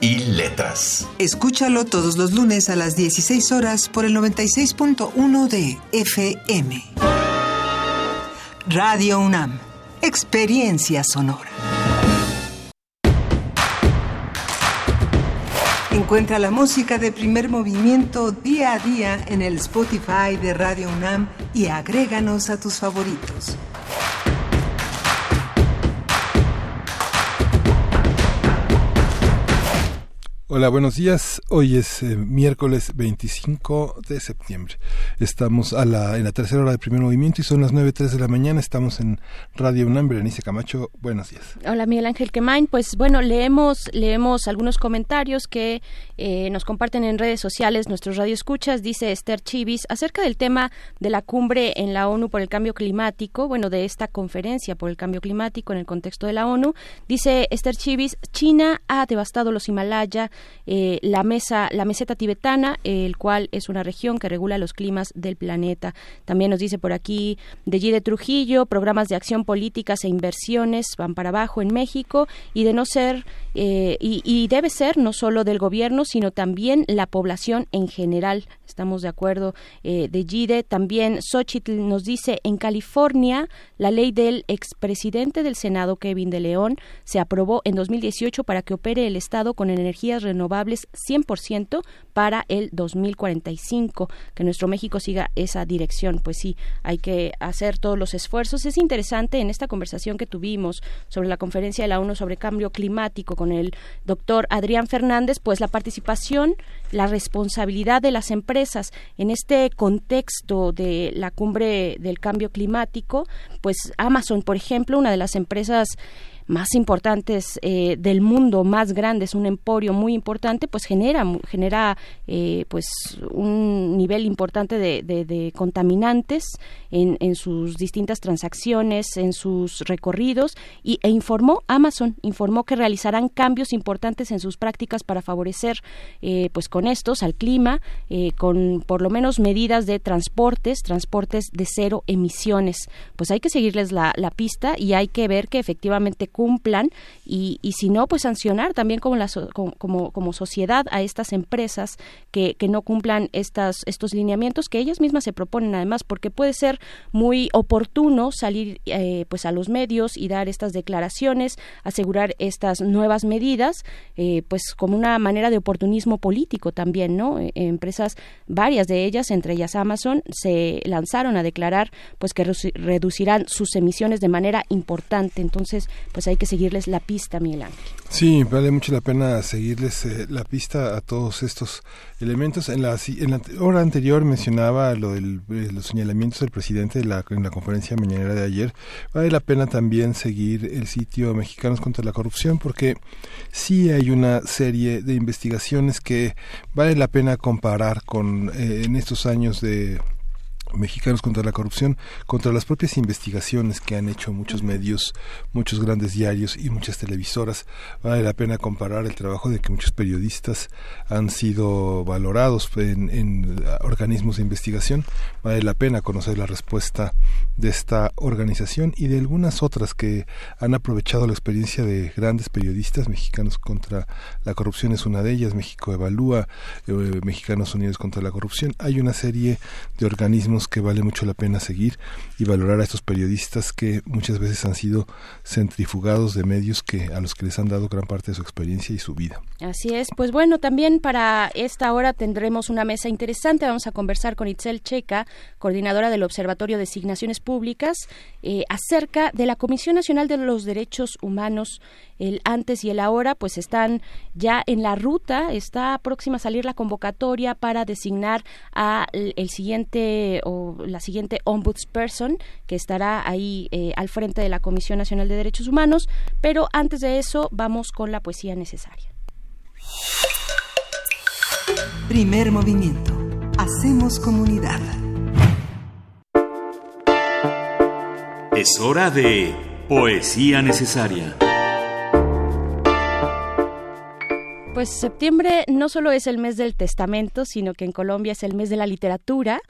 Speaker 19: y Letras.
Speaker 4: Escúchalo todos los lunes a las 16 horas por el 96.1 de FM. Radio UNAM. Experiencia sonora. Encuentra la música de primer movimiento día a día en el Spotify de Radio UNAM y agréganos a tus favoritos.
Speaker 1: Hola, buenos días. Hoy es eh, miércoles 25 de septiembre. Estamos a la, en la tercera hora de primer movimiento y son las 9.03 de la mañana. Estamos en Radio UNAM. Berenice Camacho, buenos días.
Speaker 2: Hola, Miguel Ángel Quemain. Pues bueno, leemos, leemos algunos comentarios que eh, nos comparten en redes sociales nuestros radioescuchas. Dice Esther Chivis acerca del tema de la cumbre en la ONU por el cambio climático, bueno, de esta conferencia por el cambio climático en el contexto de la ONU. Dice Esther Chivis, China ha devastado los Himalaya eh, la mesa, la meseta tibetana, el cual es una región que regula los climas del planeta. También nos dice por aquí de de Trujillo, programas de acción políticas e inversiones van para abajo en México y de no ser eh, y, debe ser no solo del gobierno sino también la población en general. Estamos de acuerdo eh, de Gide. También Xochitl nos dice en California la ley del expresidente del Senado Kevin de León se aprobó en 2018 para que opere el Estado con energías renovables 100% para el 2045. Que nuestro México siga esa dirección. Pues sí, hay que hacer todos los esfuerzos. Es interesante en esta conversación que tuvimos sobre la conferencia de la ONU sobre cambio climático con el doctor Adrián Fernández, pues la participación, la responsabilidad de las empresas en este contexto de la cumbre del cambio climático, pues Amazon, por ejemplo, una de las empresas más importantes eh, del mundo, más grandes, un emporio muy importante, pues genera, genera eh, pues un nivel importante de, contaminantes en, en, sus distintas transacciones, en sus recorridos, y, e informó Amazon, informó que realizarán cambios importantes en sus prácticas para favorecer eh, pues con estos al clima, con por lo menos medidas de transportes, transportes de cero emisiones. Pues hay que seguirles la pista y hay que ver que efectivamente cumplan y, y si no, pues sancionar también como, la, como, como, sociedad a estas empresas que, que no cumplan estas, estos lineamientos que ellas mismas se proponen además, porque puede ser muy oportuno salir eh, pues a los medios y dar estas declaraciones, asegurar estas nuevas medidas, eh, pues como una manera de oportunismo político también, ¿no? Eh, empresas, varias de ellas, entre ellas Amazon, se lanzaron a declarar pues que reducirán sus emisiones de manera importante. Entonces, pues pues hay que seguirles la pista, Miguel Ángel.
Speaker 1: Sí, vale mucho la pena seguirles eh, la pista a todos estos elementos. En la, en la hora anterior mencionaba lo del, eh, los señalamientos del presidente de la, en la conferencia mañanera de ayer. Vale la pena también seguir el sitio Mexicanos contra la Corrupción porque sí hay una serie de investigaciones que vale la pena comparar con eh, en estos años de Mexicanos contra la corrupción, contra las propias investigaciones que han hecho muchos medios, muchos grandes diarios y muchas televisoras. Vale la pena comparar el trabajo de que muchos periodistas han sido valorados en, organismos de investigación. Vale la pena conocer la respuesta de esta organización y de algunas otras que han aprovechado la experiencia de grandes periodistas. Mexicanos contra la corrupción es una de ellas. México Evalúa, eh, Mexicanos Unidos contra la Corrupción. Hay una serie de organismos que vale mucho la pena seguir y valorar a estos periodistas que muchas veces han sido centrifugados de medios que a los que les han dado gran parte de su experiencia y su vida.
Speaker 2: Así es, pues bueno, también para esta hora tendremos una mesa interesante. Vamos a conversar con Itzel Checa, coordinadora del Observatorio de Designaciones Públicas, eh, acerca de la Comisión Nacional de los Derechos Humanos el antes y el ahora, pues están ya en la ruta, está próxima a salir la convocatoria para designar a el siguiente o la siguiente ombudsperson que estará ahí eh, al frente de la Comisión Nacional de Derechos Humanos, pero antes de eso vamos con la poesía necesaria.
Speaker 4: Primer movimiento. Hacemos comunidad.
Speaker 20: Es hora de poesía necesaria.
Speaker 2: Pues septiembre no solo es el mes del testamento, sino que en Colombia es el mes de la literatura.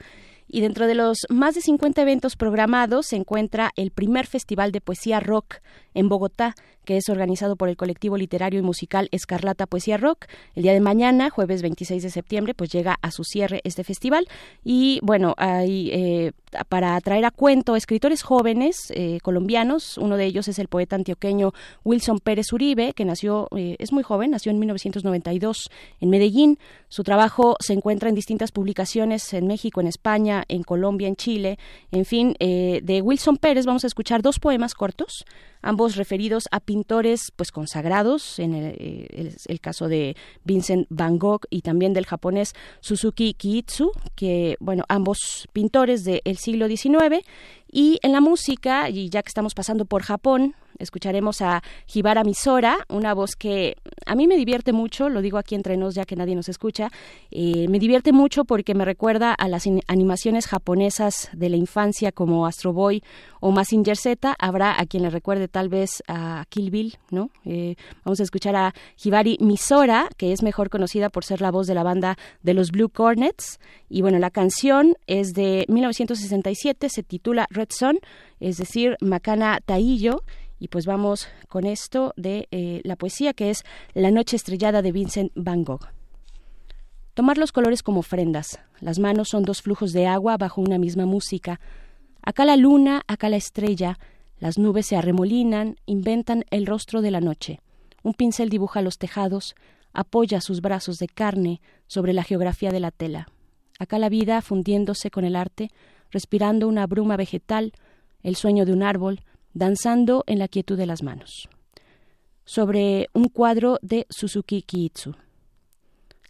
Speaker 2: Y dentro de los más de 50 eventos programados se encuentra el primer festival de poesía rock en Bogotá, que es organizado por el colectivo literario y musical Escarlata Poesía Rock. El día de mañana, jueves 26 de septiembre, pues llega a su cierre este festival. Y bueno, hay eh, para traer a cuento escritores jóvenes eh, colombianos. Uno de ellos es el poeta antioqueño Wilson Pérez Uribe, que nació, eh, es muy joven, nació en 1992 en Medellín. Su trabajo se encuentra en distintas publicaciones en México, en España, en Colombia, en Chile. En fin, de Wilson Pérez vamos a escuchar dos poemas cortos ambos referidos a pintores pues consagrados, en eh, el, caso de Vincent Van Gogh y también del japonés Suzuki Kiitsu, que bueno, ambos pintores del siglo XIX y en la música, y ya que estamos pasando por Japón, escucharemos a Hibara Misora, una voz que a mí me divierte mucho, lo digo aquí entre nos ya que nadie nos escucha, eh, me divierte mucho porque me recuerda a las animaciones japonesas de la infancia como Astro Boy o Massinger Z, habrá a quien le recuerde tal vez a Kill Bill, ¿no? Eh, vamos a escuchar a Hibari Misora, que es mejor conocida por ser la voz de la banda de los Blue Cornets, y bueno, la canción es de 1967, se titula Red Son, es decir, Macana Taillo, y pues vamos con esto de eh, la poesía que es La noche estrellada de Vincent Van Gogh. Tomar los colores como ofrendas. Las manos son dos flujos de agua bajo una misma música. Acá la luna, acá la estrella. Las nubes se arremolinan, inventan el rostro de la noche. Un pincel dibuja los tejados, apoya sus brazos de carne sobre la geografía de la tela. Acá la vida fundiéndose con el arte, respirando una bruma vegetal, el sueño de un árbol, danzando en la quietud de las manos. Sobre un cuadro de Suzuki Kiitsu.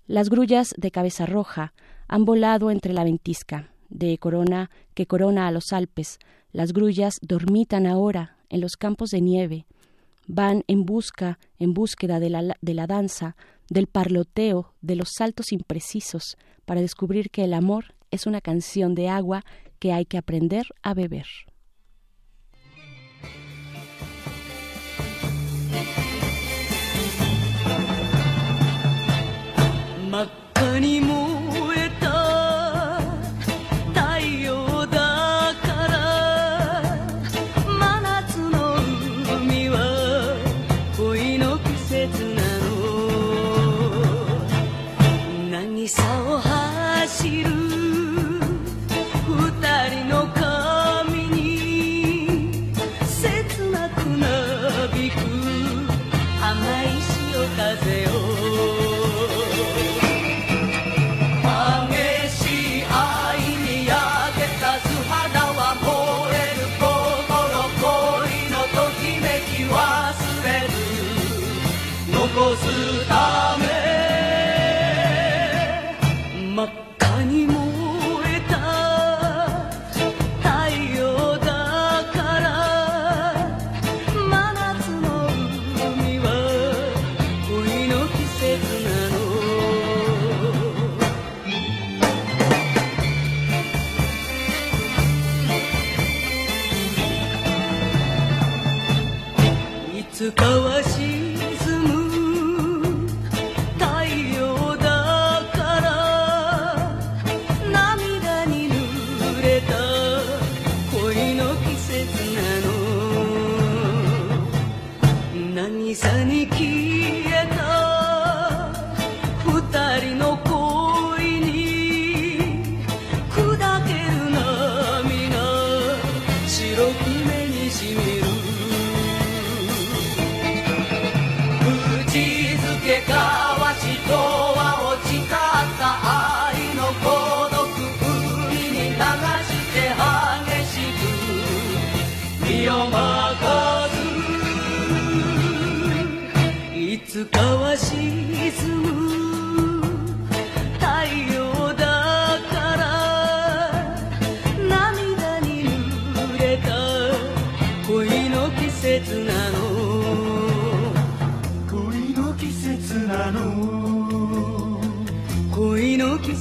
Speaker 2: Las grullas de cabeza roja han volado entre la ventisca de corona que corona a los Alpes. Las grullas dormitan ahora en los campos de nieve. Van en busca, en búsqueda de la, de la danza, del parloteo, de los saltos imprecisos, para descubrir que el amor es una canción de agua que hay que aprender a beber.
Speaker 21: Was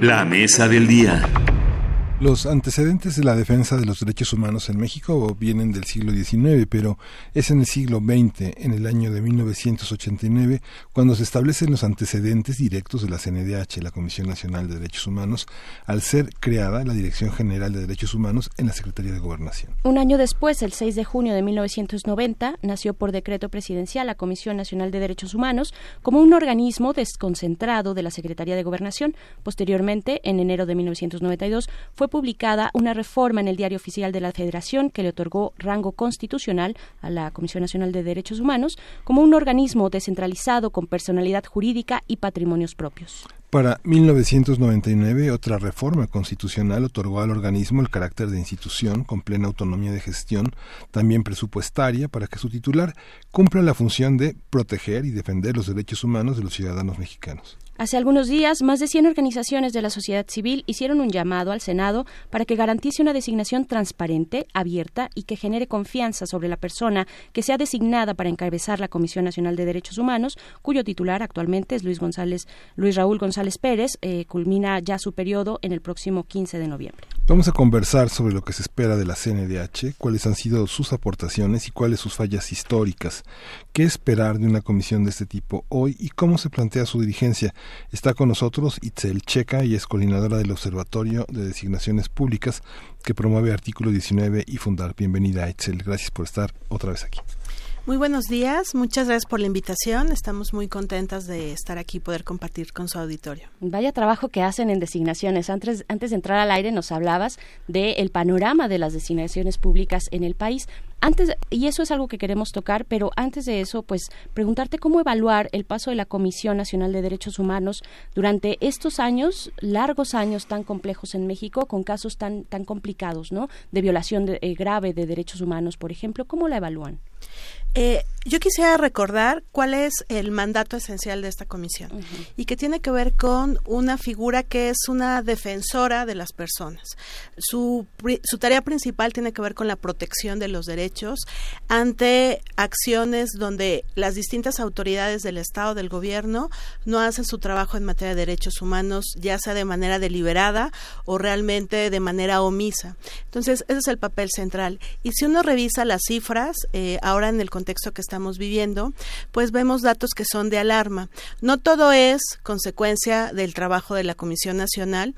Speaker 20: La mesa del día.
Speaker 1: Los antecedentes de la defensa de los derechos humanos en México vienen del siglo XIX, pero es en el siglo XX, en el año de 1989, cuando se establecen los antecedentes directos de la CNDH, la Comisión Nacional de Derechos Humanos, al ser creada la Dirección General de Derechos Humanos en la Secretaría de Gobernación.
Speaker 2: Un año después, el 6 de junio de 1990, nació por decreto presidencial la Comisión Nacional de Derechos Humanos como un organismo desconcentrado de la Secretaría de Gobernación. Posteriormente, en enero de 1992, fue publicada una reforma en el Diario Oficial de la Federación que le otorgó rango constitucional a la Comisión Nacional de Derechos Humanos como un organismo descentralizado con personalidad jurídica y patrimonios propios.
Speaker 1: Para 1999, otra reforma constitucional otorgó al organismo el carácter de institución con plena autonomía de gestión, también presupuestaria, para que su titular cumpla la función de proteger y defender los derechos humanos de los ciudadanos mexicanos.
Speaker 2: Hace algunos días, más de 100 organizaciones de la sociedad civil hicieron un llamado al Senado para que garantice una designación transparente, abierta y que genere confianza sobre la persona que sea designada para encabezar la Comisión Nacional de Derechos Humanos, cuyo titular actualmente es Luis González, Luis Raúl González Pérez, eh, culmina ya su periodo en el próximo 15 de noviembre.
Speaker 1: Vamos a conversar sobre lo que se espera de la CNDH, cuáles han sido sus aportaciones y cuáles sus fallas históricas, qué esperar de una comisión de este tipo hoy y cómo se plantea su dirigencia. Está con nosotros Itzel Checa y es coordinadora del Observatorio de Designaciones Públicas que promueve Artículo 19 y Fundar. Bienvenida, Itzel. Gracias por estar otra vez aquí.
Speaker 21: Muy buenos días, muchas gracias por la invitación. Estamos muy contentas de estar aquí y poder compartir con su auditorio.
Speaker 2: Vaya trabajo que hacen en designaciones. Antes, antes de entrar al aire nos hablabas del panorama de las designaciones públicas en el país. Antes, y eso es algo que queremos tocar, pero antes de eso, pues preguntarte cómo evaluar el paso de la Comisión Nacional de Derechos Humanos durante estos años, largos años tan complejos en México, con casos tan, tan complicados, ¿no? De violación de, eh, grave de derechos humanos, por ejemplo. ¿Cómo la evalúan?
Speaker 21: Eh, yo quisiera recordar cuál es el mandato esencial de esta comisión uh -huh. y que tiene que ver con una figura que es una defensora de las personas. Su, su tarea principal tiene que ver con la protección de los derechos ante acciones donde las distintas autoridades del Estado, del gobierno, no hacen su trabajo en materia de derechos humanos, ya sea de manera deliberada o realmente de manera omisa. Entonces, ese es el papel central. Y si uno revisa las cifras, eh, ahora en el contexto que estamos viviendo, pues vemos datos que son de alarma. No todo es consecuencia del trabajo de la Comisión Nacional,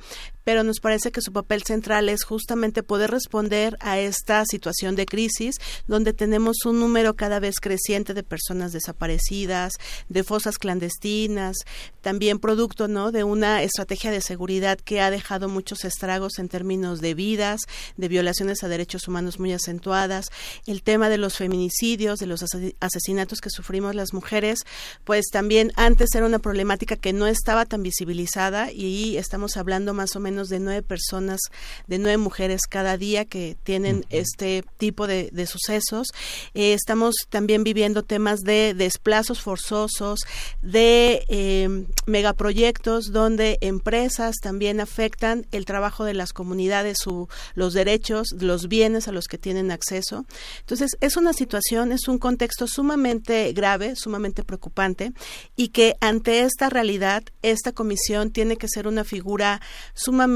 Speaker 21: pero nos parece que su papel central es justamente poder responder a esta situación de crisis donde tenemos un número cada vez creciente de personas desaparecidas, de fosas clandestinas, también producto ¿no? de una estrategia de seguridad que ha dejado muchos estragos en términos de vidas, de violaciones a derechos humanos muy acentuadas, el tema de los feminicidios, de los asesinatos que sufrimos las mujeres, pues también antes era una problemática que no estaba tan visibilizada y estamos hablando más o menos de nueve personas, de nueve mujeres cada día que tienen este tipo de, sucesos. Eh, estamos también viviendo temas de desplazos forzosos, de eh, megaproyectos donde empresas también afectan el trabajo de las comunidades, su, los derechos, los bienes a los que tienen acceso. Entonces, es una situación, es un contexto sumamente grave, sumamente preocupante y que ante esta realidad, esta comisión tiene que ser una figura sumamente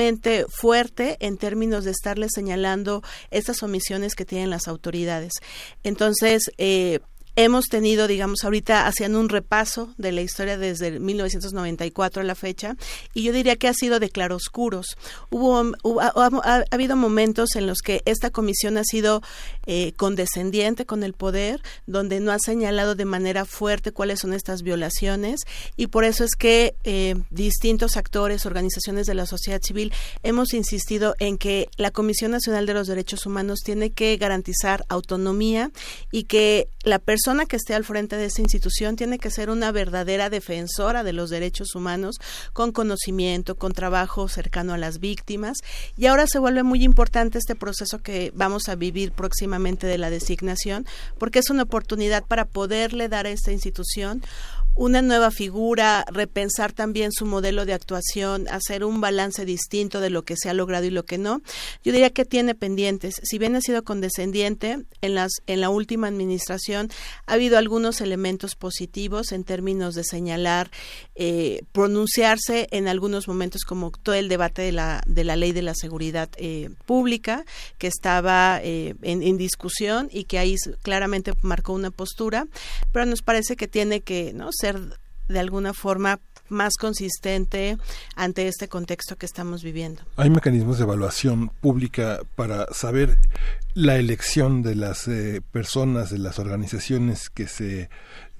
Speaker 21: fuerte en términos de estarle señalando estas omisiones que tienen las autoridades. Entonces, eh, Hemos tenido, digamos, ahorita haciendo un repaso de la historia desde 1994 a la fecha, y yo diría que ha sido de claroscuros. Hubo, ha, habido momentos en los que esta comisión ha sido eh, condescendiente con el poder, donde no ha señalado de manera fuerte cuáles son estas violaciones, y por eso es que eh, distintos actores, organizaciones de la sociedad civil, hemos insistido en que la Comisión Nacional de los Derechos Humanos tiene que garantizar autonomía y que la persona persona que esté al frente de esa institución tiene que ser una verdadera defensora de los derechos humanos, con conocimiento, con trabajo cercano a las víctimas. Y ahora se vuelve muy importante este proceso que vamos a vivir próximamente de la designación, porque es una oportunidad para poderle dar a esta institución una nueva figura, repensar también su modelo de actuación, hacer un balance distinto de lo que se ha logrado y lo que no. Yo diría que tiene pendientes. Si bien ha sido condescendiente en las en la última administración ha habido algunos elementos positivos en términos de señalar, eh, pronunciarse en algunos momentos como todo el debate de la de la ley de la seguridad eh, pública que estaba eh, en, discusión y que ahí claramente marcó una postura, pero nos parece que tiene que no ser de alguna forma más consistente ante este contexto que estamos viviendo.
Speaker 1: Hay mecanismos de evaluación pública para saber la elección de las eh, personas, de las organizaciones que se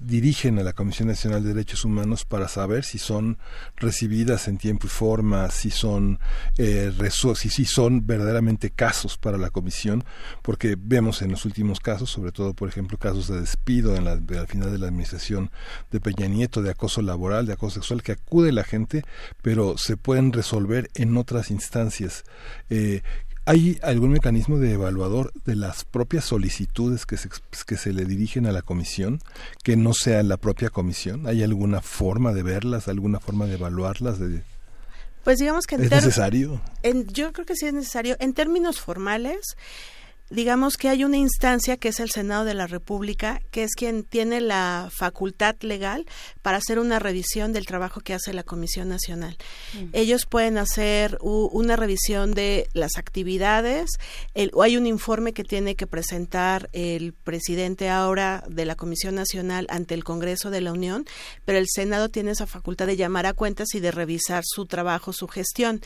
Speaker 1: dirigen a la Comisión Nacional de Derechos Humanos para saber si son recibidas en tiempo y forma, si son eh, si, si son verdaderamente casos para la comisión, porque vemos en los últimos casos, sobre todo por ejemplo casos de despido en la, al final de la administración de Peña Nieto, de acoso laboral, de acoso sexual, que acude la gente, pero se pueden resolver en otras instancias. Eh, ¿Hay algún mecanismo de evaluador de las propias solicitudes que se, que se le dirigen a la comisión que no sea la propia comisión? ¿Hay alguna forma de verlas, alguna forma de evaluarlas? De...
Speaker 21: Pues digamos que...
Speaker 1: ¿Es necesario?
Speaker 21: En, yo creo que sí es necesario. En términos formales, digamos que hay una instancia que es el Senado de la República, que es quien tiene la facultad legal para hacer una revisión del trabajo que hace la Comisión Nacional. Mm. Ellos pueden hacer una revisión de las actividades, o hay un informe que tiene que presentar el presidente ahora de la Comisión Nacional ante el Congreso de la Unión, pero el Senado tiene esa facultad de llamar a cuentas y de revisar su trabajo, su gestión.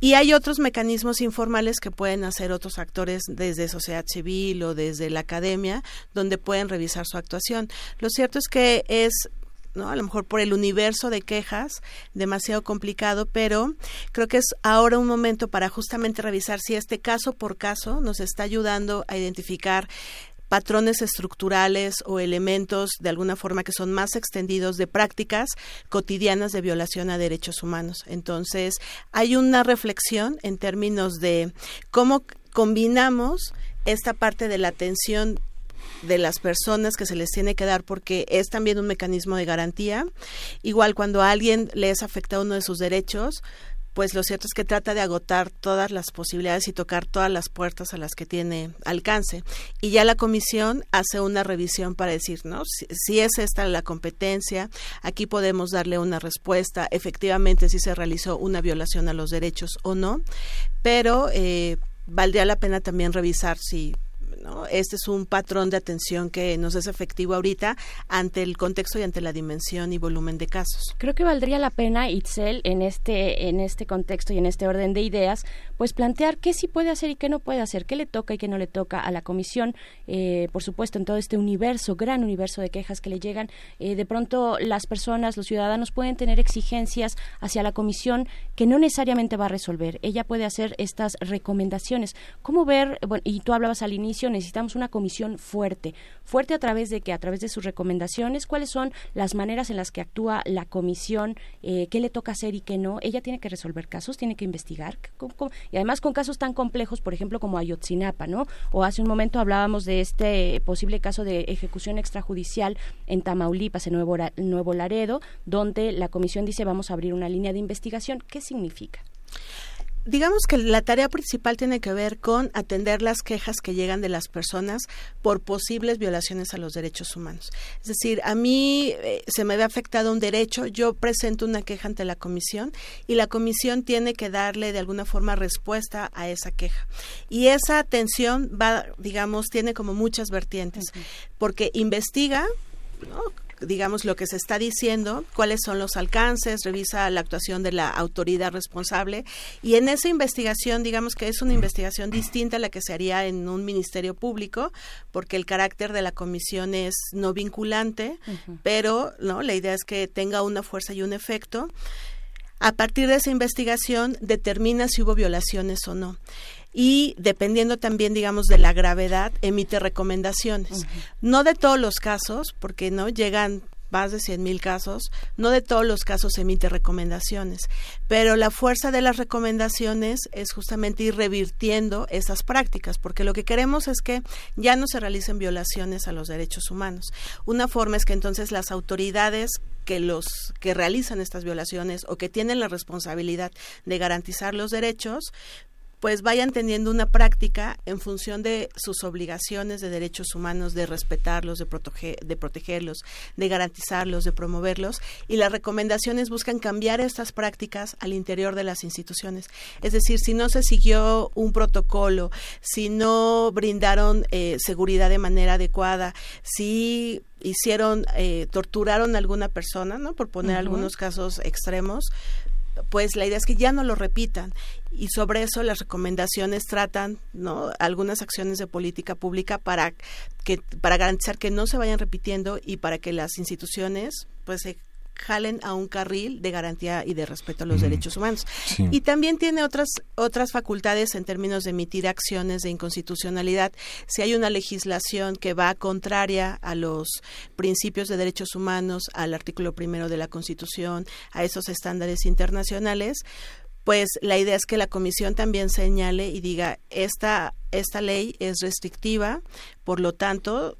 Speaker 21: Y hay otros mecanismos informales que pueden hacer otros actores desde sociedad civil o desde la academia, donde pueden revisar su actuación. Lo cierto es que es ¿no? A lo mejor por el universo de quejas, demasiado complicado, pero creo que es ahora un momento para justamente revisar si este caso por caso nos está ayudando a identificar patrones estructurales o elementos de alguna forma que son más extendidos de prácticas cotidianas de violación a derechos humanos. Entonces, hay una reflexión en términos de cómo combinamos esta parte de la atención de las personas que se les tiene que dar porque es también un mecanismo de garantía. Igual cuando a alguien le es afectado uno de sus derechos, pues lo cierto es que trata de agotar todas las posibilidades y tocar todas las puertas a las que tiene alcance. Y ya la comisión hace una revisión para decir, ¿no? Si, es esta la competencia, aquí podemos darle una respuesta, efectivamente si se realizó una violación a los derechos o no, pero eh, valdría la pena también revisar si ¿no? Este es un patrón de atención que nos es efectivo ahorita ante el contexto y ante la dimensión y volumen de casos.
Speaker 2: Creo que valdría la pena, Itzel, en este, en este contexto y en este orden de ideas, pues plantear qué sí puede hacer y qué no puede hacer, qué le toca y qué no le toca a la comisión, eh, por supuesto, en todo este universo, gran universo de quejas que le llegan. Eh, de pronto las personas, los ciudadanos pueden tener exigencias hacia la comisión que no necesariamente va a resolver. Ella puede hacer estas recomendaciones. ¿Cómo ver, bueno, y tú hablabas al inicio, necesitamos una comisión fuerte, fuerte a través de que, a través de sus recomendaciones, cuáles son las maneras en las que actúa la comisión, eh, qué le toca hacer y qué no. Ella tiene que resolver casos, tiene que investigar, y además con casos tan complejos, por ejemplo, como Ayotzinapa, ¿no? O hace un momento hablábamos de este posible caso de ejecución extrajudicial en Tamaulipas, en Nuevo, Nuevo Laredo, donde la comisión dice vamos a abrir una línea de investigación. ¿Qué significa?
Speaker 21: Digamos que la tarea principal tiene que ver con atender las quejas que llegan de las personas por posibles violaciones a los derechos humanos. Es decir, a mí eh, se me ve afectado un derecho, yo presento una queja ante la comisión y la comisión tiene que darle de alguna forma respuesta a esa queja. Y esa atención va, digamos, tiene como muchas vertientes, porque investiga, ¿no? Digamos, lo que se está diciendo, cuáles son los alcances, revisa la actuación de la autoridad responsable. Y en esa investigación, digamos que es una investigación distinta a la que se haría en un ministerio público, porque el carácter de la comisión es no vinculante, pero no, la idea es que tenga una fuerza y un efecto. A partir de esa investigación determina si hubo violaciones o no y dependiendo también, digamos, de la gravedad, emite recomendaciones. No de todos los casos, porque no llegan más de 100 mil casos, no de todos los casos emite recomendaciones, pero la fuerza de las recomendaciones es justamente ir revirtiendo esas prácticas, porque lo que queremos es que ya no se realicen violaciones a los derechos humanos. Una forma es que entonces las autoridades que los que realizan estas violaciones o que tienen la responsabilidad de garantizar los derechos pues vayan teniendo una práctica en función de sus obligaciones de derechos humanos, de respetarlos, de, proteger, de protegerlos, de garantizarlos, de promoverlos. Y las recomendaciones buscan cambiar estas prácticas al interior de las instituciones. Es decir, si no se siguió un protocolo, si no brindaron eh, seguridad de manera adecuada, si hicieron, eh, torturaron a alguna persona, ¿no? Por poner algunos casos extremos, pues la idea es que ya no lo repitan y sobre eso las recomendaciones tratan no algunas acciones de política pública para que para garantizar que no se vayan repitiendo y para que las instituciones pues se jalen a un carril de garantía y de respeto a los derechos humanos. Y también tiene otras otras facultades en términos de emitir acciones de inconstitucionalidad. Si hay una legislación que va contraria a los principios de derechos humanos, al artículo primero de la Constitución, a esos estándares internacionales, pues la idea es que la comisión también señale y diga esta esta ley es restrictiva, por lo tanto,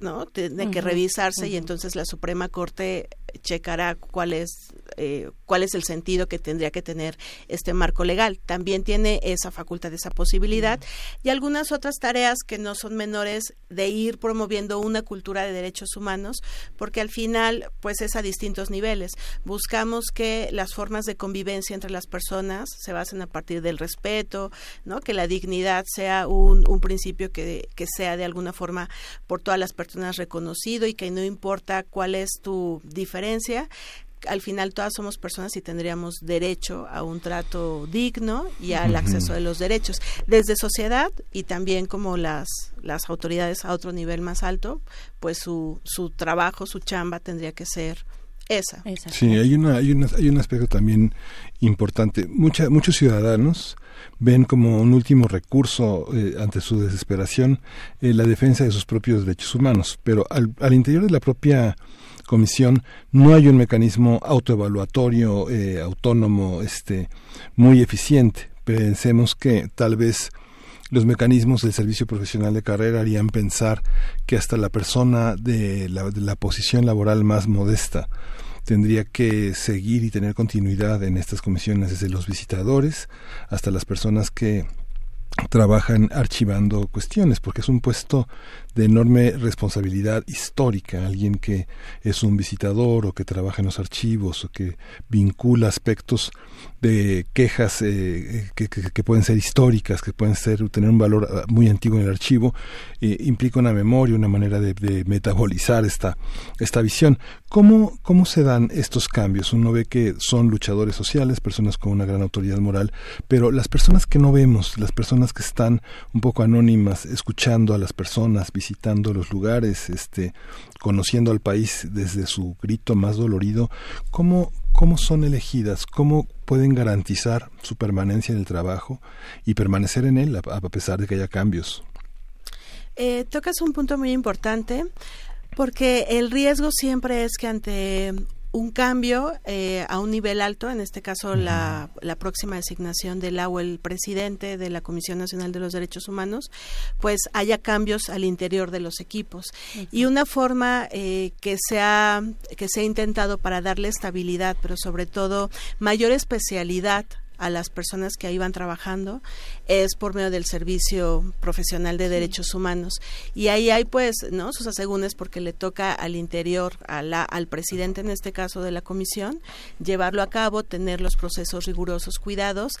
Speaker 21: no tiene que revisarse y entonces la Suprema Corte checará cuál es eh, cuál es el sentido que tendría que tener este marco legal. También tiene esa facultad, esa posibilidad y algunas otras tareas que no son menores de ir promoviendo una cultura de derechos humanos, porque al final, pues es a distintos niveles. Buscamos que las formas de convivencia entre las personas se basen a partir del respeto, ¿no? Que la dignidad sea un, un principio que, que sea de alguna forma por todas las personas reconocido y que no importa cuál es tu diferencia, al final todas somos personas y tendríamos derecho a un trato digno y al acceso de los derechos desde sociedad y también como las las autoridades a otro nivel más alto pues su su trabajo su chamba tendría que ser esa.
Speaker 1: Sí, hay una hay una, hay un aspecto también importante. Mucha, muchos ciudadanos ven como un último recurso eh, ante su desesperación eh, la defensa de sus propios derechos humanos, pero al, interior de la propia comisión no hay un mecanismo autoevaluatorio eh, autónomo este muy eficiente. Pensemos que tal vez los mecanismos del servicio profesional de carrera harían pensar que hasta la persona de la posición laboral más modesta tendría que seguir y tener continuidad en estas comisiones desde los visitadores hasta las personas que trabajan archivando cuestiones, porque es un puesto de enorme responsabilidad histórica, alguien que es un visitador o que trabaja en los archivos o que vincula aspectos de quejas eh, que, que, pueden ser históricas, que pueden ser tener un valor ah, muy antiguo en el archivo, eh, implica una memoria, una manera de, metabolizar esta, esta visión. ¿Cómo, ¿Cómo se dan estos cambios? Uno ve que son luchadores sociales, personas con una gran autoridad moral, pero las personas que no vemos, las personas que están un poco anónimas, escuchando a las personas, los lugares, este, conociendo al país desde su grito más dolorido, ¿cómo, cómo son elegidas? ¿Cómo pueden garantizar su permanencia en el trabajo y permanecer en él a, pesar de que haya cambios?
Speaker 21: Eh, tocas un punto muy importante porque el riesgo siempre es que ante un cambio eh, a un nivel alto, en este caso la, la, próxima designación del agua el presidente de la Comisión Nacional de los Derechos Humanos, pues haya cambios al interior de los equipos. Y una forma eh, que, se ha, que se ha intentado para darle estabilidad, pero sobre todo mayor especialidad a las personas que ahí van trabajando es por medio del servicio profesional de derechos humanos. Y ahí hay pues no sus asegúnes porque le toca al interior a la, al presidente en este caso de la comisión llevarlo a cabo tener los procesos rigurosos cuidados.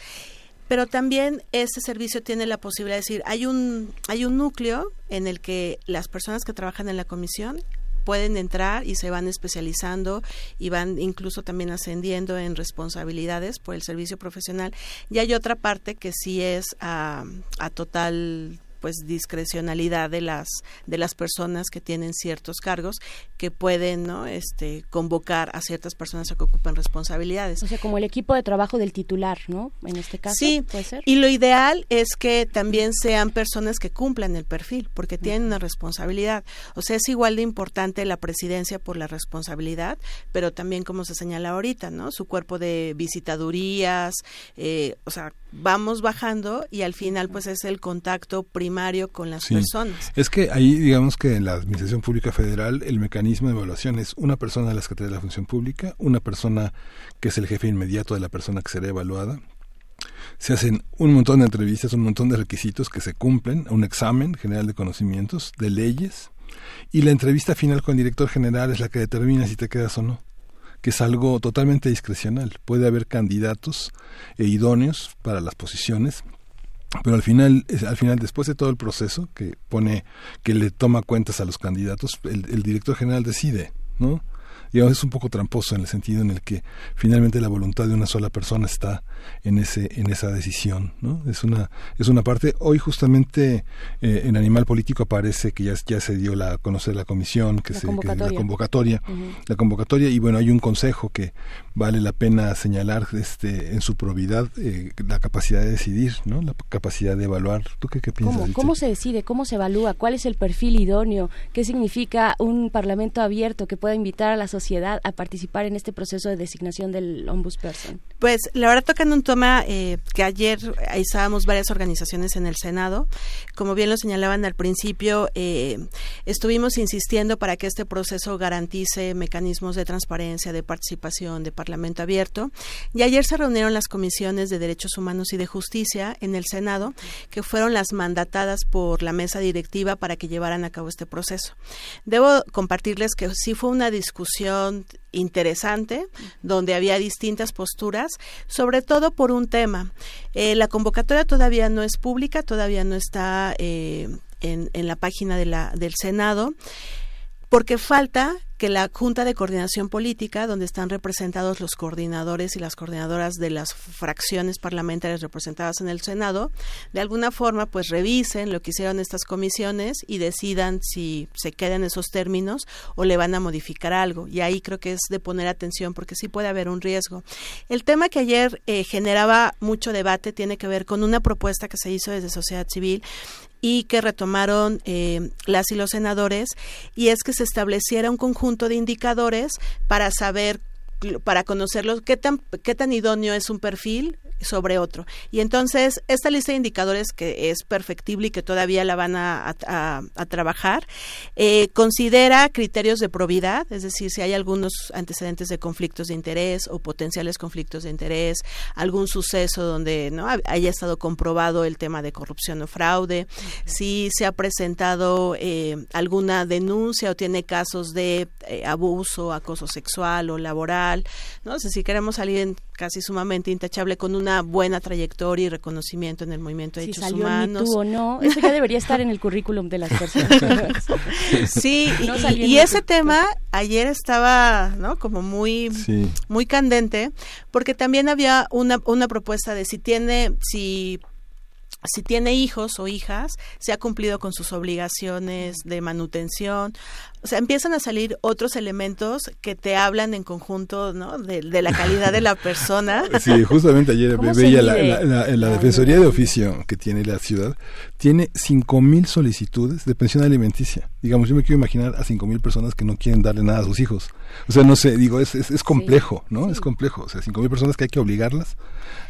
Speaker 21: Pero también este servicio tiene la posibilidad de decir hay un hay un núcleo en el que las personas que trabajan en la comisión pueden entrar y se van especializando y van incluso también ascendiendo en responsabilidades por el servicio profesional. Y hay otra parte que sí es a, a total pues discrecionalidad de las de las personas que tienen ciertos cargos que pueden no este convocar a ciertas personas a que ocupen responsabilidades.
Speaker 2: O sea como el equipo de trabajo del titular no en este caso
Speaker 21: sí
Speaker 2: puede ser
Speaker 21: y lo ideal es que también sean personas que cumplan el perfil porque tienen una responsabilidad. O sea es igual de importante la presidencia por la responsabilidad pero también como se señala ahorita no su cuerpo de visitadurías eh, o sea vamos bajando y al final pues es el contacto primario con las personas.
Speaker 1: Es que ahí digamos que en la Administración Pública Federal el mecanismo de evaluación es una persona de la Secretaría de la Función Pública, una persona que es el jefe inmediato de la persona que será evaluada, se hacen un montón de entrevistas, un montón de requisitos que se cumplen, un examen general de conocimientos, de leyes, y la entrevista final con el director general es la que determina si te quedas o no que es algo totalmente discrecional. Puede haber candidatos e idóneos para las posiciones, pero al final, al final, después de todo el proceso que pone, que le toma cuentas a los candidatos, el, el director general decide, ¿no? Digamos, es un poco tramposo en el sentido en el que finalmente la voluntad de una sola persona está en ese en esa decisión, ¿no? Es una es una parte. Hoy justamente eh, en Animal Político aparece que ya, ya se dio la, a conocer la comisión, que
Speaker 2: la
Speaker 1: se
Speaker 2: convocatoria.
Speaker 1: Que, la convocatoria, la convocatoria y bueno hay un consejo que vale la pena señalar este en su probidad eh, la capacidad de decidir, ¿no? La capacidad de evaluar. ¿Tú qué, qué piensas?
Speaker 2: ¿Cómo, ¿Cómo se decide? ¿Cómo se evalúa? ¿Cuál es el perfil idóneo? ¿Qué significa un parlamento abierto que pueda invitar a la sociedad a participar en este proceso de designación del ombudsperson?
Speaker 21: Pues la verdad tocan un tema eh, que ayer estábamos varias organizaciones en el Senado. Como bien lo señalaban al principio, eh, estuvimos insistiendo para que este proceso garantice mecanismos de transparencia, de participación, de parlamento abierto. Y ayer se reunieron las comisiones de Derechos Humanos y de Justicia en el Senado, que fueron las mandatadas por la mesa directiva para que llevaran a cabo este proceso. Debo compartirles que sí fue una discusión interesante, donde había distintas posturas, sobre todo por un tema. Eh, la convocatoria todavía no es pública, todavía no está eh, en, la página del Senado, porque falta que la Junta de Coordinación Política, donde están representados los coordinadores y las coordinadoras de las fracciones parlamentarias representadas en el Senado, de alguna forma pues revisen lo que hicieron estas comisiones y decidan si se quedan esos términos o le van a modificar algo. Y ahí creo que es de poner atención porque sí puede haber un riesgo. El tema que ayer eh, generaba mucho debate tiene que ver con una propuesta que se hizo desde sociedad civil y que retomaron eh, las y los senadores, y es que se estableciera un conjunto de indicadores para saber para conocerlos qué tan qué tan idóneo es un perfil sobre otro. Y entonces, esta lista de indicadores que es perfectible y que todavía la van a, a- a trabajar, eh, considera criterios de probidad, es decir, si hay algunos antecedentes de conflictos de interés o potenciales conflictos de interés, algún suceso donde no Ha- haya estado comprobado el tema de corrupción o fraude, si se ha presentado eh, alguna denuncia o tiene casos de eh, abuso, acoso sexual o laboral, ¿no? O sea, si queremos a alguien casi sumamente intachable con una buena trayectoria y reconocimiento en el movimiento de
Speaker 2: Si
Speaker 21: derechos
Speaker 2: salió
Speaker 21: humanos.
Speaker 2: tú o no, eso ya debería estar en el currículum de las personas.
Speaker 21: Sí, y,
Speaker 2: No
Speaker 21: ese tema ayer estaba, ¿no? Como muy,
Speaker 1: Sí.
Speaker 21: muy candente, porque también había una, una propuesta de si tiene, si si tiene hijos o hijas, se ha cumplido con sus obligaciones de manutención. O sea, empiezan a salir otros elementos que te hablan en conjunto, ¿no? De, de la calidad de la persona.
Speaker 1: Sí, justamente ayer
Speaker 21: ¿Cómo se
Speaker 1: veía la, la, la- la Defensoría de Oficio que tiene la ciudad, tiene cinco mil solicitudes de pensión alimenticia. Digamos, yo me quiero imaginar a cinco mil personas que no quieren darle nada a sus hijos. O sea, no sé, digo, es, es, es complejo, ¿no? Es complejo. O sea, cinco mil personas que hay que obligarlas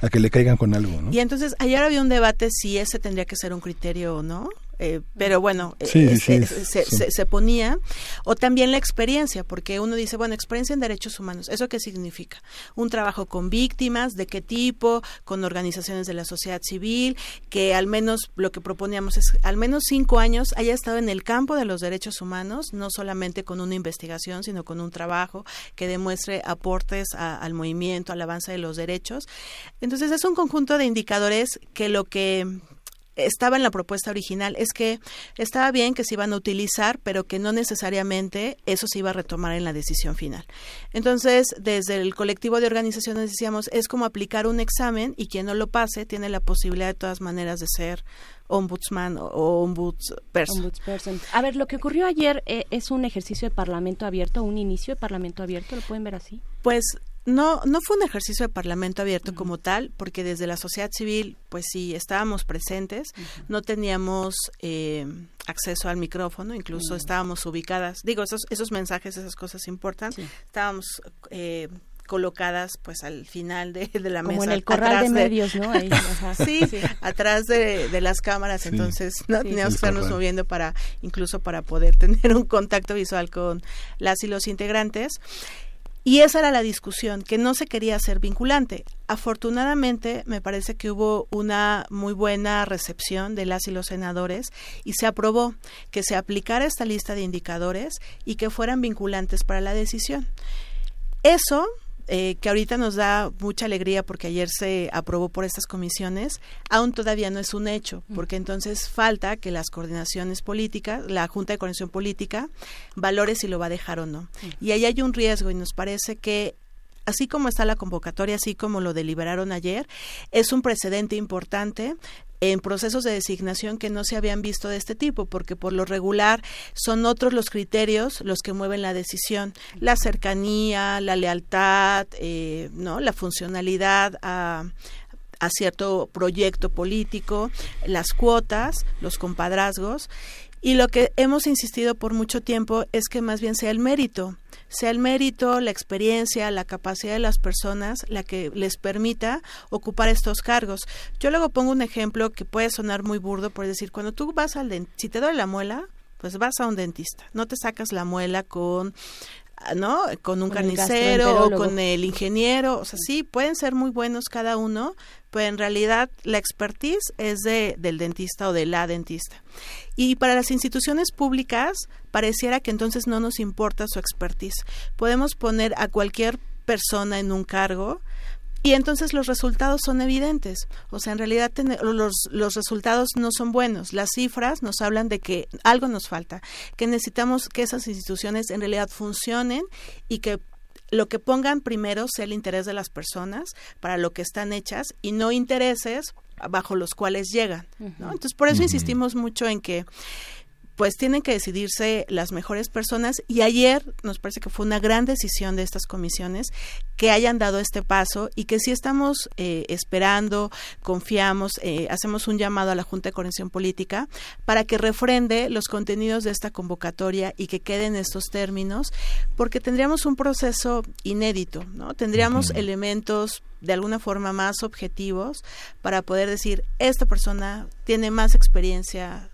Speaker 1: a que le caigan con algo, ¿no?
Speaker 21: Y entonces ayer había un debate si ese tendría que ser un criterio o no. Eh, pero bueno, eh,
Speaker 1: Sí, sí,
Speaker 21: se,
Speaker 1: sí,
Speaker 21: se-
Speaker 1: sí.
Speaker 21: se- se ponía, o también la experiencia, porque uno dice, bueno, experiencia en derechos humanos, ¿eso qué significa? Un trabajo con víctimas, ¿de qué tipo? Con organizaciones de la sociedad civil, que al menos lo que proponíamos es, al menos cinco años haya estado en el campo de los derechos humanos, no solamente con una investigación, sino con un trabajo que demuestre aportes a- al movimiento, al avance de los derechos. Entonces es un conjunto de indicadores que lo que estaba en la propuesta original es que estaba bien que se iban a utilizar, pero que no necesariamente eso se iba a retomar en la decisión final. Entonces, desde el colectivo de organizaciones decíamos, es como aplicar un examen y quien no lo pase tiene la posibilidad de todas maneras de ser ombudsman o. Ombudsperson.
Speaker 2: A ver, lo que ocurrió ayer eh, es un ejercicio de parlamento abierto, un inicio de parlamento abierto, ¿lo pueden ver así?
Speaker 21: Pues no, no fue un ejercicio de parlamento abierto como tal, porque desde la sociedad civil, pues sí, estábamos presentes, no teníamos eh, acceso al micrófono, incluso estábamos ubicadas, digo, esos, esos mensajes, esas cosas importan, estábamos eh, colocadas pues al final de, de la
Speaker 2: Como
Speaker 21: mesa.
Speaker 2: en el corral
Speaker 21: atrás
Speaker 2: de medios, ¿no? Ahí, ajá.
Speaker 21: sí,
Speaker 2: Sí.
Speaker 21: atrás de, de las cámaras,
Speaker 2: Sí.
Speaker 21: entonces no
Speaker 2: Sí.
Speaker 21: teníamos que estarnos
Speaker 2: corral.
Speaker 21: moviendo para, incluso para poder tener un contacto visual con las y los integrantes. Y esa era la discusión, que no se quería hacer vinculante. Afortunadamente, me parece que hubo una muy buena recepción de las y los senadores y se aprobó que se aplicara esta lista de indicadores y que fueran vinculantes para la decisión. Eso, eh, que ahorita nos da mucha alegría porque ayer se aprobó por estas comisiones, aún todavía no es un hecho, porque entonces falta que las coordinaciones políticas, la Junta de Coordinación Política, valore si lo va a dejar o no. Y ahí hay un riesgo y nos parece que así como está la convocatoria, así como lo deliberaron ayer, es un precedente importante en procesos de designación que no se habían visto de este tipo, porque por lo regular son otros los criterios los que mueven la decisión, la cercanía, la lealtad, eh, no, la funcionalidad a a cierto proyecto político, las cuotas, los compadrazgos, y lo que hemos insistido por mucho tiempo es que más bien sea el mérito, sea el mérito, la experiencia, la capacidad de las personas la que les permita ocupar estos cargos. Yo luego pongo un ejemplo que puede sonar muy burdo por decir, cuando tú vas al dentista, si te duele la muela, pues vas a un dentista, no te sacas la muela con ah, ¿no? Con un
Speaker 2: Con
Speaker 21: carnicero o con el ingeniero, o sea, sí, pueden ser muy buenos cada uno, pero en realidad la expertise es de, del dentista o de la dentista. Y para las instituciones públicas pareciera que entonces no nos importa su expertise. Podemos poner a cualquier persona en un cargo y entonces los resultados son evidentes. O sea, en realidad los, los resultados no son buenos. Las cifras nos hablan de que algo nos falta, que necesitamos que esas instituciones en realidad funcionen y que lo que pongan primero sea el interés de las personas para lo que están hechas y no intereses bajo los cuales llegan. ¿no? Entonces, por eso insistimos mucho en que pues tienen que decidirse las mejores personas y ayer nos parece que fue una gran decisión de estas comisiones que hayan dado este paso y que sí estamos eh, esperando, confiamos, eh, hacemos un llamado a la Junta de Coordinación Política para que refrende los contenidos de esta convocatoria y que queden estos términos, porque tendríamos un proceso inédito, ¿no? Tendríamos elementos de alguna forma más objetivos para poder decir, esta persona tiene más experiencia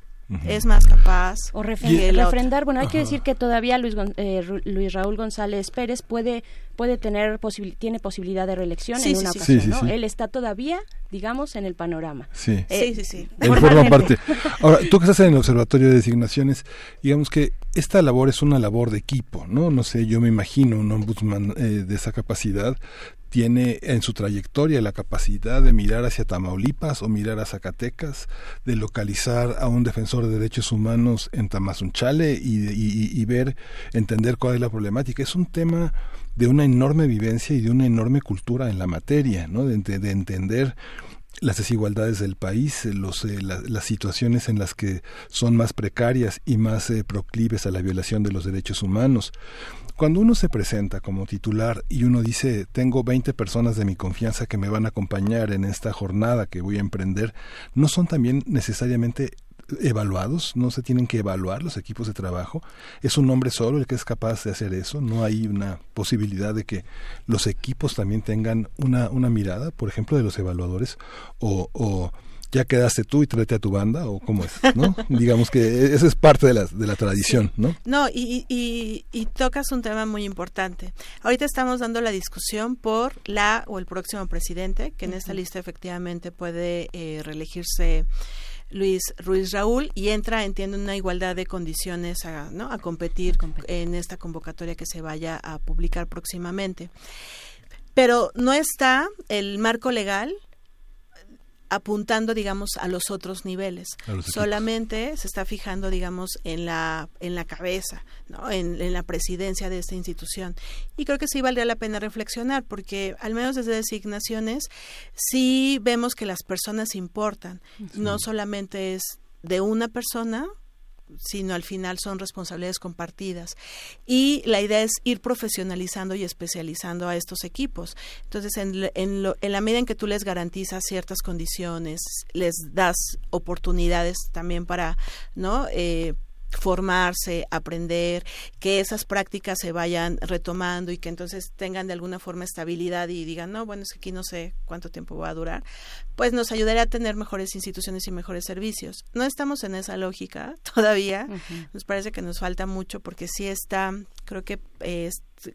Speaker 21: es más capaz.
Speaker 2: O refrendar, bueno, hay que decir que todavía Luis, eh, Luis Raúl González Pérez puede puede tener tiene posibilidad de reelección en una ocasión, ¿no? Él está todavía, digamos, en el panorama.
Speaker 1: Sí,
Speaker 21: sí, sí. sí.
Speaker 1: Él forma parte. Ahora, tú que estás en el Observatorio de Designaciones, digamos que esta labor es una labor de equipo, ¿no? No sé, yo me imagino un ombudsman eh, de esa capacidad tiene en su trayectoria la capacidad de mirar hacia Tamaulipas o mirar a Zacatecas, de localizar a un defensor de derechos humanos en Tamazunchale y, y, ver, entender cuál es la problemática. Es un tema de una enorme vivencia y de una enorme cultura en la materia, ¿no? de, de entender las desigualdades del país, eh, los, eh, las situaciones en las que son más precarias y más eh, proclives a la violación de los derechos humanos. Cuando uno se presenta como titular y uno dice, tengo 20 personas de mi confianza que me van a acompañar en esta jornada que voy a emprender, no son también necesariamente evaluados, no se tienen que evaluar los equipos de trabajo. Es un hombre solo el que es capaz de hacer eso. No hay una posibilidad de que los equipos también tengan una, una mirada, por ejemplo, de los evaluadores o, o ya quedaste tú y tráete a tu banda o cómo es, ¿no? Digamos que eso es parte de la, de la tradición, ¿no?
Speaker 21: No, y, y, y, tocas un tema muy importante. Ahorita estamos dando la discusión por la o el próximo presidente, que en esta lista efectivamente puede eh, reelegirse Luis Ruiz Raúl y entra, entiendo, en una igualdad de condiciones a, ¿no? a competir en esta convocatoria que se vaya a publicar próximamente. Pero no está el marco legal apuntando, digamos, a los otros niveles. Solamente se está fijando, digamos, en la, en la cabeza, ¿no? En, la presidencia de esta institución. Y creo que sí valdría la pena reflexionar, porque al menos desde designaciones sí vemos que las personas importan. No solamente es de una persona sino al final son responsabilidades compartidas. Y la idea es ir profesionalizando y especializando a estos equipos. Entonces, en, en, en la medida en que tú les garantizas ciertas condiciones, les das oportunidades también para, ¿no? Eh, formarse, aprender, que esas prácticas se vayan retomando y que entonces tengan de alguna forma estabilidad y digan, no, bueno, es que aquí no sé cuánto tiempo va a durar, pues nos ayudaría a tener mejores instituciones y mejores servicios. No estamos en esa lógica todavía, nos parece que nos falta mucho porque sí está, creo que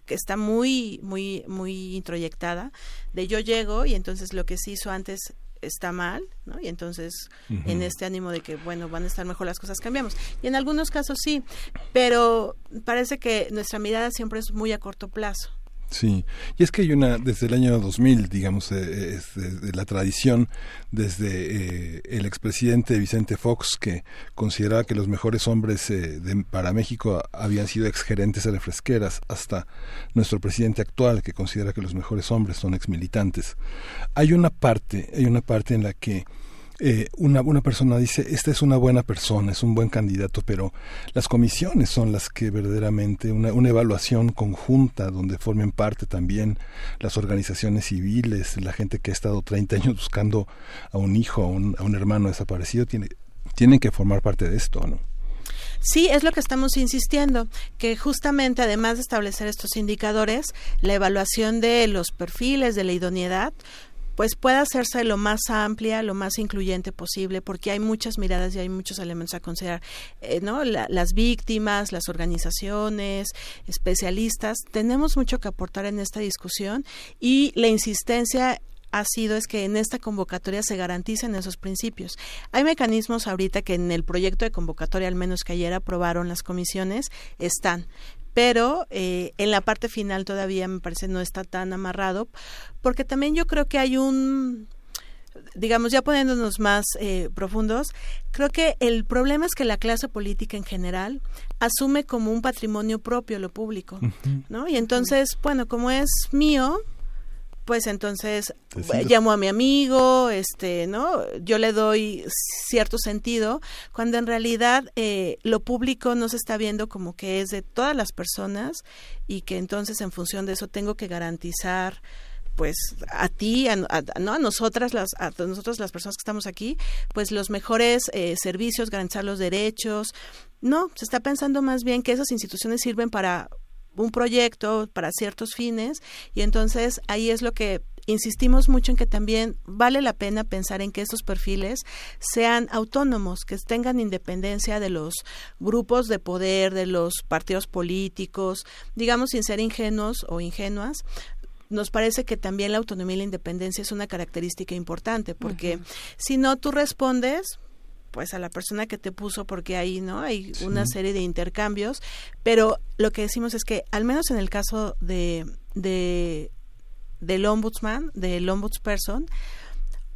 Speaker 21: está muy, muy, muy introyectada de yo llego y entonces lo que se hizo antes está mal, ¿no? Y entonces, en este ánimo de que, bueno, van a estar mejor las cosas, cambiamos. Y en algunos casos sí, pero parece que nuestra mirada siempre es muy a corto plazo.
Speaker 1: Sí, y es que hay una, desde el año 2000, digamos, eh, es, de la tradición, desde eh, el expresidente Vicente Fox, que consideraba que los mejores hombres eh, para México habían sido exgerentes de refresqueras, hasta nuestro presidente actual, que considera que los mejores hombres son exmilitantes. Hay una parte, hay una parte en la que eh, una, una persona dice, esta es una buena persona, es un buen candidato, pero las comisiones son las que verdaderamente, una, una evaluación conjunta donde formen parte también las organizaciones civiles, la gente que ha estado 30 años buscando a un hijo, a un, a un hermano desaparecido, tiene, tienen que formar parte de esto, ¿no?
Speaker 21: Sí, es lo que estamos insistiendo, que justamente además de establecer estos indicadores, la evaluación de los perfiles, de la idoneidad, pues pueda hacerse lo más amplia, lo más incluyente posible, porque hay muchas miradas y hay muchos elementos a considerar, eh, ¿no? las víctimas, las organizaciones, especialistas, tenemos mucho que aportar en esta discusión y la insistencia ha sido es que en esta convocatoria se garanticen esos principios. Hay mecanismos ahorita que en el proyecto de convocatoria, al menos que ayer aprobaron las comisiones, están pero eh, en la parte final todavía me parece no está tan amarrado, porque también yo creo que hay un digamos, ya poniéndonos más eh, profundos, creo que el problema es que la clase política en general asume como un patrimonio propio lo público, ¿no? Y entonces, bueno, como es mío, pues entonces
Speaker 1: Decido.
Speaker 21: llamo a mi amigo, este, ¿no? Yo le doy cierto sentido, cuando en realidad eh, lo público no se está viendo como que es de todas las personas y que entonces en función de eso tengo que garantizar pues a ti, a, a- no a nosotras las, a nosotros las personas que estamos aquí, pues los mejores eh, servicios, garantizar los derechos. No, se está pensando más bien que esas instituciones sirven para un proyecto, para ciertos fines, y entonces ahí es lo que insistimos mucho en que también vale la pena pensar en que estos perfiles sean autónomos, que tengan independencia de los grupos de poder, de los partidos políticos, digamos sin ser ingenuos o ingenuas, nos parece que también la autonomía y la independencia es una característica importante, porque si no tú respondes pues a la persona que te puso porque ahí no hay una serie de intercambios pero lo que decimos es que al menos en el caso de, de del ombudsman del ombudsperson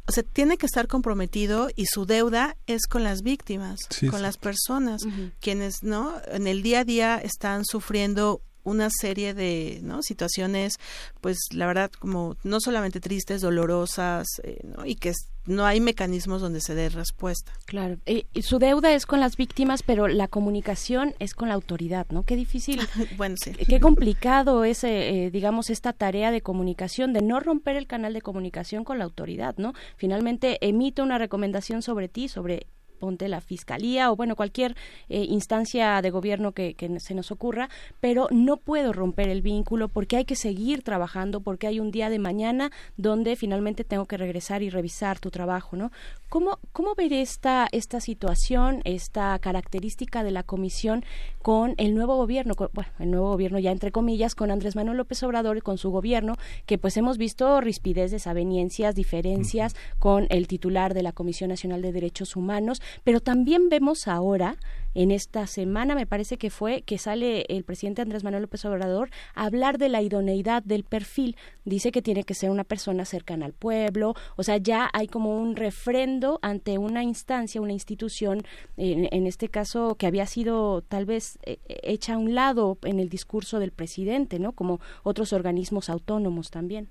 Speaker 21: o sea, tiene que estar comprometido y su deuda es con las víctimas,
Speaker 1: Sí,
Speaker 21: con
Speaker 1: sí.
Speaker 21: las personas, quienes, ¿no? En el día a día están sufriendo una serie de ¿no? situaciones, pues la verdad, como no solamente tristes, dolorosas, eh, ¿no? y que es- no hay mecanismos donde se dé respuesta.
Speaker 2: Claro, y, y su deuda es con las víctimas, pero la comunicación es con la autoridad, ¿no? Qué difícil,
Speaker 21: bueno, sí.
Speaker 2: qué complicado es, eh, eh, digamos, esta tarea de comunicación, de no romper el canal de comunicación con la autoridad, ¿no? Finalmente emite una recomendación sobre ti, sobre ponte la fiscalía o bueno cualquier eh, instancia de gobierno que, que se nos ocurra pero no puedo romper el vínculo porque hay que seguir trabajando porque hay un día de mañana donde finalmente tengo que regresar y revisar tu trabajo no cómo cómo ver esta esta situación esta característica de la comisión con el nuevo gobierno con- bueno el nuevo gobierno ya entre comillas con Andrés Manuel López Obrador y con su gobierno que pues hemos visto rispidez desavenencias diferencias con el titular de la Comisión Nacional de Derechos Humanos pero también vemos ahora en esta semana me parece que fue que sale el presidente Andrés Manuel López Obrador a hablar de la idoneidad del perfil. Dice que tiene que ser una persona cercana al pueblo. O sea ya hay como un refrendo ante una instancia una institución en, este caso que había sido tal vez eh, hecha a un lado en el discurso del presidente no como otros organismos autónomos también.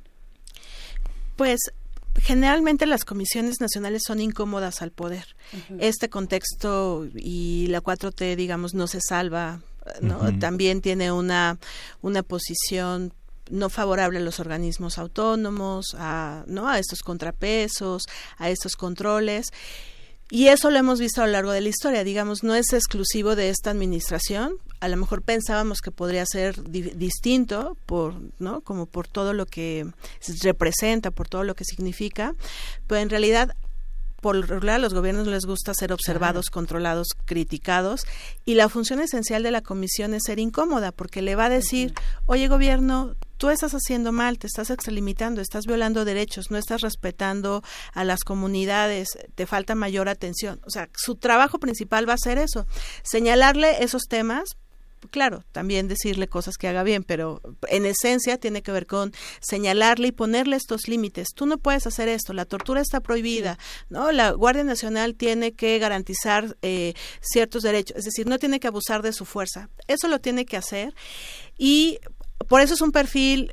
Speaker 21: Pues generalmente las comisiones nacionales son incómodas al poder. Este contexto y la 4T, digamos, no se salva, ¿no? También tiene una, una posición no favorable a los organismos autónomos, a, ¿no? a estos contrapesos, a estos controles. Y eso lo hemos visto a lo largo de la historia, digamos, no es exclusivo de esta administración. A lo mejor pensábamos que podría ser di- distinto por, ¿no? Como por todo lo que representa, por todo lo que significa, pero en realidad por lo regular a los gobiernos les gusta ser observados, controlados, criticados y la función esencial de la comisión es ser incómoda porque le va a decir, oye gobierno, tú estás haciendo mal, te estás extralimitando, estás violando derechos, no estás respetando a las comunidades, te falta mayor atención. O sea, su trabajo principal va a ser eso, señalarle esos temas claro, también decirle cosas que haga bien, pero en esencia tiene que ver con señalarle y ponerle estos límites. Tú no puedes hacer esto, la tortura está prohibida, ¿no? La Guardia Nacional tiene que garantizar eh, ciertos derechos, es decir, no tiene que abusar de su fuerza. Eso lo tiene que hacer y por eso es un perfil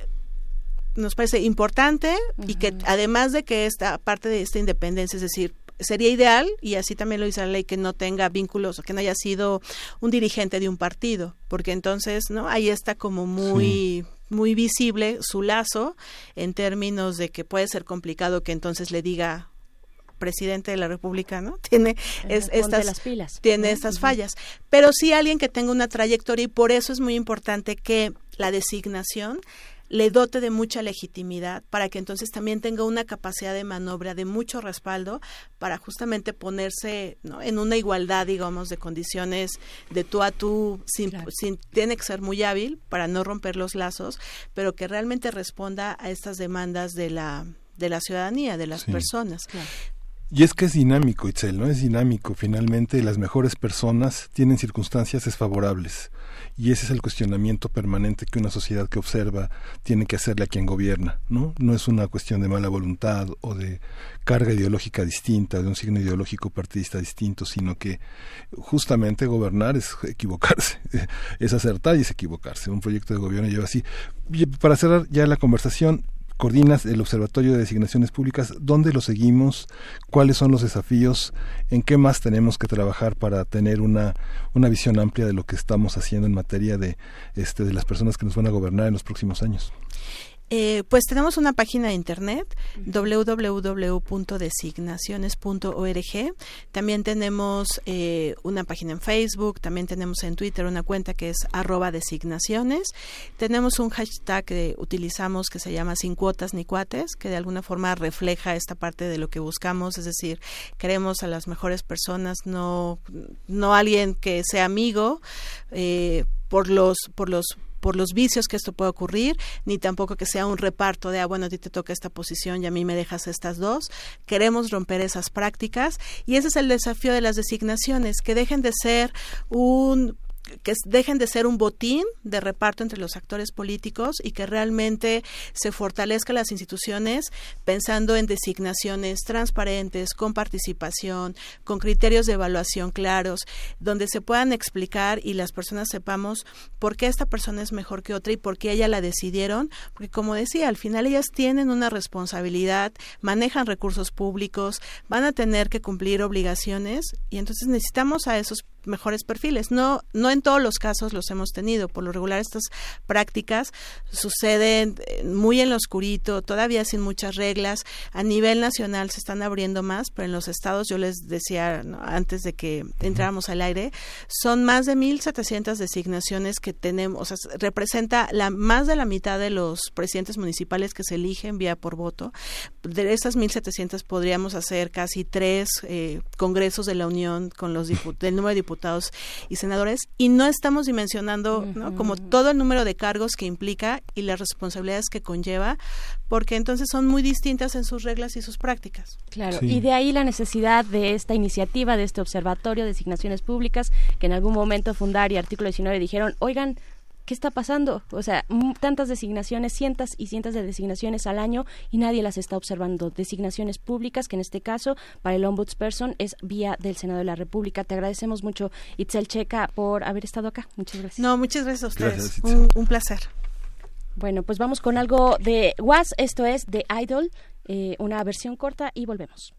Speaker 21: nos parece importante y que además de que esta parte de esta independencia, es decir, sería ideal, y así también lo dice la ley, que no tenga vínculos o que no haya sido un dirigente de un partido, porque entonces, ¿no? Ahí está como muy muy visible su lazo en términos de que puede ser complicado que entonces le diga presidente de la República, ¿no? Tiene es- estas
Speaker 2: las pilas,
Speaker 21: tiene estas fallas, pero sí alguien que tenga una trayectoria y por eso es muy importante que la designación le dote de mucha legitimidad para que entonces también tenga una capacidad de maniobra de mucho respaldo para justamente ponerse ¿no? en una igualdad digamos de condiciones de tú a tú sin, sin tiene que ser muy hábil para no romper los lazos pero que realmente responda a estas demandas de la de la ciudadanía de las
Speaker 1: Sí.
Speaker 21: personas
Speaker 1: Y es que es dinámico, Itzel, ¿no? Es dinámico. Finalmente, las mejores personas tienen circunstancias desfavorables. Y ese es el cuestionamiento permanente que una sociedad que observa tiene que hacerle a quien gobierna, ¿no? No es una cuestión de mala voluntad o de carga ideológica distinta, de un signo ideológico partidista distinto, sino que justamente gobernar es equivocarse, es acertar y es equivocarse. Un proyecto de gobierno lleva así. Y para cerrar ya la conversación, coordinas el Observatorio de Designaciones Públicas. ¿Dónde lo seguimos? ¿Cuáles son los desafíos? ¿En qué más tenemos que trabajar para tener una, una visión amplia de lo que estamos haciendo en materia de, este, de las personas que nos van a gobernar en los próximos años?
Speaker 21: Eh, pues tenemos una página de internet www.designaciones.org. También tenemos eh, una página en Facebook, también tenemos en Twitter una cuenta que es arroba designaciones. Tenemos un hashtag que utilizamos que se llama sin cuotas ni cuates, que de alguna forma refleja esta parte de lo que buscamos, es decir, queremos a las mejores personas, no, no alguien que sea amigo eh, por los, por los por los vicios que esto puede ocurrir, ni tampoco que sea un reparto de, ah, bueno, a ti te toca esta posición y a mí me dejas estas dos. Queremos romper esas prácticas y ese es el desafío de las designaciones, que dejen de ser un que dejen de ser un botín de reparto entre los actores políticos y que realmente se fortalezcan las instituciones pensando en designaciones transparentes, con participación, con criterios de evaluación claros, donde se puedan explicar y las personas sepamos por qué esta persona es mejor que otra y por qué ella la decidieron, porque como decía, al final ellas tienen una responsabilidad, manejan recursos públicos, van a tener que cumplir obligaciones y entonces necesitamos a esos mejores perfiles. No, no en todos los casos los hemos tenido. Por lo regular estas prácticas suceden eh, muy en lo oscurito, todavía sin muchas reglas. A nivel nacional se están abriendo más, pero en los estados, yo les decía antes de que entráramos al aire, son más de 1.700 designaciones que tenemos. O sea, representa la, más de la mitad de los presidentes municipales que se eligen vía por voto. De esas 1.700 podríamos hacer casi tres eh, congresos de la Unión con los del número de diputados diputados y senadores y no estamos dimensionando como todo el número de cargos que implica y las responsabilidades que conlleva porque entonces son muy distintas en sus reglas y sus prácticas.
Speaker 2: Claro, y de ahí la necesidad de esta iniciativa, de este observatorio de designaciones públicas, que en algún momento Fundar y Artículo 19 dijeron, oigan, ¿qué está pasando? O sea, tantas designaciones, cientos y cientos de designaciones al año y nadie las está observando. Designaciones públicas, que en este caso para el Ombudsperson es vía del Senado de la República. Te agradecemos mucho, Itzel Checa, por haber estado acá. Muchas gracias.
Speaker 21: No, muchas gracias a ustedes. un, placer.
Speaker 2: Bueno, pues vamos con algo de Was, esto es The Idol, eh, una versión corta y volvemos.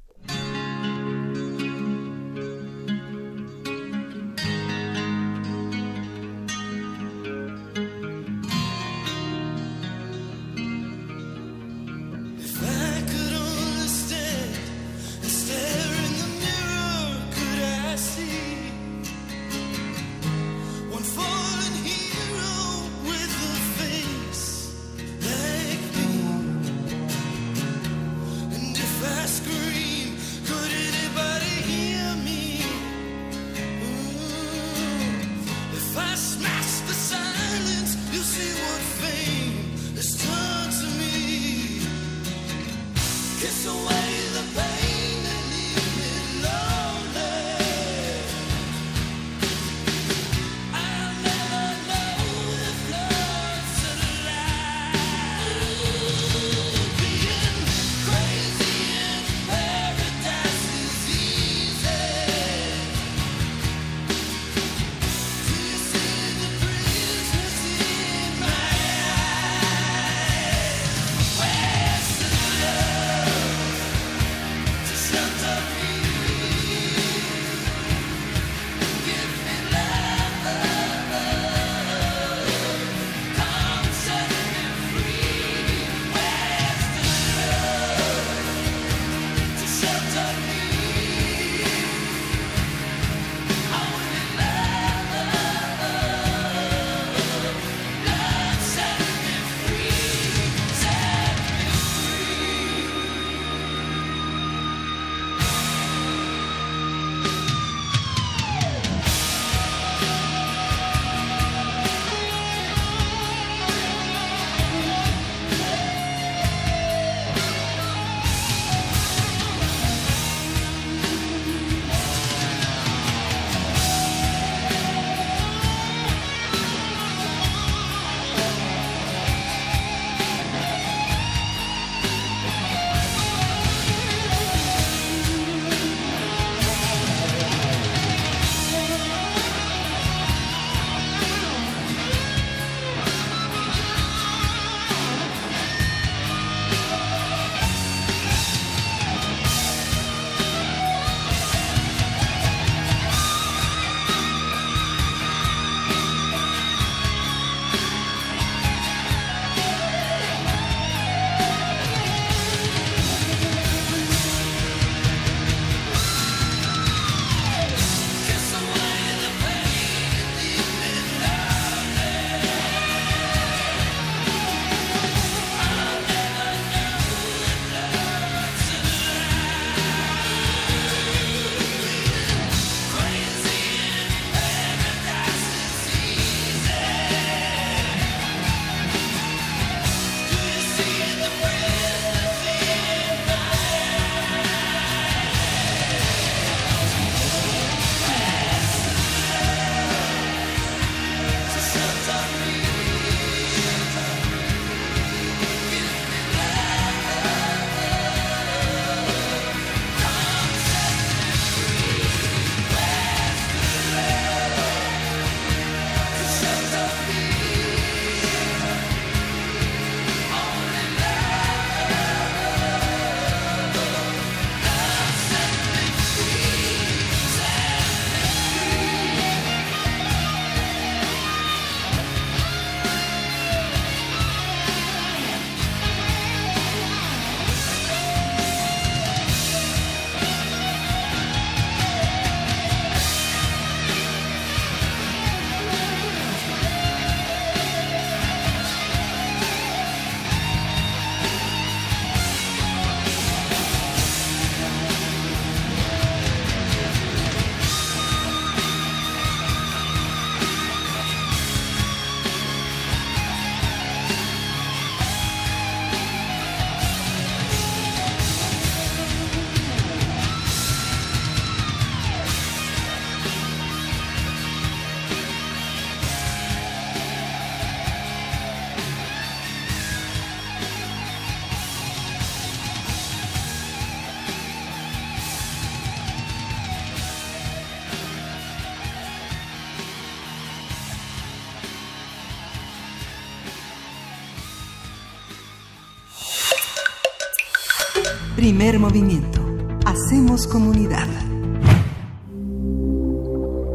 Speaker 4: Primer movimiento. Hacemos comunidad.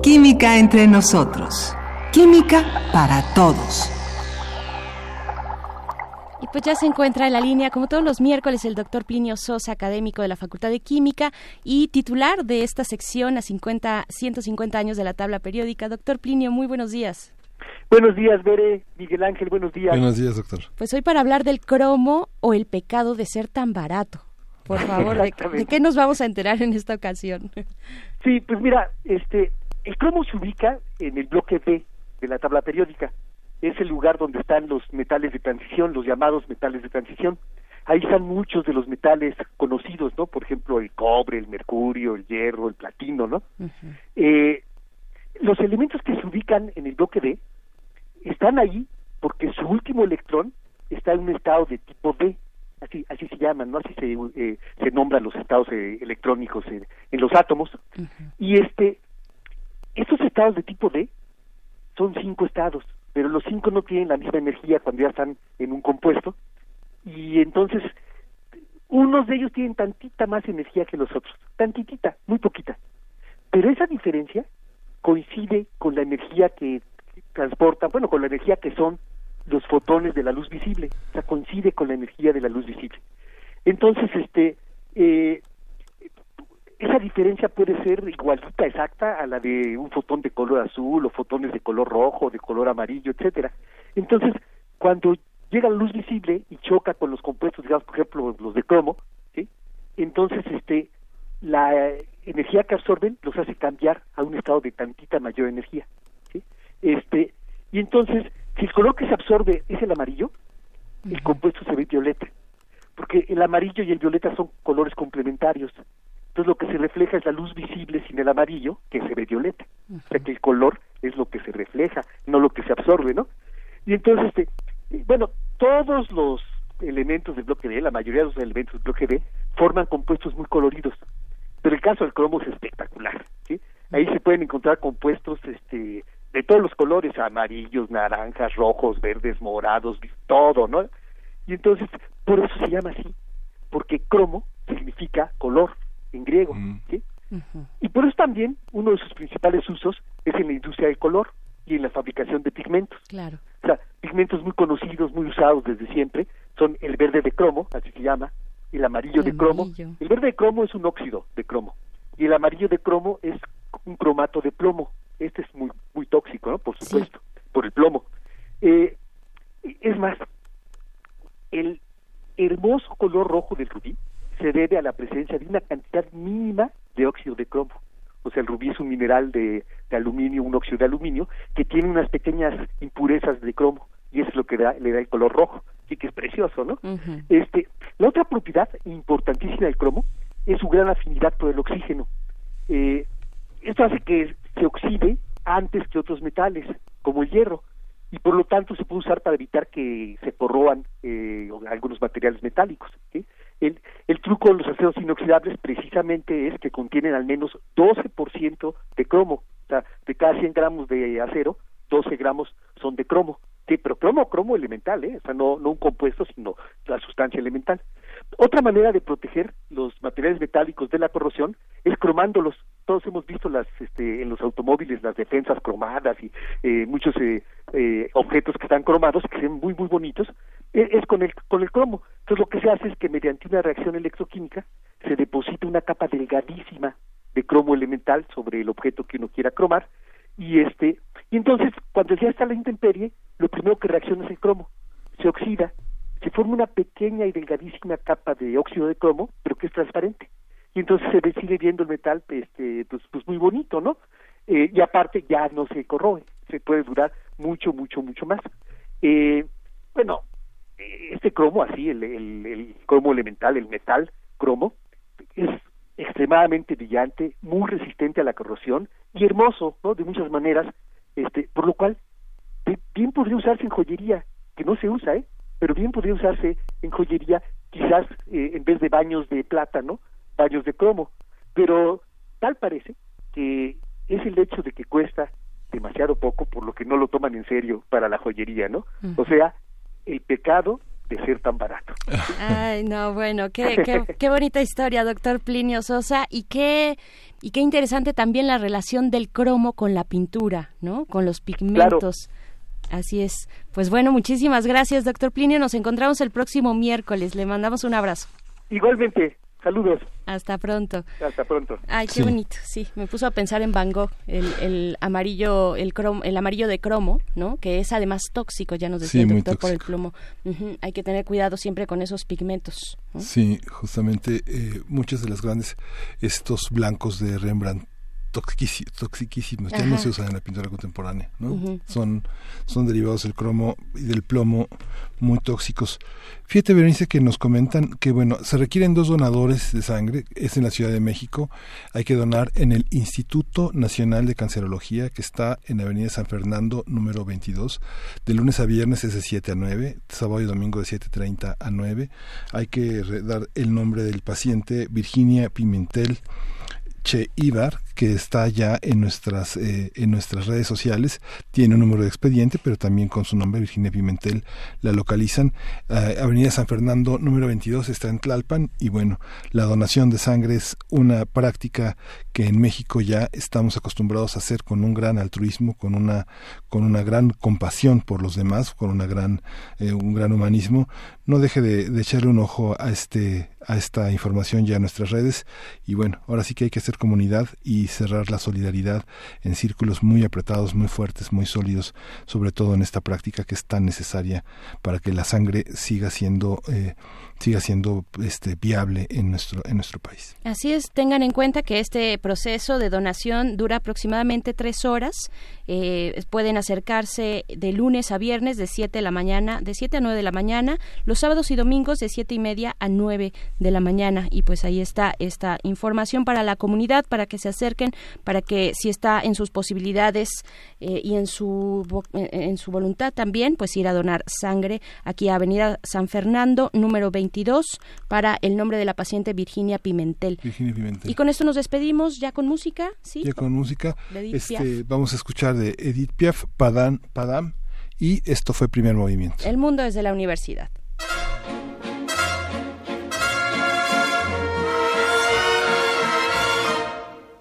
Speaker 4: Química entre nosotros. Química para todos.
Speaker 2: Y pues ya se encuentra en la línea, como todos los miércoles, el doctor Plinio Sosa, académico de la Facultad de Química y titular de esta sección a 50, 150 años de la tabla periódica. Doctor Plinio, muy buenos días.
Speaker 22: Buenos días, Bere, Miguel Ángel, buenos días.
Speaker 1: Buenos días, doctor.
Speaker 2: Pues hoy para hablar del cromo o el pecado de ser tan barato. Por favor, ¿de, de qué nos vamos a enterar en esta ocasión?
Speaker 22: Sí, pues mira, este, el cromo se ubica en el bloque B de la tabla periódica. Es el lugar donde están los metales de transición, los llamados metales de transición. Ahí están muchos de los metales conocidos, ¿no? Por ejemplo, el cobre, el mercurio, el hierro, el platino, ¿no? Eh, los elementos que se ubican en el bloque D están ahí porque su último electrón está en un estado de tipo D, así así se llaman, ¿no? Así se, eh, se nombran los estados eh, electrónicos en, en los átomos. Y este, estos estados de tipo D son cinco estados, pero los cinco no tienen la misma energía cuando ya están en un compuesto. Y entonces, unos de ellos tienen tantita más energía que los otros, tantitita, muy poquita. Pero esa diferencia coincide con la energía que transportan, bueno, con la energía que son los fotones de la luz visible, o sea, coincide con la energía de la luz visible. Entonces, este, eh, esa diferencia puede ser igualita, exacta, a la de un fotón de color azul o fotones de color rojo, de color amarillo, etcétera. Entonces, cuando llega la luz visible y choca con los compuestos, digamos, por ejemplo, los de cromo, entonces, este, la energía que absorben los hace cambiar a un estado de tantita mayor energía. Este, y entonces, si el color que se absorbe es el amarillo, el compuesto se ve violeta, porque el amarillo y el violeta son colores complementarios. Entonces lo que se refleja es la luz visible sin el amarillo, que se ve violeta. O sea que el color es lo que se refleja, no lo que se absorbe, ¿no? Y entonces, este, bueno, todos los elementos del bloque B, la mayoría de los elementos del bloque B, forman compuestos muy coloridos. Pero el caso del cromo es espectacular, ¿sí? Ahí se pueden encontrar compuestos este, de todos los colores, amarillos, naranjas, rojos, verdes, morados, todo, ¿no? Y entonces, por eso se llama así, porque cromo significa color en griego, ¿sí? Y por eso también uno de sus principales usos es en la industria del color y en la fabricación de pigmentos.
Speaker 2: Claro.
Speaker 22: O sea, pigmentos muy conocidos, muy usados desde siempre, son el verde de cromo, así se llama, el amarillo
Speaker 2: El
Speaker 22: de cromo.
Speaker 2: amarillo.
Speaker 22: El verde de cromo es un óxido de cromo y el amarillo de cromo es un cromato de plomo. Este es muy muy tóxico, ¿no? Por supuesto, por el plomo. Eh, es más, el hermoso color rojo del rubí se debe a la presencia de una cantidad mínima de óxido de cromo. O sea, el rubí es un mineral de, de aluminio, un óxido de aluminio, que tiene unas pequeñas impurezas de cromo, y eso es lo que da- le da el color rojo, y que es precioso, ¿no? Este, la otra propiedad importantísima del cromo es su gran afinidad por el oxígeno. Eh, esto hace que se oxide antes que otros metales, como el hierro, y por lo tanto se puede usar para evitar que se corroan eh, algunos materiales metálicos. El, el truco de los aceros inoxidables precisamente es que contienen al menos 12% de cromo. O sea, de cada 100 gramos de acero, 12 gramos son de cromo. Pero cromo, cromo elemental, ¿eh? o sea, no, no un compuesto, sino la sustancia elemental. Otra manera de proteger los materiales metálicos de la corrosión es cromándolos. Todos hemos visto las, este, en los automóviles las defensas cromadas y eh, muchos eh, eh, objetos que están cromados que ven muy muy bonitos. Eh, es con el con el cromo. Entonces lo que se hace es que mediante una reacción electroquímica se deposita una capa delgadísima de cromo elemental sobre el objeto que uno quiera cromar y este y entonces cuando ya está la intemperie lo primero que reacciona es el cromo se oxida se forma una pequeña y delgadísima capa de óxido de cromo pero que es transparente y entonces se ve, sigue viendo el metal este pues, pues muy bonito no Eh, y aparte ya no se corroe se puede durar mucho mucho mucho más eh, bueno eh, este cromo así el, el, cromo elemental el metal cromo es extremadamente brillante, muy resistente a la corrosión y hermoso, ¿no? De muchas maneras, este, por lo cual bi- bien podría usarse en joyería, que no se usa, ¿eh? Pero bien podría usarse en joyería, quizás eh, en vez de baños de plata, ¿no? Baños de cromo. Pero tal parece que es el hecho de que cuesta demasiado poco, por lo que no lo toman en serio para la joyería, ¿no? O sea, el pecado de ser tan barato.
Speaker 2: Ay, no, bueno, qué, qué, qué bonita historia, doctor Plinio Sosa, y qué, y qué interesante también la relación del cromo con la pintura, ¿no? Con los pigmentos. Así es. Pues bueno, muchísimas gracias, doctor Plinio. Nos encontramos el próximo miércoles. Le mandamos un abrazo.
Speaker 22: Igualmente, saludos.
Speaker 2: Hasta pronto.
Speaker 22: Hasta pronto.
Speaker 2: Ay, qué
Speaker 1: Sí.
Speaker 2: bonito. Sí, me puso a pensar en Van Gogh, el, el amarillo, el cromo, el amarillo de cromo, ¿no? Que es además tóxico, ya nos decía
Speaker 1: Sí,
Speaker 2: el doctor por el
Speaker 1: tóxico.
Speaker 2: plomo. Ujú, Hay que tener cuidado siempre con esos pigmentos. ¿no?
Speaker 1: Sí, justamente eh, muchas de las grandes, estos blancos de Rembrandt, toxiquísi- toxiquísimos, ya no se usan en la pintura contemporánea, ¿no? Son, son derivados del cromo y del plomo muy tóxicos. Fíjate, Berenice, que nos comentan que, bueno, se requieren dos donadores de sangre, es en la Ciudad de México, hay que donar en el Instituto Nacional de Cancerología, que está en Avenida San Fernando, número 22, de lunes a viernes es de 7 a 9, sábado y domingo de 7.30 a 9. Hay que dar el nombre del paciente, Virginia Pimentel, Che Ibar, que está ya en nuestras, eh, en nuestras redes sociales, tiene un número de expediente, pero también con su nombre, Virginia Pimentel, la localizan. Eh, Avenida San Fernando, número 22, está en Tlalpan, y bueno, la donación de sangre es una práctica que en México ya estamos acostumbrados a hacer con un gran altruismo, con una, con una gran compasión por los demás, con una gran, eh, un gran humanismo. No deje de, de echarle un ojo a este, a esta información ya en nuestras redes, y bueno, ahora sí que hay que hacer comunidad y cerrar la solidaridad en círculos muy apretados, muy fuertes, muy sólidos, sobre todo en esta práctica que es tan necesaria para que la sangre siga siendo eh, siga siendo este viable en nuestro en nuestro país.
Speaker 2: Así es, tengan en cuenta que este proceso de donación dura aproximadamente tres horas. Eh, pueden acercarse de lunes a viernes de 7 de la mañana, de 7 a 9 de la mañana, los sábados y domingos de siete y media a 9 de la mañana. Y pues ahí está esta información para la comunidad, para que se acerquen, para que si está en sus posibilidades eh, y en su, eh, en su voluntad también, pues ir a donar sangre aquí a Avenida San Fernando, número 22, para el nombre de la paciente Virginia Pimentel.
Speaker 1: Virginia Pimentel.
Speaker 2: Y con esto nos despedimos ya con música, ¿sí?
Speaker 1: Ya con música,
Speaker 2: De Edith
Speaker 1: este,
Speaker 2: Piaf.
Speaker 1: vamos a escuchar de Edith Piaf, Padam, Padam, y esto fue primer movimiento.
Speaker 2: El mundo desde la universidad.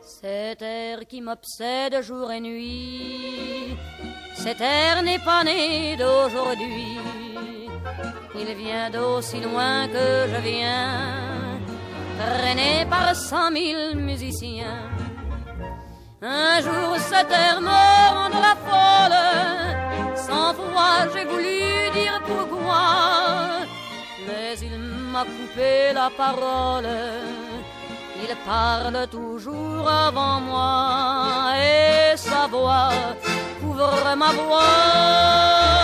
Speaker 23: Cet air qui m'obsède jour et nuit, cet air n'est pas né d'aujourd'hui. Il vient d'aussi loin que je viens, traîné par cent mille musiciens. Un jour cet air me rendra folle, sans fois j'ai voulu dire pourquoi, mais il m'a coupé la parole. Il parle toujours avant moi et sa voix couvre ma voix.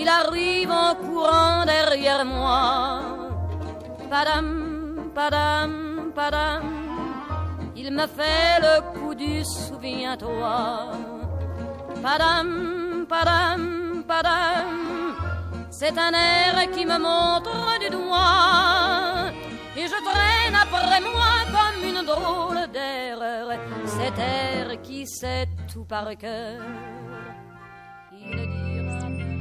Speaker 23: Il arrive en courant derrière moi. Padam, padam, padam, il me fait le coup du souviens-toi. Padam, padam, padam, c'est un air qui me montre du doigt et je traîne après moi comme une drôle d'erreur cet air qui sait tout par cœur.